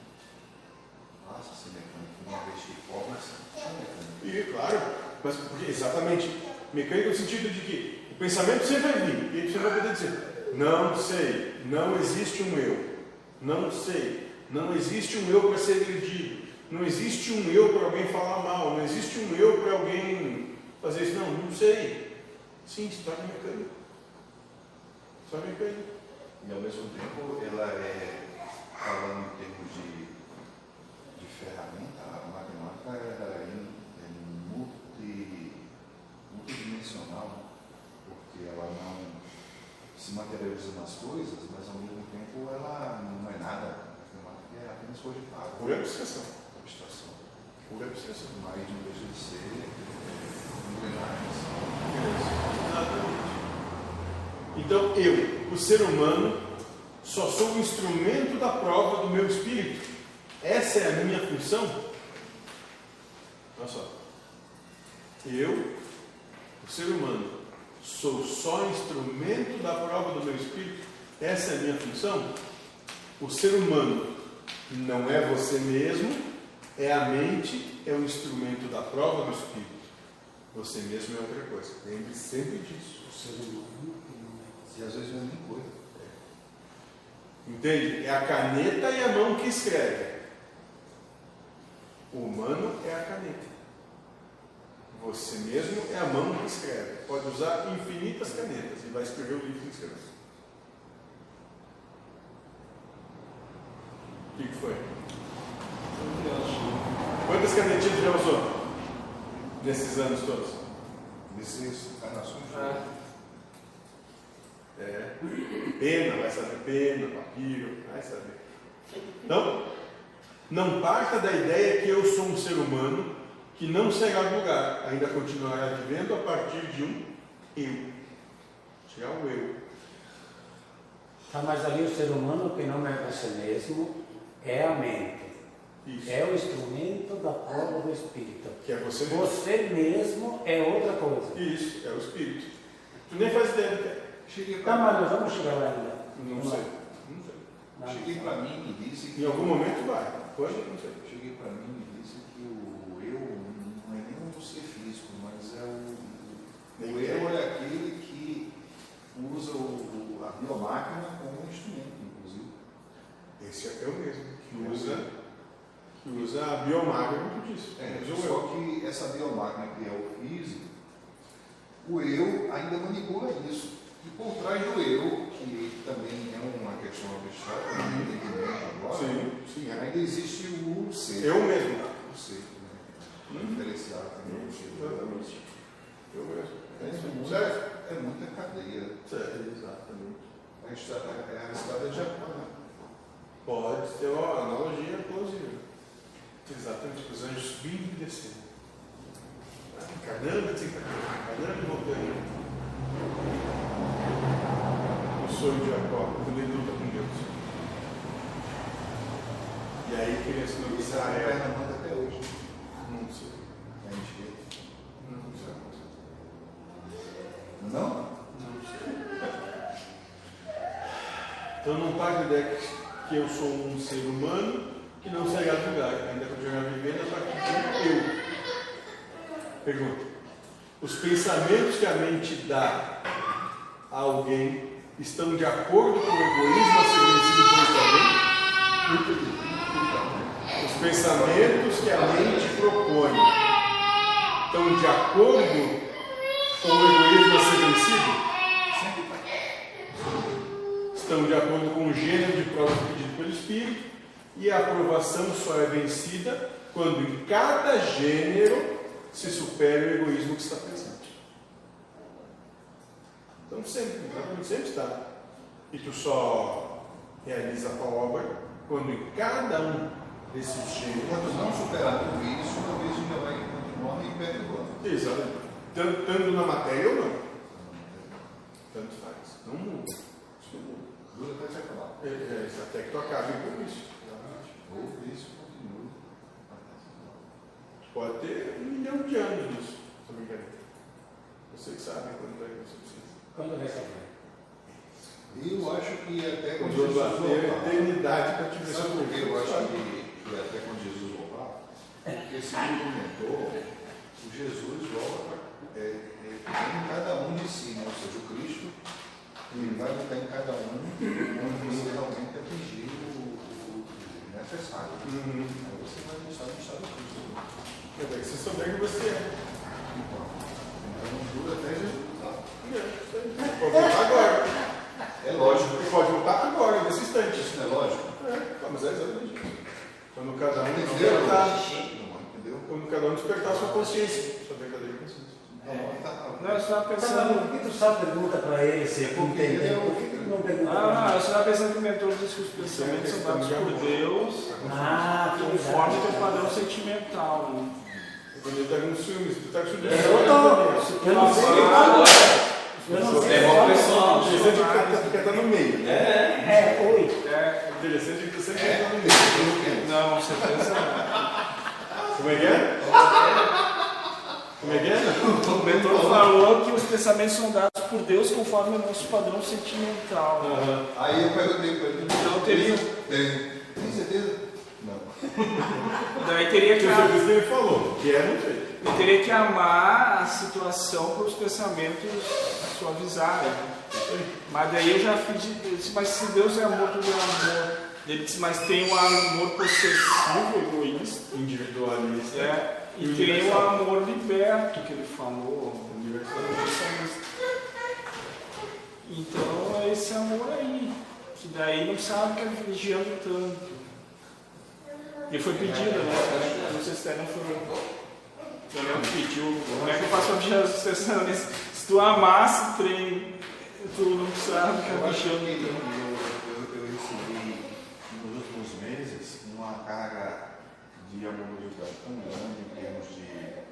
Speaker 4: Passa a ser mecânica. Uma vez que forma, é mecânica.
Speaker 1: E claro, mas porque, exatamente, mecânico no sentido de que o pensamento sempre vai vir, e você vai poder dizer, não sei, não existe um eu, não sei, não existe um eu para ser agredido, não existe um eu para alguém falar mal, não existe um eu para alguém fazer isso, não, não sei. Sim, se torna mecânico. Torna mecânico.
Speaker 4: E ao mesmo tempo, ela é, falando em termos de, de ferramenta, a matemática é, é multi, multidimensional, né? porque ela não se materializa nas coisas, mas ao mesmo tempo ela não é nada. A matemática é apenas cogitada,
Speaker 1: Pura abstração.
Speaker 4: abstração.
Speaker 1: Pura abstração.
Speaker 4: Mas não deixa de ser engrenagens.
Speaker 1: Então eu, o ser humano, só sou um instrumento da prova do meu espírito. Essa é a minha função. Olha só. Eu, o ser humano, sou só instrumento da prova do meu espírito. Essa é a minha função. O ser humano não é você mesmo, é a mente, é o instrumento da prova do espírito. Você mesmo é outra coisa. Lembre sempre disso.
Speaker 5: O ser humano.
Speaker 4: E às vezes não é nem coisa.
Speaker 1: Entende? É a caneta e a mão que escreve. O humano é a caneta. Você mesmo é a mão que escreve. Pode usar infinitas canetas e vai escrever o livro que escreve. O que, que foi? Quantas canetinhas já usou? Nesses anos todos?
Speaker 4: Nesses encarnações.
Speaker 2: Ah.
Speaker 1: É. Pena, vai saber pena, papiro, vai saber. Então, Não parta da ideia que eu sou um ser humano que não será do lugar, ainda continuará vivendo a partir de um eu. Será o eu.
Speaker 5: Tá, mas ali o ser humano que não é você mesmo é a mente.
Speaker 1: Isso.
Speaker 5: É o instrumento da prova do Espírito.
Speaker 1: Que é você mesmo.
Speaker 5: Você mesmo é outra coisa.
Speaker 1: Isso, é o espírito. Tu nem faz ideia do que é.
Speaker 4: Cheguei
Speaker 5: Tá, mas nós vamos chegar lá ainda.
Speaker 1: Não sei. Não sei.
Speaker 5: Não.
Speaker 4: cheguei para mim e disse que
Speaker 1: Em algum momento vai. Quando? Não sei.
Speaker 4: cheguei para mim e disse que o eu não é nem um ser físico, mas é o, o eu é aquele que usa o, o- a biomáquina como instrumento, inclusive.
Speaker 1: Esse é eu mesmo. Que usa, que usa a biomáquina, como tu disse.
Speaker 4: É,
Speaker 1: o
Speaker 4: só
Speaker 1: eu.
Speaker 4: que essa biomáquina que é o físico, o eu ainda manipula isso. E por trás do eu, que também é uma questão abstrata, não tem entendimento agora,
Speaker 1: Sim, sim. é.
Speaker 4: ainda existe o ser.
Speaker 1: Eu mesmo.
Speaker 4: O ser, né? Diferenciado também.
Speaker 1: Exatamente. Eu mesmo.
Speaker 4: É, muito-
Speaker 1: Certo?
Speaker 4: é muita cadeia.
Speaker 1: Certo, exatamente.
Speaker 4: A estrada, é a estrada de Japão, né?
Speaker 1: Pode ter uma analogia plausível. Exatamente, os anjos subindo e e desencarnando, encarnando e voltando. O sonho de Jacó, quando ele luta com Deus. E aí queria se no
Speaker 4: Isso é a
Speaker 1: Israel.
Speaker 4: Pernambuco até hoje.
Speaker 1: Não sei.
Speaker 4: A gente
Speaker 1: Não sei.
Speaker 4: Não?
Speaker 1: Não sei. Então não parte da ideia que que eu sou um ser humano que não sairá do lugar, ainda continuará vivendo a partir de eu. Pergunta. Os pensamentos que a mente dá a alguém estão de acordo com o egoísmo a ser vencido por alguém? Os pensamentos que a mente propõe estão de acordo com o egoísmo a ser vencido? estão de acordo com o gênero de prova pedido pelo Espírito, e a aprovação só é vencida quando em cada gênero se supera o egoísmo que está presente. Então sempre, exatamente, sempre está. E tu só realiza a tua obra quando em cada um desses gêneros.
Speaker 4: Enquanto não superar tudo isso, talvez ainda vai continuar me perturbando.
Speaker 1: Exatamente. Tanto, tanto na matéria ou não. Tanto faz. Não muda. Isso não muda.
Speaker 4: Dura até se acabar.
Speaker 1: É, é, até que tu acabe com isso.
Speaker 4: Ou isso.
Speaker 1: Pode ter um milhão de anos nisso, essa brincadeira. Vocês sabem quando vai que você precisa.
Speaker 5: Quando vai saber?
Speaker 4: Eu acho que até quando Jesus voltar.
Speaker 1: eternidade para te ver
Speaker 4: Sabe por que eu acho que, que até quando Jesus voltar? Porque segundo comentou, o Jesus volta é, é, em cada um de si, né? ou seja, o Cristo, ele vai botar em cada um onde você realmente atingir o, o- o necessário.
Speaker 1: Uhum.
Speaker 4: Aí você vai mostrar no estado do Cristo. Né?
Speaker 1: Quer dizer, que você souber que você é.
Speaker 4: Então, então dura até Jesus voltar.
Speaker 1: Pode voltar agora.
Speaker 4: É lógico.
Speaker 1: E pode voltar agora, nesse instante.
Speaker 4: Isso não é lógico?
Speaker 1: É, mas é exatamente isso. Quando cada um
Speaker 4: Entendeu?
Speaker 1: despertar,
Speaker 4: Entendeu?
Speaker 1: quando cada um despertar a sua consciência, sua verdadeira consciência.
Speaker 4: Então, tá-
Speaker 2: Não, eu estava
Speaker 5: Tá,
Speaker 2: pensando.
Speaker 5: por que tu só pergunta para ele se
Speaker 4: Porque
Speaker 5: entendeu?
Speaker 4: ele é o-
Speaker 5: Por que tu não pergunta
Speaker 2: Ah, não, eu estava pensando que o mentor disse que os pensamentos são dados por Deus
Speaker 5: Ah,
Speaker 2: conforme o teu padrão sentimental. Né?
Speaker 1: Quando ele está com ciúmes, tu está com ciúmes.
Speaker 5: Eu tô. Eu não sei
Speaker 3: Agora,
Speaker 5: Eu não sei.
Speaker 3: levou o pessoal.
Speaker 1: O interessante é que tu quer estar no meio.
Speaker 5: É, oi.
Speaker 2: É,
Speaker 1: O interessante é que tu sempre quer estar no meio.
Speaker 2: não, certeza não.
Speaker 1: Como é que é? Como é que é?
Speaker 2: O mentor falou que os pensamentos são dados por Deus conforme o nosso padrão sentimental.
Speaker 4: Aí eu perguntei para ele.
Speaker 2: Então teria,
Speaker 4: Tem. Tem certeza?
Speaker 2: Daí teria que,
Speaker 1: serviço ele falou, que é sei.
Speaker 2: ele teria que amar a situação para os pensamentos suavizarem. Mas daí eu já fiz, eu disse, mas se Deus é amor, tudo é amor. Ele disse, mas tem o amor possessivo, egoísta,
Speaker 1: Individualista.
Speaker 2: é, e tem o amor liberto que ele falou, universalista. Então é esse amor aí, que daí não sabe que é vigiando tanto. E foi pedido, né? Não sei se até não foi. Eu não pediu. Como é que eu faço pra vigiar os pensamentos? Se tu amasse o trem, tu não sabe que
Speaker 4: Eu
Speaker 2: é
Speaker 4: acho que eu, eu, eu, recebi nos últimos meses uma carga de harmonia tão grande em termos de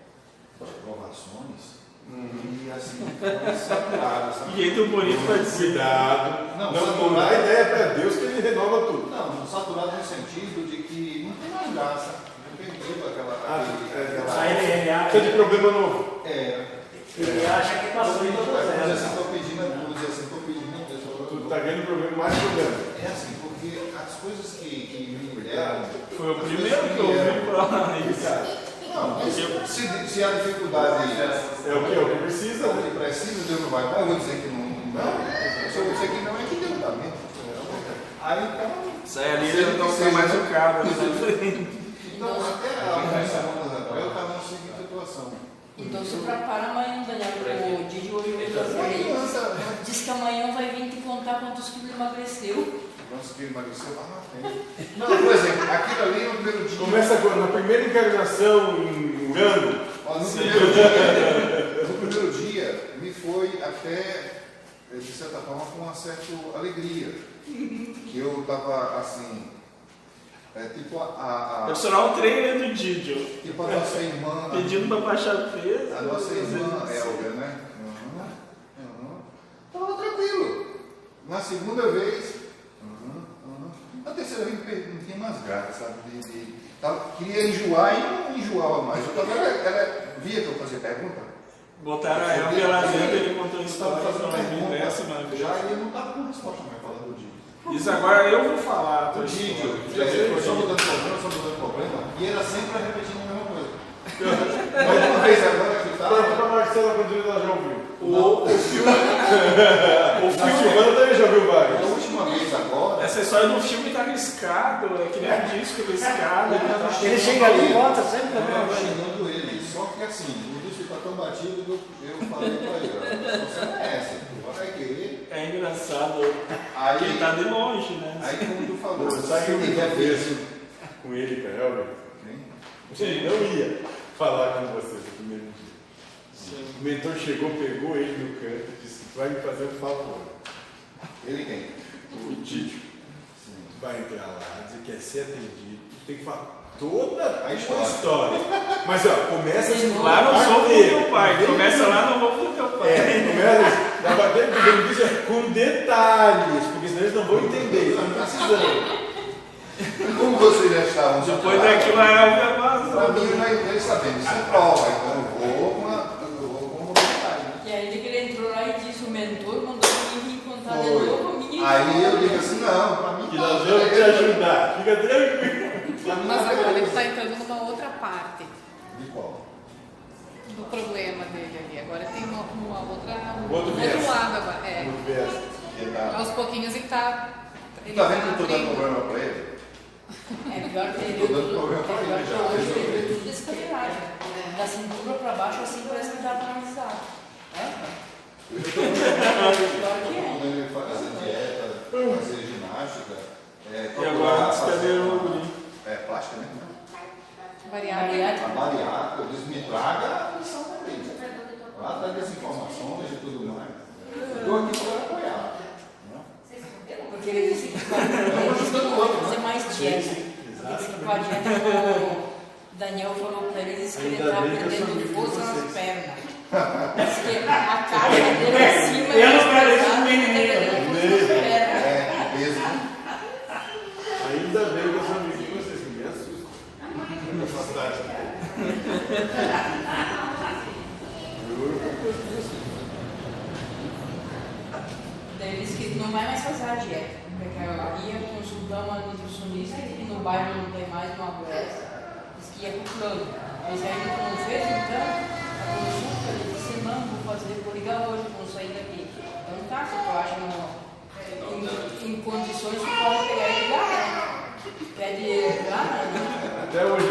Speaker 4: provações. E assim, foi saturado, sabe?
Speaker 2: E entra o bonito pra dizer.
Speaker 1: Cuidado.
Speaker 4: Não,
Speaker 1: Não, não
Speaker 4: não-
Speaker 1: dá ideia para Deus que ele renova tudo.
Speaker 4: Não, saturado no sentido de que não tem mais graça. Não perdido aquela.
Speaker 1: Ah, é,
Speaker 4: aquela-
Speaker 5: Aí ele, ele acha,
Speaker 1: de problema novo.
Speaker 4: É.
Speaker 5: ele acha que passou em todas
Speaker 4: assim,
Speaker 5: elas.
Speaker 4: estou pedindo, vou dizer assim, estou pedindo, Deus, eu
Speaker 1: Tu
Speaker 4: tô-
Speaker 1: tá ganhando problema, mais problema.
Speaker 4: É assim, porque as coisas que, que me deram.
Speaker 2: Foi o primeiro que eu ouvi falar isso.
Speaker 4: Não, mas se, se a dificuldade
Speaker 1: É o que? É o que precisa,
Speaker 4: é o
Speaker 1: né?
Speaker 4: que precisa, Deus não vai dar, eu vou dizer que não. Não, se eu dizer que não é que Deus dá mesmo. Aí então.
Speaker 2: Sai ali e não
Speaker 4: seja,
Speaker 2: mais
Speaker 4: né?
Speaker 2: o cabo.
Speaker 4: Então, até a segunda Rafael estava na seguinte situação.
Speaker 7: Então se prepara amanhã, Daniel, o Didi hoje veio fazer
Speaker 4: Não
Speaker 7: aí.
Speaker 4: adianta,
Speaker 7: Diz que amanhã vai vir te contar quantos quilos emagreceu.
Speaker 4: Nossa, que emagreceu, ah, tem. Não, por exemplo, aquilo ali no primeiro dia.
Speaker 1: Começa quando? Na primeira encarnação em Urano.
Speaker 4: Ó, no primeiro dia, no primeiro dia, me foi até, de certa forma, com uma certa alegria. Que eu estava assim, é, tipo a, a,
Speaker 2: Personal trainer do Didio.
Speaker 4: tipo a nossa irmã,
Speaker 2: Pedindo pra baixar peso.
Speaker 4: a nossa irmã Elga, né? Uhum, uhum. Tava tranquilo. Na segunda vez, uhum, uhum. na terceira vez não tinha mais graça, sabe? De, de- tava- queria enjoar e não enjoava mais. Eu tava, via que eu fazia pergunta.
Speaker 2: Botaram a Elvia lá dentro, ele contou
Speaker 4: Eu
Speaker 2: isso
Speaker 4: estava
Speaker 2: pra
Speaker 4: fazendo
Speaker 2: mim
Speaker 4: pergunta
Speaker 2: décima vez.
Speaker 4: já e eu não estava com resposta mais.
Speaker 2: Isso agora eu vou falar.
Speaker 4: O
Speaker 2: tô
Speaker 4: Didi,
Speaker 2: dizendo.
Speaker 4: já sei, só mudando problema, só mudando problema, e era sempre repetindo a mesma coisa. Mas uma vez agora que
Speaker 1: Fala
Speaker 4: estava.
Speaker 1: pra Marcela quando ela já ouviu.
Speaker 2: O, o filme.
Speaker 1: O Silvano também já ouviu
Speaker 4: A
Speaker 1: vários.
Speaker 4: última vez agora.
Speaker 2: Essa história do filme tá riscado, é que nem um disco riscado. Ele tá
Speaker 5: Ele chega ali e volta sempre
Speaker 4: estava xingando ele, só que assim, tão batido que eu, eu falei para ele, ó, você não é essa, tu vai querer.
Speaker 2: É engraçado. Ele
Speaker 4: Aí,
Speaker 2: tá de longe, né?
Speaker 4: aí como tu falou,
Speaker 1: Sabe que eu me confesso com ele, cara, Elber? Ele não ia falar com você no primeiro dia. O mentor chegou, pegou ele no canto e disse: Tu vai me fazer um favor.
Speaker 4: Ele quem?
Speaker 1: O Tídio vai entrar lá, dizer que quer ser atendido, tu tem que falar toda a história.
Speaker 4: história.
Speaker 1: história. Mas ó, começa assim.
Speaker 2: Lá no sofro do
Speaker 1: dele.
Speaker 2: teu pai. Começa lá no roubo do teu pai.
Speaker 1: É, começa da bateria do benefício é com detalhes, porque senão eles não vão entender, eles estão precisando.
Speaker 4: Como vocês já estavam
Speaker 2: Depois daquilo a Elvia
Speaker 4: Para
Speaker 2: vazou.
Speaker 4: mim, já entrei sabendo, isso é prova, então eu vou com uma, eu vou com uma vontade. né?
Speaker 7: E ainda que ele entrou lá e disse, o mentor mandou vir contar de novo a minha
Speaker 4: Aí eu digo assim, não, para mim
Speaker 1: Que
Speaker 4: tá,
Speaker 1: nós vamos te ajudar, fica tranquilo.
Speaker 6: Mas
Speaker 4: tá
Speaker 6: agora ele está entrando numa outra parte
Speaker 4: De qual?
Speaker 6: do problema dele ali. Agora tem uma, uma outra, um
Speaker 1: Outro
Speaker 6: outro lado agora. É.
Speaker 4: Que tá-
Speaker 6: Aos pouquinhos ele está.
Speaker 4: Tu tá vendo que eu tô dando problema para ele?
Speaker 7: É pior que ele viu
Speaker 4: dando
Speaker 7: tudo,
Speaker 4: problema
Speaker 7: pior
Speaker 4: ele
Speaker 7: que
Speaker 4: já.
Speaker 7: hoje ele viu tudo descaminhado. Da cintura pra baixo, assim, parece que dá pra analisar. É? Pior que é.
Speaker 4: Quando ele fazer dieta, fazer ginástica, é,
Speaker 2: E agora
Speaker 4: procurar fazer
Speaker 2: descadeiram o
Speaker 4: uma-
Speaker 2: guri.
Speaker 4: É plástica, né?
Speaker 6: Variável.
Speaker 4: A
Speaker 7: Bariátrica.
Speaker 4: disse, me traga a missão também. Lá traga as informações e tudo mais. Estou aqui para apoiar. né?
Speaker 7: Porque ele disse que fazer mais dieta. Ele disse que com a dieta o Daniel falou pra ele disse que ele tá
Speaker 1: sou
Speaker 7: perdendo força nas pernas. Disse que a carga dele acima
Speaker 2: Eu não
Speaker 7: das
Speaker 2: quero menino.
Speaker 7: ele tá perdendo força nas pernas.
Speaker 4: É, peso, né?
Speaker 1: Ainda bem que eu sou amigo de vocês, que me assustam. Fica afastado.
Speaker 7: Daí ele disse que não vai mais fazer a dieta. Porque eu ia consultar uma nutricionista que no bairro não tem mais uma abraça. Disse que ia pro plano. Mas aí não fez, então, a consulta, ele disse, não, vou fazer, vou ligar hoje, vou sair daqui. Então tá, se tu acha em, em condições, tu pode pegar e ligar, né? Pede ligar, né?
Speaker 1: Até hoje.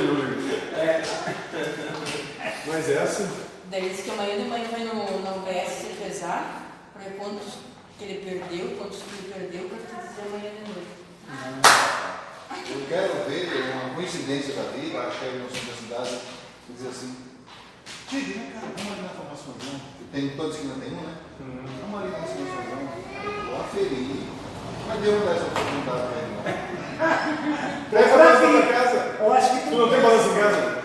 Speaker 1: Mas é assim.
Speaker 7: Daí ele disse que amanhã de manhã vai no, na UBS se pesar, para ver quantos que ele perdeu, quantos que ele perdeu, para te dizer amanhã de noite.
Speaker 4: Eu quero ver uma coincidência da vida, achei ele no centro da cidade e dizer assim, Didi, né, cara, vamos ali na formaçãozão. Tem todos que não tem um, né? Vamos ali na formaçãozão. Vou aferir. Mas deu uma dessa oportunidade pra ele, não.
Speaker 1: Presta atenção na casa.
Speaker 5: Eu acho que
Speaker 1: Tu não tem balança em casa?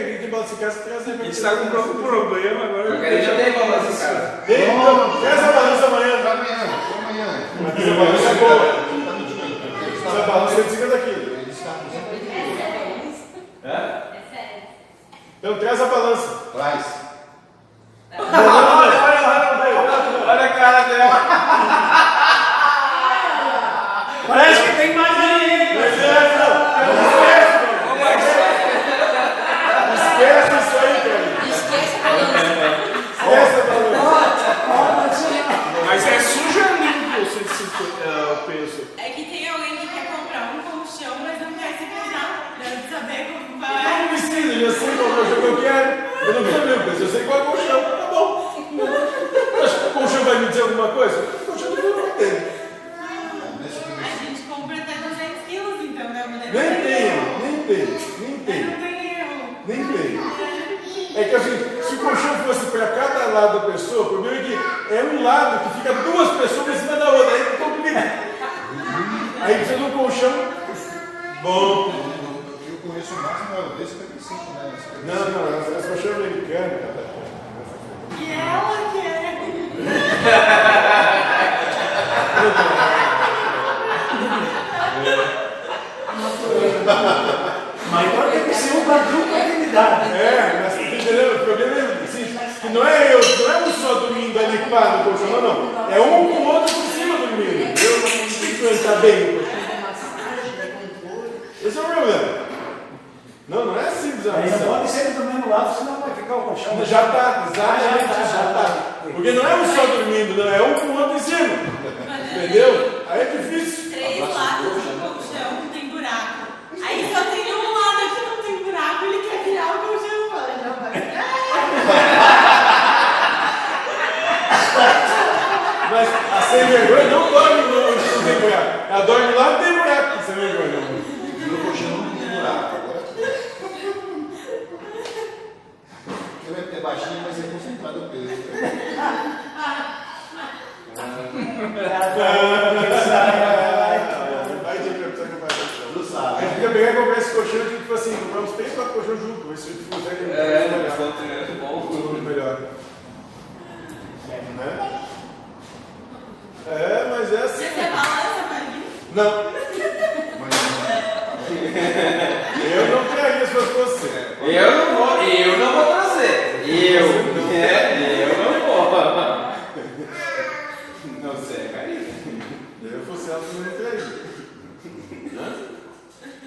Speaker 2: Gente está com um próprio problema agora.
Speaker 3: Eu quero já balança em casa.
Speaker 1: Vem, então, traz a balança amanhã.
Speaker 4: Amanhã, amanhã.
Speaker 1: Mas essa balança é boa. Essa balança é de 50 quilos.
Speaker 4: Ele está com
Speaker 3: Hã?
Speaker 1: Então traz a balança.
Speaker 4: Traz.
Speaker 3: Olha a cara dela.
Speaker 5: Parece que tem mais aí.
Speaker 1: Mas é, não. Esquece isso aí, cara.
Speaker 7: Esquece a balança.
Speaker 1: Esquece a balança.
Speaker 2: Mas é sujo ou limpo o 150, é, o peso?
Speaker 8: É que tem alguém que quer comprar um colchão, mas não quer se pesar. Deve saber como
Speaker 1: Não
Speaker 8: vai.
Speaker 1: precisa, eu sei qual colchão que eu quero. Eu não quero mesmo, mas eu sei qual é o colchão. Tá bom. Que o colchão vai me dizer alguma coisa? O colchão não vai ter.
Speaker 8: A gente compra até 200 quilos, então, né? Uma
Speaker 1: Nem tem, nem tem, nem
Speaker 8: Não
Speaker 1: tem,
Speaker 8: erro.
Speaker 1: nem tem. É que assim, se o colchão fosse para cada lado da pessoa, o problema é que é um lado que fica duas pessoas em cima da outra, aí complica. Aí precisa de um colchão bom.
Speaker 4: Eu conheço o máximo é o D55, né?
Speaker 1: Não, não, essa colchão americana, cara.
Speaker 8: E ela quer.
Speaker 5: Mas então tem que ser um para dupla atividade.
Speaker 1: É, mas tá entendendo? O problema é assim, que não é eu, não é um só dormindo ali pá no colchão, não, não. É um com o outro por cima dormindo, entendeu? Influenciar bem no colchão. Esse é o problema. Não, não é simples a
Speaker 5: Aí não
Speaker 1: missão.
Speaker 5: pode ser do mesmo lado, senão vai ficar o colchão.
Speaker 1: Já tá, exatamente,
Speaker 5: Já tá,
Speaker 1: já
Speaker 5: já
Speaker 1: tá.
Speaker 5: tá.
Speaker 1: Porque não é um só dormindo, não, é um com o outro em cima. Entendeu? Aí é difícil.
Speaker 8: Três lados do colchão que tem buraco. Aí só tem um lado que não tem buraco, ele quer virar o colchão. Fala, já vai.
Speaker 1: Mas a sem vergonha não dorme no não tem buraco. Ela dorme lá e tem buraco. Sem vergonha.
Speaker 4: Meu colchão não tem buraco. Agora ele é baixinho, mas é concentrado o peso.
Speaker 1: De A
Speaker 4: sabe.
Speaker 1: gente podia pegar e comprar esse colchão e tipo assim, uns 3, 4 colchões juntos, ver se sério.
Speaker 3: É, mas foi um treinamento bom.
Speaker 1: Tudo melhor. Né? É, mas é assim.
Speaker 8: Você balança, Marinho?
Speaker 1: Não, eu não traria se fosse você.
Speaker 3: Eu não vou, eu não vou trazer. Eu, é, eu não vou. Não sei, carinho.
Speaker 1: Eu fosse ela, eu não traria.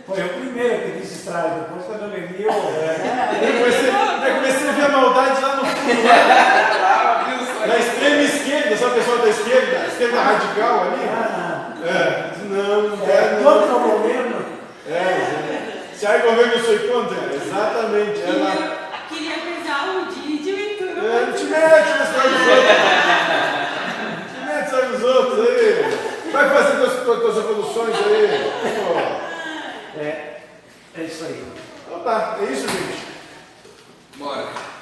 Speaker 5: Foi o primeiro que disse estrago, depois quando eu levei, eu.
Speaker 1: Eu comecei, eu comecei a ver a maldade lá no fundo, lá, na extrema esquerda, sabe o pessoal da esquerda? Esquerda radical ali?
Speaker 5: Ah,
Speaker 1: É, não, não
Speaker 5: é,
Speaker 1: é,
Speaker 5: todo
Speaker 1: não.
Speaker 5: o governo.
Speaker 1: É, se há governo eu sou contra, exatamente. Ela,
Speaker 8: Queria, vídeo e tudo.
Speaker 1: é, não te mete na história dos outros. Te mete na história dos outros aí. Vai fazer tuas, tuas, evoluções aí.
Speaker 5: É, é isso aí.
Speaker 1: Então tá, é isso, gente.
Speaker 3: Bora.